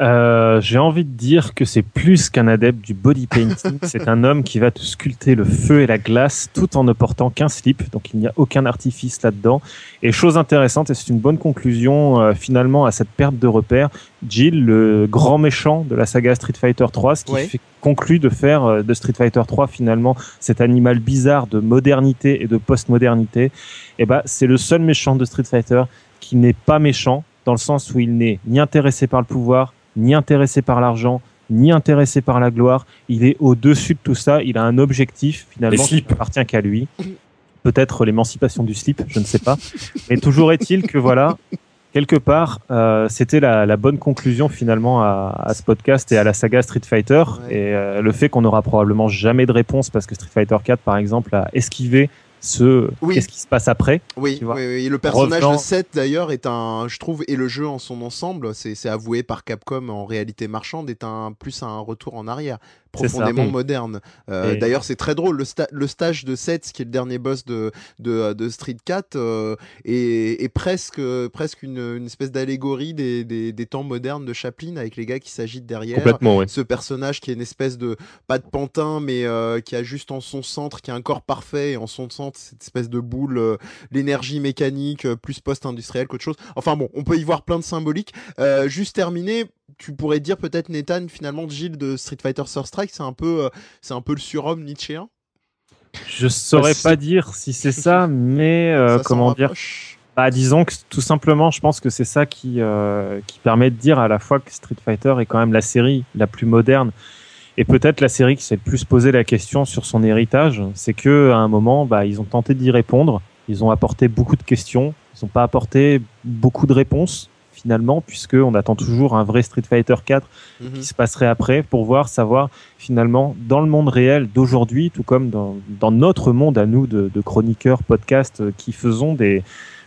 Euh, j'ai envie de dire que c'est plus qu'un adepte du body painting. c'est un homme qui va te sculpter le feu et la glace tout en ne portant qu'un slip. Donc il n'y a aucun artifice là-dedans. Et chose intéressante, et c'est une bonne conclusion euh, finalement à cette perte de repère, Jill, le grand méchant de la saga Street Fighter 3, ce qui fait, conclut de faire euh, de Street Fighter 3 finalement cet animal bizarre de modernité et de postmodernité. Et eh ben, c'est le seul méchant de Street Fighter qui n'est pas méchant, dans le sens où il n'est ni intéressé par le pouvoir, ni intéressé par l'argent, ni intéressé par la gloire. Il est au-dessus de tout ça. Il a un objectif finalement qui appartient qu'à lui. Peut-être l'émancipation du slip, je ne sais pas. Mais toujours est-il que voilà, quelque part, euh, c'était la, bonne conclusion finalement à, ce podcast et à la saga Street Fighter. Et euh, le fait qu'on n'aura probablement jamais de réponse parce que Street Fighter 4, par exemple, a esquivé ce qu'est-ce qui se passe après. Oui, oui, oui, le personnage de Seth d'ailleurs est un, je trouve, et le jeu en son ensemble, c'est avoué par Capcom en réalité marchande, est un plus un retour en arrière profondément moderne. Euh, d'ailleurs, c'est très drôle. Le, le, stage de Seth, qui est le dernier boss de, de, de Street 4, euh, est, est, presque, presque une, une espèce d'allégorie des, des, des, temps modernes de Chaplin avec les gars qui s'agitent derrière. Ce personnage qui est une espèce de, pas de pantin, mais euh, qui a juste en son centre, qui a un corps parfait, et en son centre, cette espèce de boule, l'énergie mécanique, plus post-industrielle qu'autre chose. Enfin bon, on peut y voir plein de symboliques. juste terminé, tu pourrais dire peut-être Nathan finalement Gilles de Street Fighter Third Strike c'est un peu euh, c'est un peu le surhomme nietzschéen? Je saurais bah, pas dire si c'est ça mais euh, comment dire? bah, disons que tout simplement je pense que c'est ça qui euh, qui permet de dire à la fois que Street Fighter est quand même la série la plus moderne. Et peut-être la série qui s'est le plus posé la question sur son héritage c'est que à un moment bah, ils ont tenté d'y répondre. Ils ont apporté beaucoup de questions. Ils n'ont pas apporté beaucoup de réponses finalement, puisqu'on attend toujours un vrai Street Fighter 4 mhm. qui se passerait après pour voir, savoir finalement dans le monde réel d'aujourd'hui, tout comme dans, dans, notre monde à nous de, de chroniqueurs, podcasts euh, qui faisons des,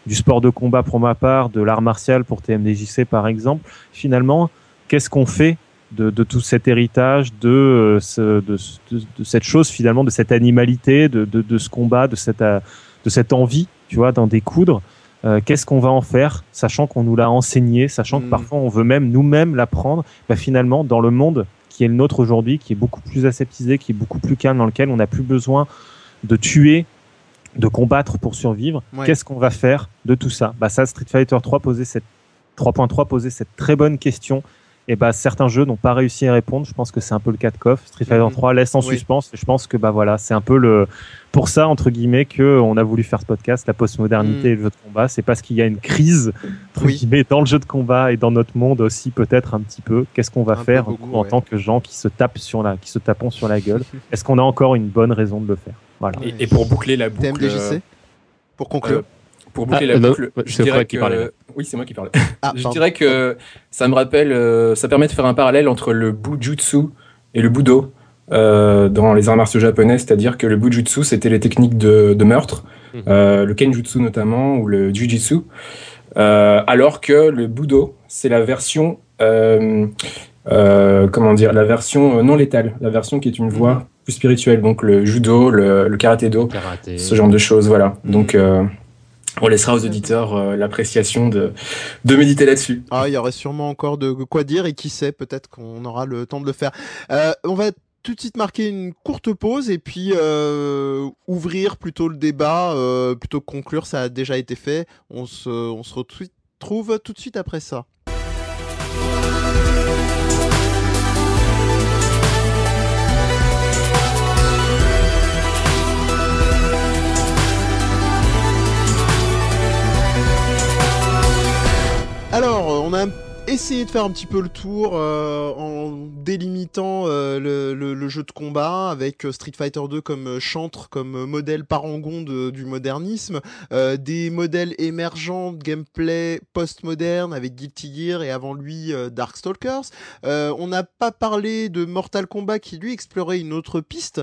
du sport de combat pour ma part, de l'art martial pour TMDJC par exemple, finalement, qu'est-ce qu'on fait de, de, tout cet héritage, de, euh, ce, de, de, cette chose finalement, de cette animalité, de, de, ce combat, de cette, euh, de cette envie, tu vois, d'en découdre. Euh, qu'est-ce qu'on va en faire, sachant qu'on nous l'a enseigné, sachant que mm. parfois on veut même nous-mêmes l'apprendre, bah, finalement dans le monde qui est le nôtre aujourd'hui, qui est beaucoup plus aseptisé, qui est beaucoup plus calme, dans lequel on n'a plus besoin de tuer, de combattre pour survivre, qu'est-ce qu'on va faire de tout ça? Bah ça, Street Fighter 3 posait cette 3.3 posait cette très bonne question et bah certains jeux n'ont pas réussi à répondre. Je pense que c'est un peu le cas de KOF. Street Fighter 3 mhm. laisse en suspens. Et je pense que bah voilà, c'est un peu le pour ça entre guillemets que on a voulu faire ce podcast, la postmodernité mhm. et le jeu de combat. C'est parce qu'il y a une crise entre guillemets dans le jeu de combat et dans notre monde aussi peut-être un petit peu. Qu'est-ce qu'on va faire en tant que gens qui se tapent sur la qui se tapons sur la gueule? Est-ce qu'on a encore une bonne raison de le faire? Voilà. Et, pour boucler la boucle. Euh, pour conclure? Euh, pour boucler ah, la boucle, je dirais que... Oui, c'est moi qui parlais. Ah, je dirais que ça me rappelle, euh, ça permet de faire un parallèle entre le bujutsu et le budo euh, dans les arts martiaux japonais, c'est-à-dire que le bujutsu, c'était les techniques de, meurtre, mhm. euh, le kenjutsu notamment, ou le jujitsu, alors que le budo, c'est la version, comment dire, la version non létale, la version qui est une voie mhm. plus spirituelle, donc le judo, le, le karaté-do, ce genre de choses, voilà. Mhm. Donc on laissera aux auditeurs euh, l'appréciation de, méditer là-dessus. Ah, il y aurait sûrement encore de quoi dire et qui sait, peut-être qu'on aura le temps de le faire. Euh, on va tout de suite marquer une courte pause et puis euh, ouvrir plutôt le débat, plutôt que conclure, ça a déjà été fait. On se, on se retrouve tout de suite après ça. Essayer de faire un petit peu le tour euh, en délimitant euh, le, le, jeu de combat avec euh, Street Fighter 2 comme chantre, comme modèle parangon de, du modernisme, des modèles émergents de gameplay post-moderne avec Guilty Gear et avant lui Darkstalkers. on n'a pas parlé de Mortal Kombat qui lui explorait une autre piste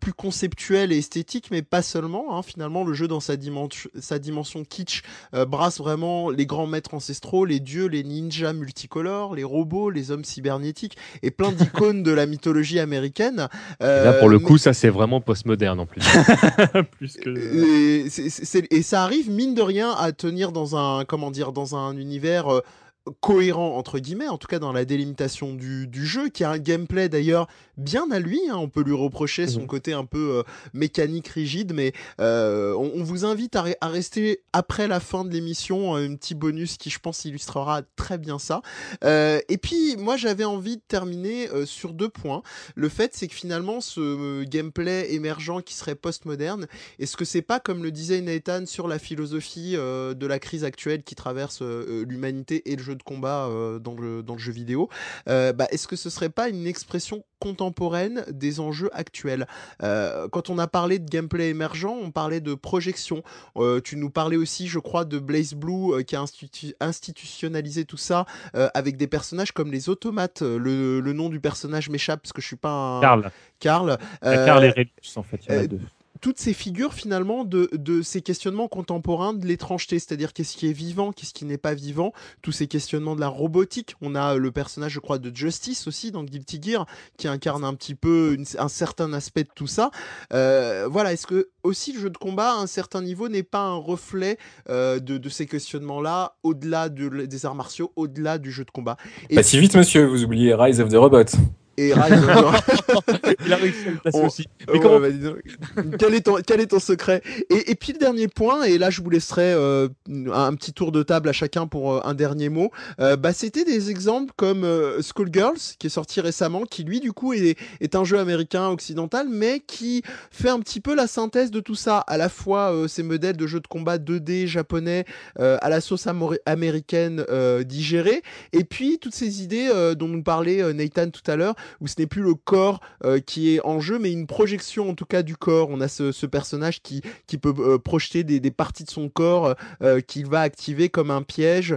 plus conceptuelle et esthétique, mais pas seulement. Hein. Finalement, le jeu dans sa, dimension, sa dimension kitsch brasse vraiment les grands maîtres ancestraux, les dieux, les ninjas multicolores, les robots, les hommes cybernétiques et plein d'icônes de la mythologie américaine. là, pour le euh, coup, ça c'est vraiment postmoderne en plus. plus que... et, et, ça arrive mine de rien à tenir dans un comment dire dans un univers euh, cohérent entre guillemets, en tout cas dans la délimitation du, du jeu, qui a un gameplay d'ailleurs bien à lui. Hein. on peut lui reprocher son mhm. côté un peu euh, mécanique rigide, mais euh, on, vous invite à, à, rester après la fin de l'émission, un petit bonus qui je pense illustrera très bien ça. Euh, et puis moi j'avais envie de terminer sur deux points. Le fait c'est que finalement ce gameplay émergent qui serait postmoderne, est-ce que c'est pas comme le disait Nathan sur la philosophie de la crise actuelle qui traverse l'humanité et le jeu de combat euh, dans, le, dans le jeu vidéo, euh, bah, est-ce que ce serait pas une expression contemporaine des enjeux actuels? Euh, Quand on a parlé de gameplay émergent, on parlait de projection. tu nous parlais aussi, je crois, de Blaze Blue qui a institutionnalisé tout ça avec des personnages comme les automates. Le, le nom du personnage m'échappe parce que je suis pas un... Karl. Karl. Karl et en fait, il y en a deux toutes ces figures finalement de, ces questionnements contemporains de l'étrangeté, c'est-à-dire qu'est-ce qui est vivant, qu'est-ce qui n'est pas vivant, tous ces questionnements de la robotique. On a le personnage, je crois, de Justice aussi dans Guilty Gear, qui incarne un petit peu un certain aspect de tout ça. Euh, voilà, est-ce que aussi le jeu de combat à un certain niveau n'est pas un reflet euh, de, ces questionnements-là, au-delà de, des arts martiaux, au-delà du jeu de combat? Pas si vite, monsieur, vous oubliez Rise of the Robots et Rise Il a réussi à le placer aussi. Mais comment... quel, est ton, quel est ton secret? Et, et, puis le dernier point, et là je vous laisserai euh, un petit tour de table à chacun pour euh, un dernier mot. Euh, bah, C'était des exemples comme euh, Schoolgirls, qui est sorti récemment, qui lui du coup est, est un jeu américain occidental, mais qui fait un petit peu la synthèse de tout ça. À la fois ces modèles de jeux de combat 2D japonais à la sauce américaine digérée, et puis toutes ces idées dont nous parlait Nathan tout à l'heure, où ce n'est plus le corps euh, qui est en jeu, mais une projection en tout cas du corps. On a ce, personnage qui, peut euh, projeter des, parties de son corps euh, qu'il va activer comme un piège,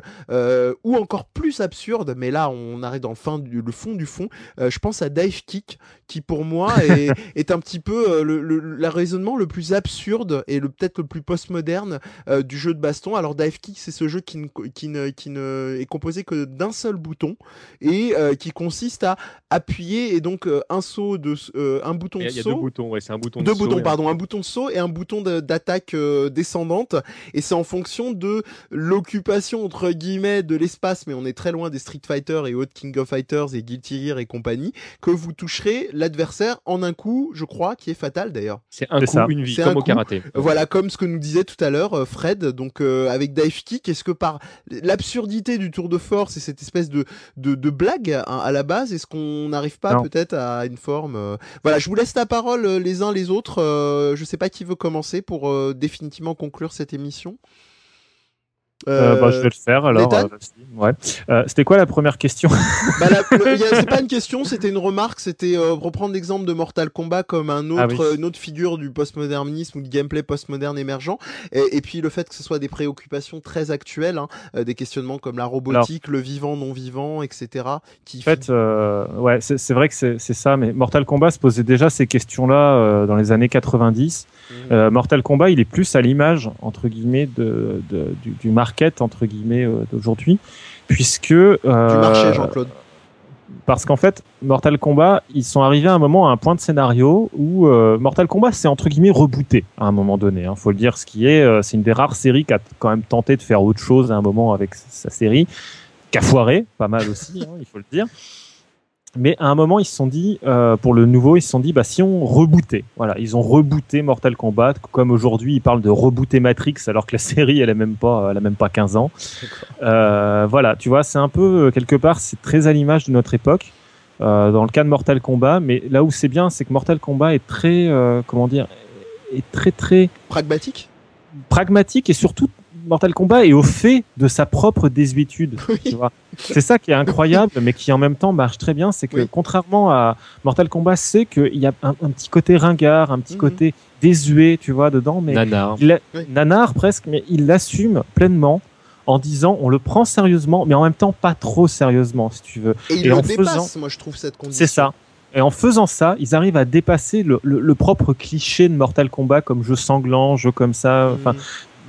ou encore plus absurde, mais là on arrive dans le fond du fond. je pense à Dive Kick, qui pour moi est, est un petit peu le, le, raisonnement le plus absurde et le peut-être le plus postmoderne du jeu de baston. Alors Dive Kick, c'est ce jeu qui ne, qui ne, qui ne est composé que d'un seul bouton et qui consiste à appuyer et donc un saut de un bouton de saut. Il y a deux boutons, ouais, c'est un bouton. Deux boutons, pardon, un bouton de saut et un bouton d'attaque descendante. Et c'est en fonction de l'occupation entre guillemets de l'espace, mais on est très loin des Street Fighter et autres King of Fighters et Guilty Gear et compagnie, que vous toucherez l'adversaire en un coup, je crois, qui est fatal d'ailleurs. C'est un coup, une vie, comme au karaté. Voilà, comme ce que nous disait tout à l'heure Fred. Donc avec dive kick, est-ce que par l'absurdité du tour de force et cette espèce de de, de blague hein, à la base, est-ce qu'on n'arrive pas peut-être à une forme euh, Voilà, je vous laisse la parole euh, les uns les autres. Euh, je sais pas qui veut commencer pour définitivement conclure cette émission. Euh, bah, je vais le faire alors. Euh, ouais. Euh, c'était quoi la première question? Bah, C'est pas une question, c'était une remarque. C'était reprendre l'exemple de Mortal Kombat comme un ah autre, une autre figure du postmodernisme ou du gameplay postmoderne émergent. Et, puis le fait que ce soit des préoccupations très actuelles, hein, des questionnements comme la robotique, le vivant, non vivant, etc. Qui en fait, ouais, c'est vrai que c'est ça. Mais Mortal Kombat se posait déjà ces questions-là dans les années 90. Mmh. Mortal Kombat, il est plus à l'image entre guillemets de, de du, du market entre guillemets euh, d'aujourd'hui, puisque euh, du marché, Jean-Claude. Parce qu'en fait, Mortal Kombat, ils sont arrivés à un moment à un point de scénario où euh, Mortal Kombat c'est entre guillemets rebooté à un moment donné. Hein, faut le dire, ce qui est, c'est une des rares séries qui a quand même tenté de faire autre chose à un moment avec sa série, qui a foiré, pas mal aussi, hein, il faut le dire. Mais à un moment, ils se sont dit, euh, pour le nouveau, ils se sont dit, bah, si on rebootait. Voilà, ils ont rebooté Mortal Kombat, comme aujourd'hui, ils parlent de rebooter Matrix, alors que la série, elle a même pas, elle a même pas 15 ans. Euh, voilà, tu vois, c'est un peu, euh, quelque part, c'est très à l'image de notre époque. Euh, dans le cas de Mortal Kombat, mais là où c'est bien, c'est que Mortal Kombat est très, euh, comment dire, est très très pragmatique? Pragmatique et surtout Mortal Kombat est au fait de sa propre désuétude. C'est ça qui est incroyable, mais qui en même temps marche très bien. C'est que contrairement à Mortal Kombat, c'est qu'il y a un, petit côté ringard, un petit mhm. côté désuet, tu vois, dedans. Mais nanar. nanar presque, mais il l'assume pleinement en disant on le prend sérieusement, mais en même temps pas trop sérieusement, si tu veux. Et il le dépasse, moi je trouve cette condition. C'est ça. Et en faisant ça, ils arrivent à dépasser le, propre cliché de Mortal Kombat comme jeu sanglant, jeu comme ça. Enfin, mhm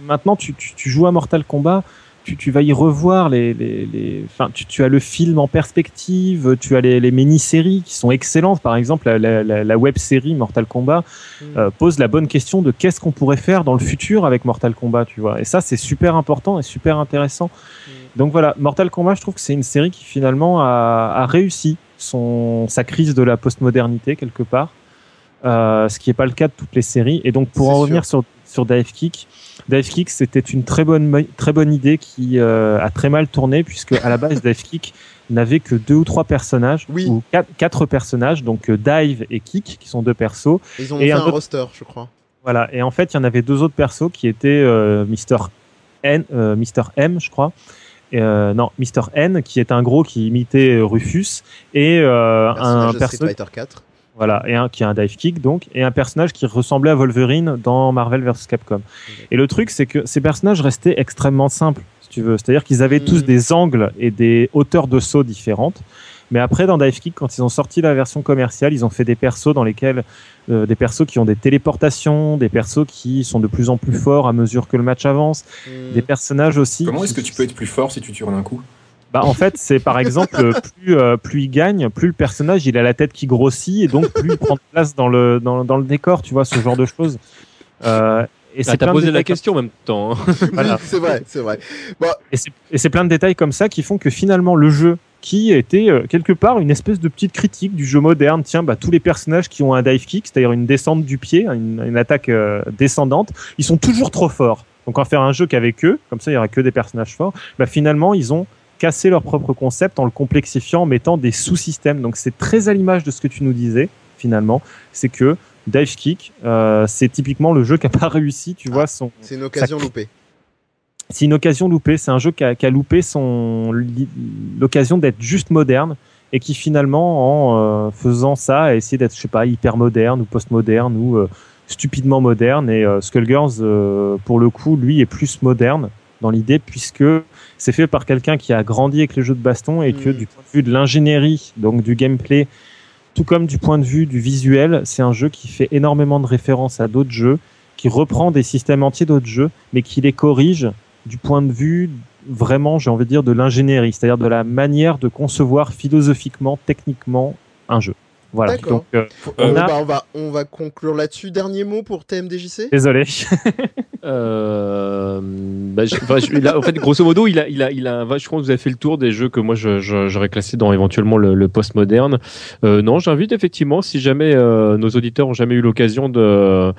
maintenant, tu, joues à Mortal Kombat, tu, vas y revoir les, les, Enfin, tu, as le film en perspective, tu as les, mini-séries qui sont excellentes. Par exemple, la, web-série Mortal Kombat mm. euh, pose la bonne question de qu'est-ce qu'on pourrait faire dans le futur avec Mortal Kombat, tu vois. Et ça, c'est super important et super intéressant. Mm. Donc voilà, Mortal Kombat, je trouve que c'est une série qui finalement a, réussi son, sa crise de la postmodernité quelque part. Euh, ce qui n'est pas le cas de toutes les séries. Et donc pour en revenir sur, sur Dive Kick, Dive Kick, c'était une très bonne, très bonne idée qui euh, a très mal tourné puisque à la base Dive Kick n'avait que deux ou trois personnages ou quatre, personnages, donc euh, Dive et Kick qui sont deux persos. Ils ont et fait un, roster, je crois. Voilà, et en fait, il y en avait deux autres persos qui étaient euh, Mister N, Mister M, je crois. non, Mister N, qui est un gros qui imitait Rufus, et un personnage. Fighter 4. Voilà, et un qui a un dive kick donc, et un personnage qui ressemblait à Wolverine dans Marvel vs Capcom. Et le truc, c'est que ces personnages restaient extrêmement simples, si tu veux. C'est-à-dire qu'ils avaient tous mm. des angles et des hauteurs de saut différentes. Mais après, dans Dive Kick, quand ils ont sorti la version commerciale, ils ont fait des persos dans lesquels euh, des persos qui ont des téléportations, des persos qui sont de plus en plus forts à mesure que le match avance, mm. des personnages aussi. Comment est-ce que tu peux être plus fort si tu tires d'un coup? Bah, en fait, c'est par exemple plus euh, plus il gagne, plus le personnage il a la tête qui grossit et donc plus il prend de place dans le dans, dans le décor, tu vois, ce genre de choses. Euh, et ah, c'est t'as posé la question en même temps. Hein. voilà. c'est vrai, c'est vrai. Bon. Et c'est plein de détails comme ça qui font que finalement le jeu qui était euh, quelque part une espèce de petite critique du jeu moderne. Tiens, bah, tous les personnages qui ont un dive kick, c'est-à-dire une descente du pied, une, une attaque euh, descendante, ils sont toujours trop forts. Donc on va faire un jeu qu'avec eux, comme ça il y aura que des personnages forts. Bah, finalement, ils ont casser leur propre concept en le complexifiant, en mettant des sous-systèmes. Donc c'est très à l'image de ce que tu nous disais finalement, c'est que Dive Kick, euh, c'est typiquement le jeu qui a pas réussi, tu vois. Son, c'est une occasion loupée. C'est une occasion loupée. C'est un jeu qui a, qui a loupé son l'occasion d'être juste moderne et qui finalement, en euh, faisant ça, a essayé d'être, je sais pas, hyper moderne ou post-moderne ou euh, stupidement moderne. Et Skullgirls, pour le coup, lui, est plus moderne dans l'idée puisque c'est fait par quelqu'un qui a grandi avec les jeux de baston et que mm. du point de vue de l'ingénierie, donc du gameplay, tout comme du point de vue du visuel, c'est un jeu qui fait énormément de références à d'autres jeux, qui reprend des systèmes entiers d'autres jeux, mais qui les corrige du point de vue vraiment, j'ai envie de dire, de l'ingénierie, c'est-à-dire de la manière de concevoir philosophiquement, techniquement un jeu. Voilà. Donc, euh, on, bah, on, va, on va conclure là-dessus. Dernier mot pour TMDJC Désolé. euh, bah, en fait, grosso modo, il a, il a, il a, je crois que vous avez fait le tour des jeux que moi j'aurais classé dans éventuellement le, le post-moderne. Euh, non, j'invite effectivement, si jamais euh, nos auditeurs ont jamais eu l'occasion de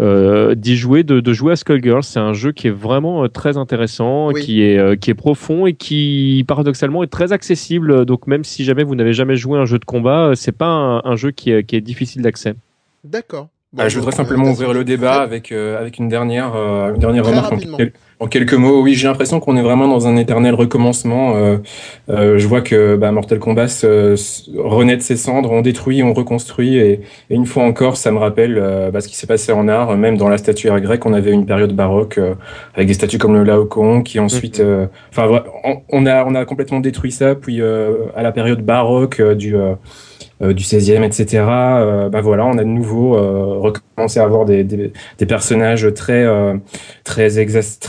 euh, d'y jouer, de, de, jouer à Skullgirls. C'est un jeu qui est vraiment très intéressant, qui est qui est profond et qui paradoxalement est très accessible. Donc même si jamais vous n'avez jamais joué un jeu de combat, c'est pas un un, jeu qui est, qui est difficile d'accès. D'accord. Bah, je voudrais simplement ouvrir le débat avec, euh, avec une dernière, euh, une dernière remarque en, quelques mots. Oui, j'ai l'impression qu'on est vraiment dans un éternel recommencement. Euh, je vois que bah, Mortal Kombat renaît de ses cendres, on détruit, on reconstruit, et, une fois encore, ça me rappelle bah, ce qui s'est passé en art. Même dans la statuaire grecque, on avait une période baroque avec des statues comme le Laocoon, qui ensuite, mhm. enfin, on, a on a complètement détruit ça. Puis à la période baroque du euh, du 16e, etc. Euh, bah voilà, on a de nouveau euh, recommencé à avoir des, des, des personnages très très,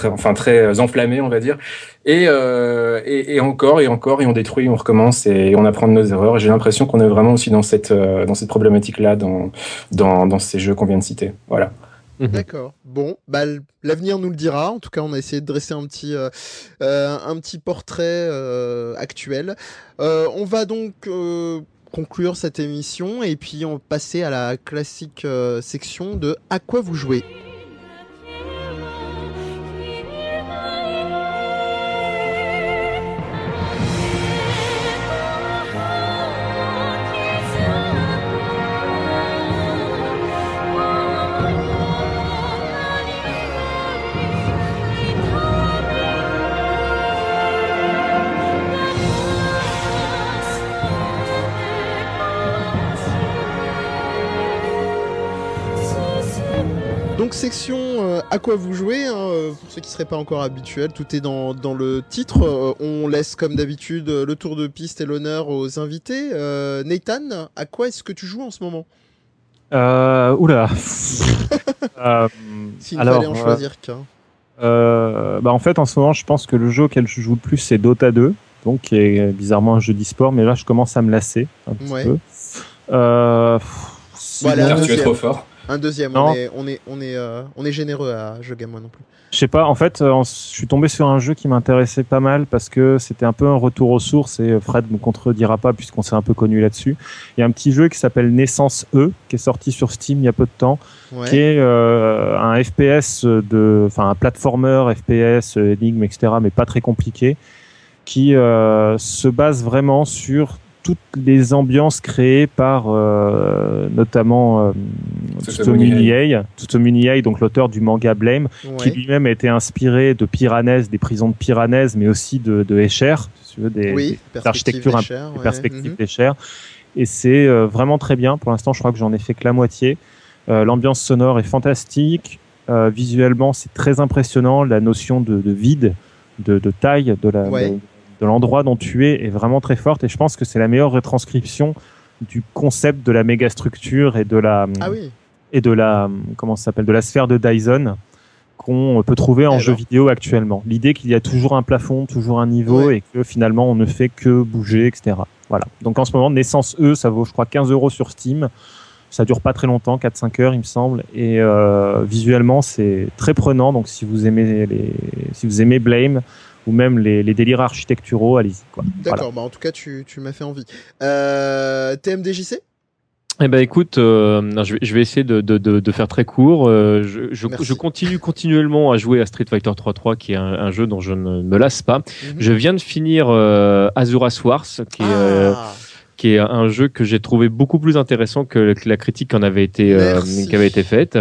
enfin très enflammés, on va dire. Et, et, et, encore et encore et on détruit, on recommence et on apprend de nos erreurs. J'ai l'impression qu'on est vraiment aussi dans cette dans cette problématique là dans dans, dans ces jeux qu'on vient de citer. Voilà. Mhm. D'accord. Bon, bah, l'avenir nous le dira. En tout cas, on a essayé de dresser un petit, euh, un petit portrait euh, actuel. Euh, on va donc conclure cette émission et puis on passer à la classique euh, section de à quoi vous jouez? Donc section euh, à quoi vous jouez, hein, euh, pour ceux qui ne seraient pas encore habituels, tout est dans, le titre. Euh, on laisse comme d'habitude le tour de piste et l'honneur aux invités. Nathan, à quoi est-ce que tu joues en ce moment? Oula S'il fallait en choisir qu'un. bah en fait en ce moment je pense que le jeu auquel je joue le plus c'est Dota 2 donc qui est bizarrement un jeu d'e-sport mais là je commence à me lasser un petit peu. voilà, tu es trop fort. Un deuxième, on est, on est, on est, euh, on est généreux à Jeu Game Moi non plus. Je sais pas, en fait, euh, je suis tombé sur un jeu qui m'intéressait pas mal parce que c'était un peu un retour aux sources et euh, Fred me contredira pas puisqu'on s'est un peu connu là-dessus. Il y a un petit jeu qui s'appelle Naissance E qui est sorti sur Steam il y a peu de temps, qui est un FPS de, enfin un platformer FPS, énigme, etc., mais pas très compliqué, qui se base vraiment sur toutes les ambiances créées par euh, notamment euh, Tsutomu donc l'auteur du manga Blame, qui lui-même a été inspiré de Piranèse, des prisons de Piranèse, mais aussi de, de Escher, si tu veux, des, oui, architectures, des perspectives d'Escher. Et c'est euh, vraiment très bien. Pour l'instant, je crois que j'en ai fait que la moitié. Euh, l'ambiance sonore est fantastique. Euh, visuellement, c'est très impressionnant. La notion de, de vide, de, de, taille de la, de l'endroit dont tu es est vraiment très forte et je pense que c'est la meilleure retranscription du concept de la méga structure et de la ah et de la comment ça s'appelle de la sphère de Dyson qu'on peut trouver en jeu vidéo actuellement. L'idée qu'il y a toujours un plafond, toujours un niveau et que finalement on ne fait que bouger, etc. Voilà. Donc en ce moment, Naissance E, ça vaut je crois 15 euros sur Steam. Ça dure pas très longtemps, 4-5 heures il me semble, et euh, visuellement c'est très prenant. Donc si vous aimez les, si vous aimez Blame, ou même les, les délires architecturaux, allez-y. D'accord, bah en tout cas, tu, tu m'as fait envie. Euh, TMDJC eh ben écoute, euh, je, vais, je, vais, essayer de, de, de, faire très court. Euh, je, je, je, continue continuellement à jouer à Street Fighter 3.3, qui est un, un, jeu dont je ne me lasse pas. Mhm. Je viens de finir euh, Azuras Wars, qui est euh, ah qui est un jeu que j'ai trouvé beaucoup plus intéressant que la critique qui en avait été euh, qui avait été faite.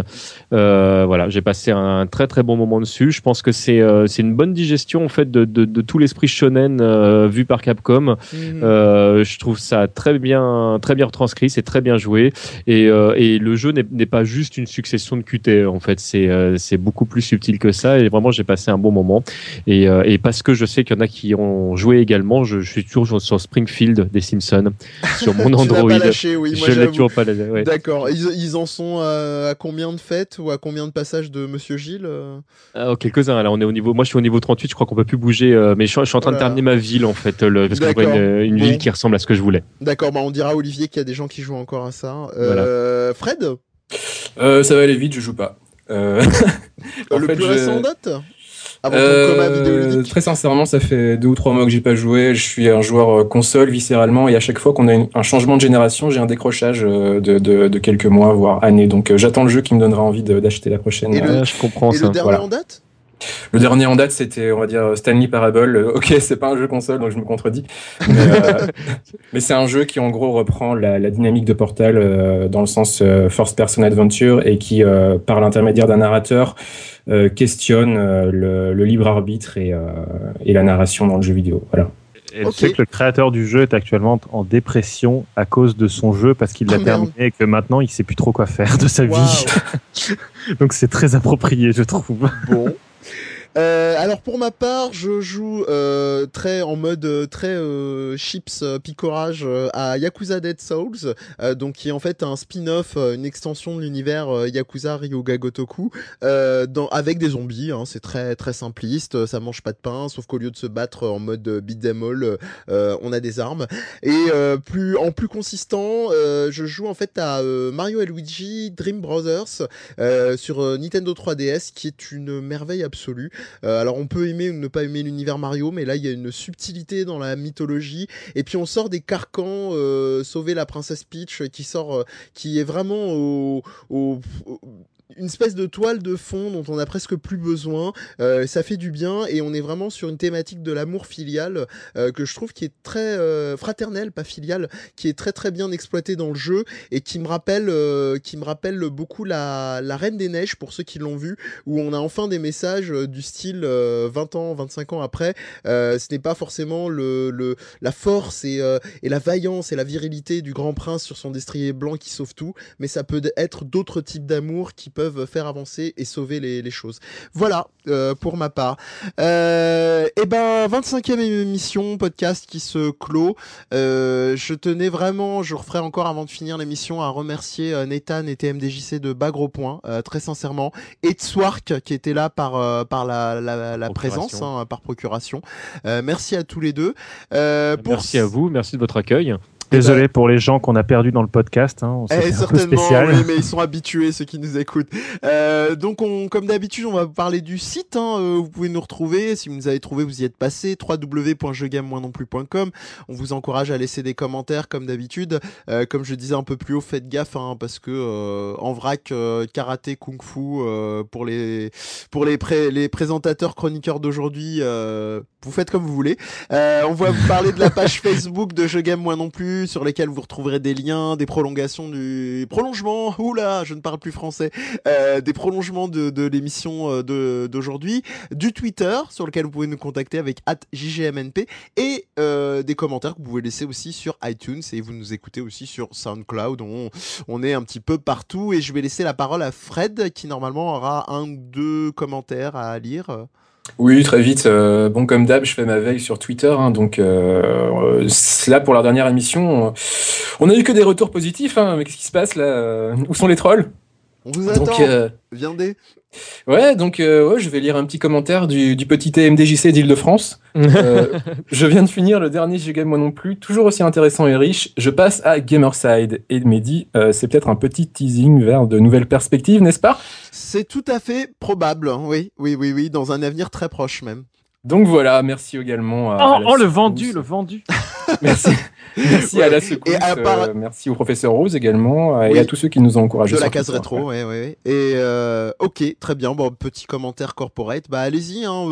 Euh, voilà, j'ai passé un très très bon moment dessus. Je pense que c'est euh, c'est une bonne digestion en fait de, de, de tout l'esprit shonen euh, vu par Capcom. Mhm. Euh, je trouve ça très bien très bien retranscrit, c'est très bien joué et, et le jeu n'est pas juste une succession de QT en fait, c'est c'est beaucoup plus subtil que ça et vraiment j'ai passé un bon moment et, et parce que je sais qu'il y en a qui ont joué également, je, je suis toujours sur Springfield des Simpsons sur mon Android. pas lâché, oui. je l'ai toujours pas lâché. D'accord. Ils, en sont à combien de fêtes ou à combien de passages de Monsieur Gilles ah, oh, Quelques-uns. Là, on est au niveau. Moi, je suis au niveau 38. Je crois qu'on peut plus bouger. mais je, suis en train de terminer ma ville en fait, le, parce que je une, une ville qui ressemble à ce que je voulais. D'accord. Bah, on dira à Olivier qu'il y a des gens qui jouent encore à ça. Fred? Ça va aller vite. Je joue pas. le plus récent en date? Euh, très sincèrement, ça fait deux ou trois mois que j'ai pas joué. Je suis un joueur euh, console viscéralement et à chaque fois qu'on a un changement de génération, j'ai un décrochage euh, de, de, de, quelques mois voire années. Donc j'attends le jeu qui me donnera envie d'acheter la prochaine. Et le, je comprends et ça. Le dernier en date? Le dernier en date, c'était, on va dire, Stanley Parable. Ok, c'est pas un jeu console, donc je me contredis. Mais, c'est un jeu qui, en gros, reprend la, la dynamique de Portal dans le sens First Person Adventure et qui, par l'intermédiaire d'un narrateur, euh, questionne euh, le, libre arbitre et, euh, et, la narration dans le jeu vidéo. Voilà. Et sais que le créateur du jeu est actuellement en dépression à cause de son jeu parce qu'il l'a oh, terminé et que maintenant il sait plus trop quoi faire de sa vie. Donc c'est très approprié, je trouve. Bon. Euh, alors pour ma part, je joue euh, très en mode euh, très euh, chips euh, picorage à Yakuza Dead Souls, donc qui est en fait un spin-off, une extension de l'univers Yakuza Ryuga Gotoku, dans, avec des zombies. Hein, c'est très très simpliste, ça mange pas de pain, sauf qu'au lieu de se battre en mode beat them all, on a des armes. Et plus en plus consistant, je joue en fait à Mario et Luigi Dream Brothers sur Nintendo 3DS, qui est une merveille absolue. Euh, alors on peut aimer ou ne pas aimer l'univers Mario, mais là il y a une subtilité dans la mythologie. Et puis on sort des carcans, euh, sauver la princesse Peach, qui sort, euh, qui est vraiment au, au une espèce de toile de fond dont on a presque plus besoin. Euh, ça fait du bien et on est vraiment sur une thématique de l'amour filial euh, que je trouve qui est très euh, fraternel, pas filial, qui est très très bien exploité dans le jeu et qui me rappelle, qui me rappelle beaucoup la, la Reine des Neiges pour ceux qui l'ont vu, où on a enfin des messages du style 20 ans, 25 ans après. ce n'est pas forcément le, le la force et, et la vaillance et la virilité du grand prince sur son destrier blanc qui sauve tout, mais ça peut être d'autres types d'amour qui peuvent faire avancer et sauver les, choses. Voilà euh, pour ma part. Euh, et eh ben 25e émission podcast qui se clôt. Euh, je tenais vraiment, je referai encore avant de finir l'émission à remercier euh, Nathan et TMDJC de Bagro Point très sincèrement et Swark qui était là par par la, la, présence hein, par procuration. merci à tous les deux. Merci à vous, merci de votre accueil. Désolé bah, pour les gens qu'on a perdus dans le podcast. Hein, eh, certainement, mais ils sont habitués ceux qui nous écoutent. Euh, donc, on, comme d'habitude, on va parler du site. Hein, euh, vous pouvez nous retrouver. Si vous nous avez trouvé, vous y êtes passé. wwwjeuxgame On vous encourage à laisser des commentaires comme d'habitude. Euh, comme je disais un peu plus haut, faites gaffe hein, parce que euh, en vrac, euh, karaté, kung-fu pour les pour les les présentateurs chroniqueurs d'aujourd'hui, vous faites comme vous voulez. on va vous parler de la page Facebook de Je Game Moi non plus sur lesquels vous retrouverez des liens, des prolongations du prolongement. Oula, je ne parle plus français. Euh, des prolongements de, l'émission euh, d'aujourd'hui, du Twitter sur lequel vous pouvez nous contacter avec @jgmnp et euh, des commentaires que vous pouvez laisser aussi sur iTunes et vous nous écoutez aussi sur SoundCloud. On est un petit peu partout et je vais laisser la parole à Fred qui normalement aura un ou deux commentaires à lire. Oui, très vite. Euh, bon, comme d'hab, je fais ma veille sur Twitter. Hein, donc euh, là, pour la dernière émission, on a eu que des retours positifs. Hein, mais qu'est-ce qui se passe là Où sont les trolls? On vous attend. Donc, euh, Viendez. Ouais, donc euh, ouais, je vais lire un petit commentaire du, du petit TMDJC d'Île-de-France. euh, je viens de finir le dernier Game moi non plus, toujours aussi intéressant et riche. Je passe à Gamerside et Mehdi, euh, c'est peut-être un petit teasing vers de nouvelles perspectives, n'est-ce pas? C'est tout à fait probable, hein. oui, oui, oui, oui, dans un avenir très proche même. Donc voilà, merci également à. Oh, oh le vendu, le vendu Merci. Merci à la secousse. Et euh, merci au professeur Rose également euh, et à tous ceux qui nous ont encouragés. De la case rétro, oui, oui. Et euh, ok, très bien. Bon, petit commentaire corporate. Bah allez-y, hein,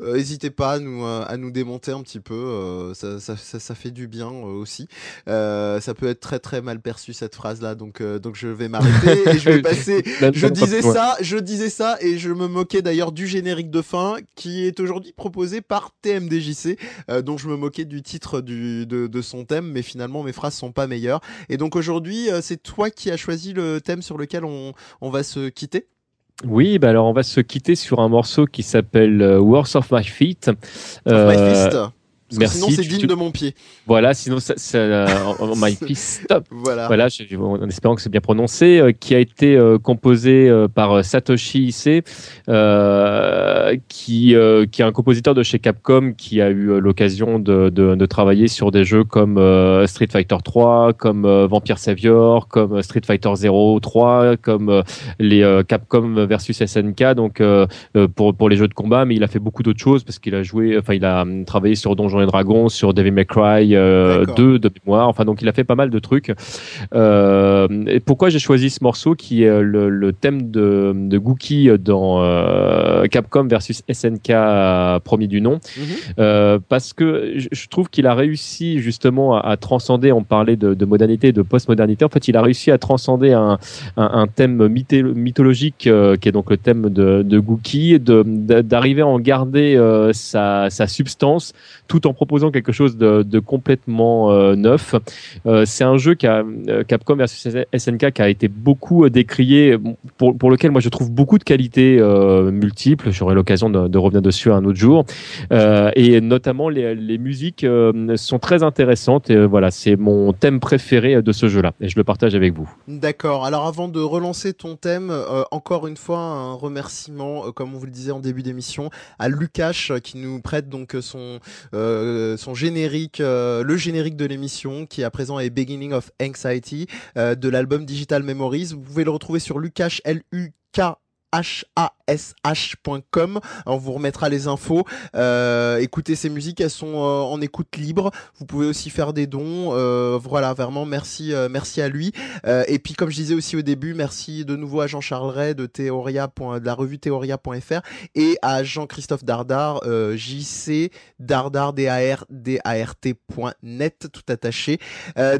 n'hésitez pas à nous à nous démonter un petit peu. Ça, ça, ça, fait du bien aussi. ça peut être très très mal perçu cette phrase là, donc donc je vais m'arrêter et je vais passer. je disais ça, je disais ça et je me moquais d'ailleurs du générique de fin qui est aujourd'hui proposé par TMDJC, dont je me moquais du titre du de, de son thème, mais finalement mes phrases sont pas meilleures. Et donc aujourd'hui, euh, c'est toi qui as choisi le thème sur lequel on, on va se quitter? Oui, bah alors on va se quitter sur un morceau qui s'appelle euh, Words of My Feet. Of my euh, Merci. Sinon, c'est digne de mon pied. Voilà, sinon, ça, ça my stop. Voilà. Voilà, en espérant que c'est bien prononcé, euh, qui a été euh, composé euh, par Satoshi Ise, qui, qui est un compositeur de chez Capcom qui a eu l'occasion de, de, de, travailler sur des jeux comme Street Fighter 3, comme Vampire Savior, comme Street Fighter 0, 3, comme les Capcom versus SNK, donc pour, pour les jeux de combat, mais il a fait beaucoup d'autres choses parce qu'il a joué, enfin, il a hum, travaillé sur Donjons et Dragons, sur Devil May Cry 2 de mémoire, enfin, donc il a fait pas mal de trucs. Euh, et pourquoi j'ai choisi ce morceau qui est le, le thème de, de Gookie dans euh, Capcom versus SNK premier du nom, mhm. euh, parce que je, trouve qu'il a réussi justement à, transcender. On parlait de, de modernité, de postmodernité. En fait, il a réussi à transcender un, un, un thème mythologique qui est donc le thème de, de Gookie, d'arriver à en garder sa, sa substance tout en proposant quelque chose de, complètement neuf. c'est un jeu qui a euh, Capcom versus SNK qui a été beaucoup euh, décrié, pour, pour lequel moi je trouve beaucoup de qualités euh, multiples. J'aurai l'occasion de, revenir dessus un autre jour. Euh, et notamment les, les musiques sont très intéressantes. Et voilà, c'est mon thème préféré de ce jeu-là. Et je le partage avec vous. D'accord. Alors avant de relancer ton thème, encore une fois un remerciement, comme on vous le disait en début d'émission, à Lucash qui nous prête donc son son générique, le générique de l'émission qui à présent est Beginning of Anxiety euh, de l'album Digital Memories. Vous pouvez le retrouver sur Lucash, L-U-K h-a-s-h.com. On vous remettra les infos. Euh, écoutez ces musiques, elles sont euh, en écoute libre. Vous pouvez aussi faire des dons. Euh, voilà, vraiment merci, euh, merci à lui. Euh, et puis comme je disais aussi au début, merci de nouveau à Jean-Charles Ray de la revue Théoria.fr et à Jean-Christophe Dardar, JC Dardar D A R D A R T.net tout attaché.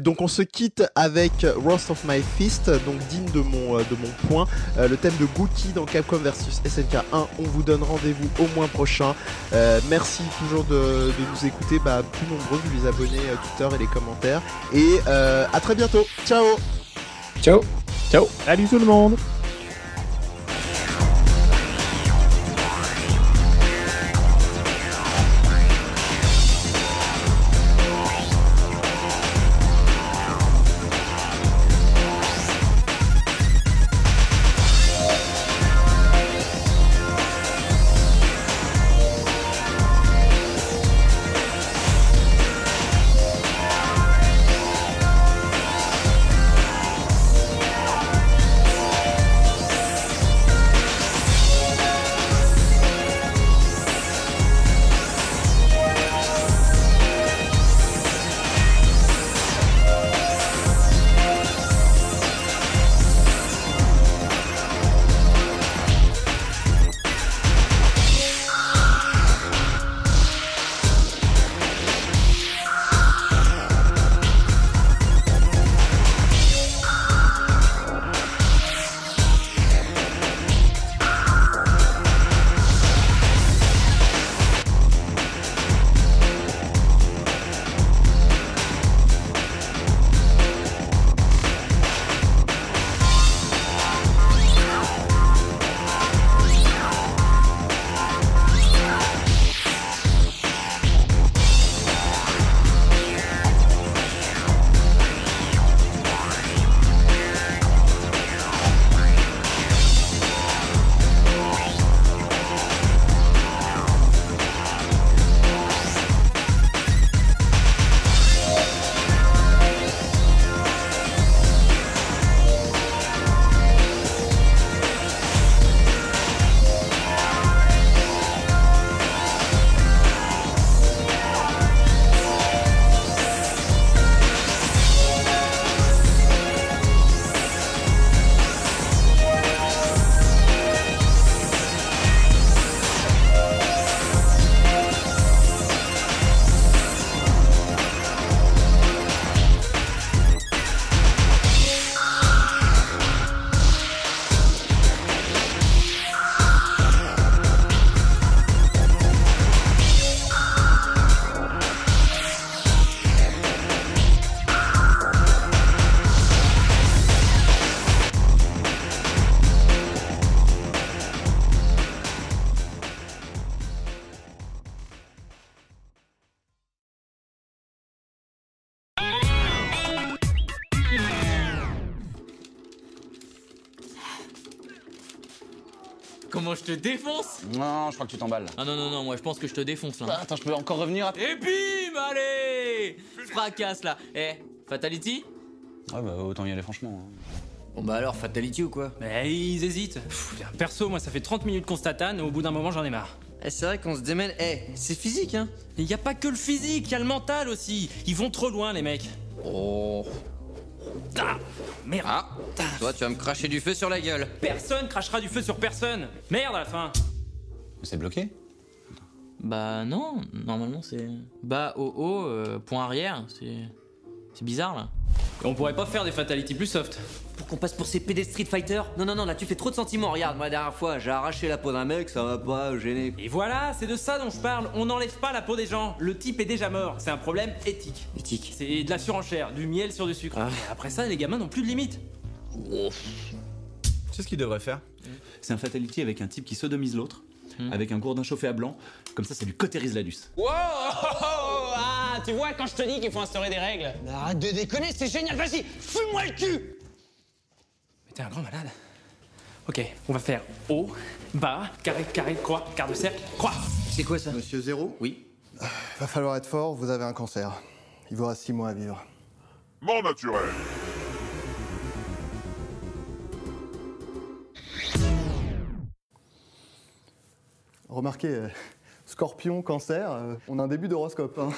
donc on se quitte avec Roast of My Fist, donc digne de mon de mon point, le thème de Gookie dans Capcom SNK 1. On vous donne rendez-vous au mois prochain. Euh, merci toujours de, nous écouter, bah, plus nombreux, vous les abonnez à Twitter et les commentaires. Et euh, à très bientôt. Ciao Ciao Ciao Salut tout le monde te défonce Non, je crois que tu t'emballes. Ah non, non, non, moi je pense que je te défonce là. Ah, attends, je peux encore revenir après. Et bim, allez Fracasse là. Eh, Fatality? Ouais, bah autant y aller franchement. Hein. Bon bah alors, Fatality ou quoi? Mais ils hésitent. perso, moi ça fait 30 minutes qu'on statane et au bout d'un moment j'en ai marre. Eh, c'est vrai qu'on se démène. Eh, c'est physique hein Il y a pas que le physique, il y a le mental aussi. Ils vont trop loin les mecs. Oh. Ah, merde. Ah, toi tu vas me cracher du feu sur la gueule. Personne crachera du feu sur personne. Merde à la fin. C'est bloqué? Bah non, normalement c'est bas haut haut euh, point arrière, c'est c'est bizarre là. Et on pourrait pas faire des fatalities plus soft Pour qu'on passe pour ces PD Street Fighter Non, non, non, là tu fais trop de sentiments. Regarde, moi la dernière fois, j'ai arraché la peau d'un mec, ça va pas gêner. Et voilà, c'est de ça dont je parle. On n'enlève pas la peau des gens. Le type est déjà mort. C'est un problème éthique. Éthique C'est de la surenchère, du miel sur du sucre. Ah. après ça, les gamins n'ont plus de limite. Tu sais ce qu'il devrait faire C'est un fatality avec un type qui sodomise l'autre Hmm. avec un gourdin chauffé à blanc. Comme ça, ça lui cautérise la luce. Wow Ah, tu vois, quand je te dis qu'il faut instaurer des règles. Arrête de déconner, c'est génial, vas-y, fume-moi le cul t'es un grand malade. Ok, on va faire haut, bas, carré, carré, croix, quart de cercle, croix. C'est quoi ça? Monsieur Zéro? Oui. Va falloir être fort, vous avez un cancer. Il vous reste six mois à vivre. Mort naturel Remarquez, euh, scorpion, cancer, euh, on a un début d'horoscope. Hein.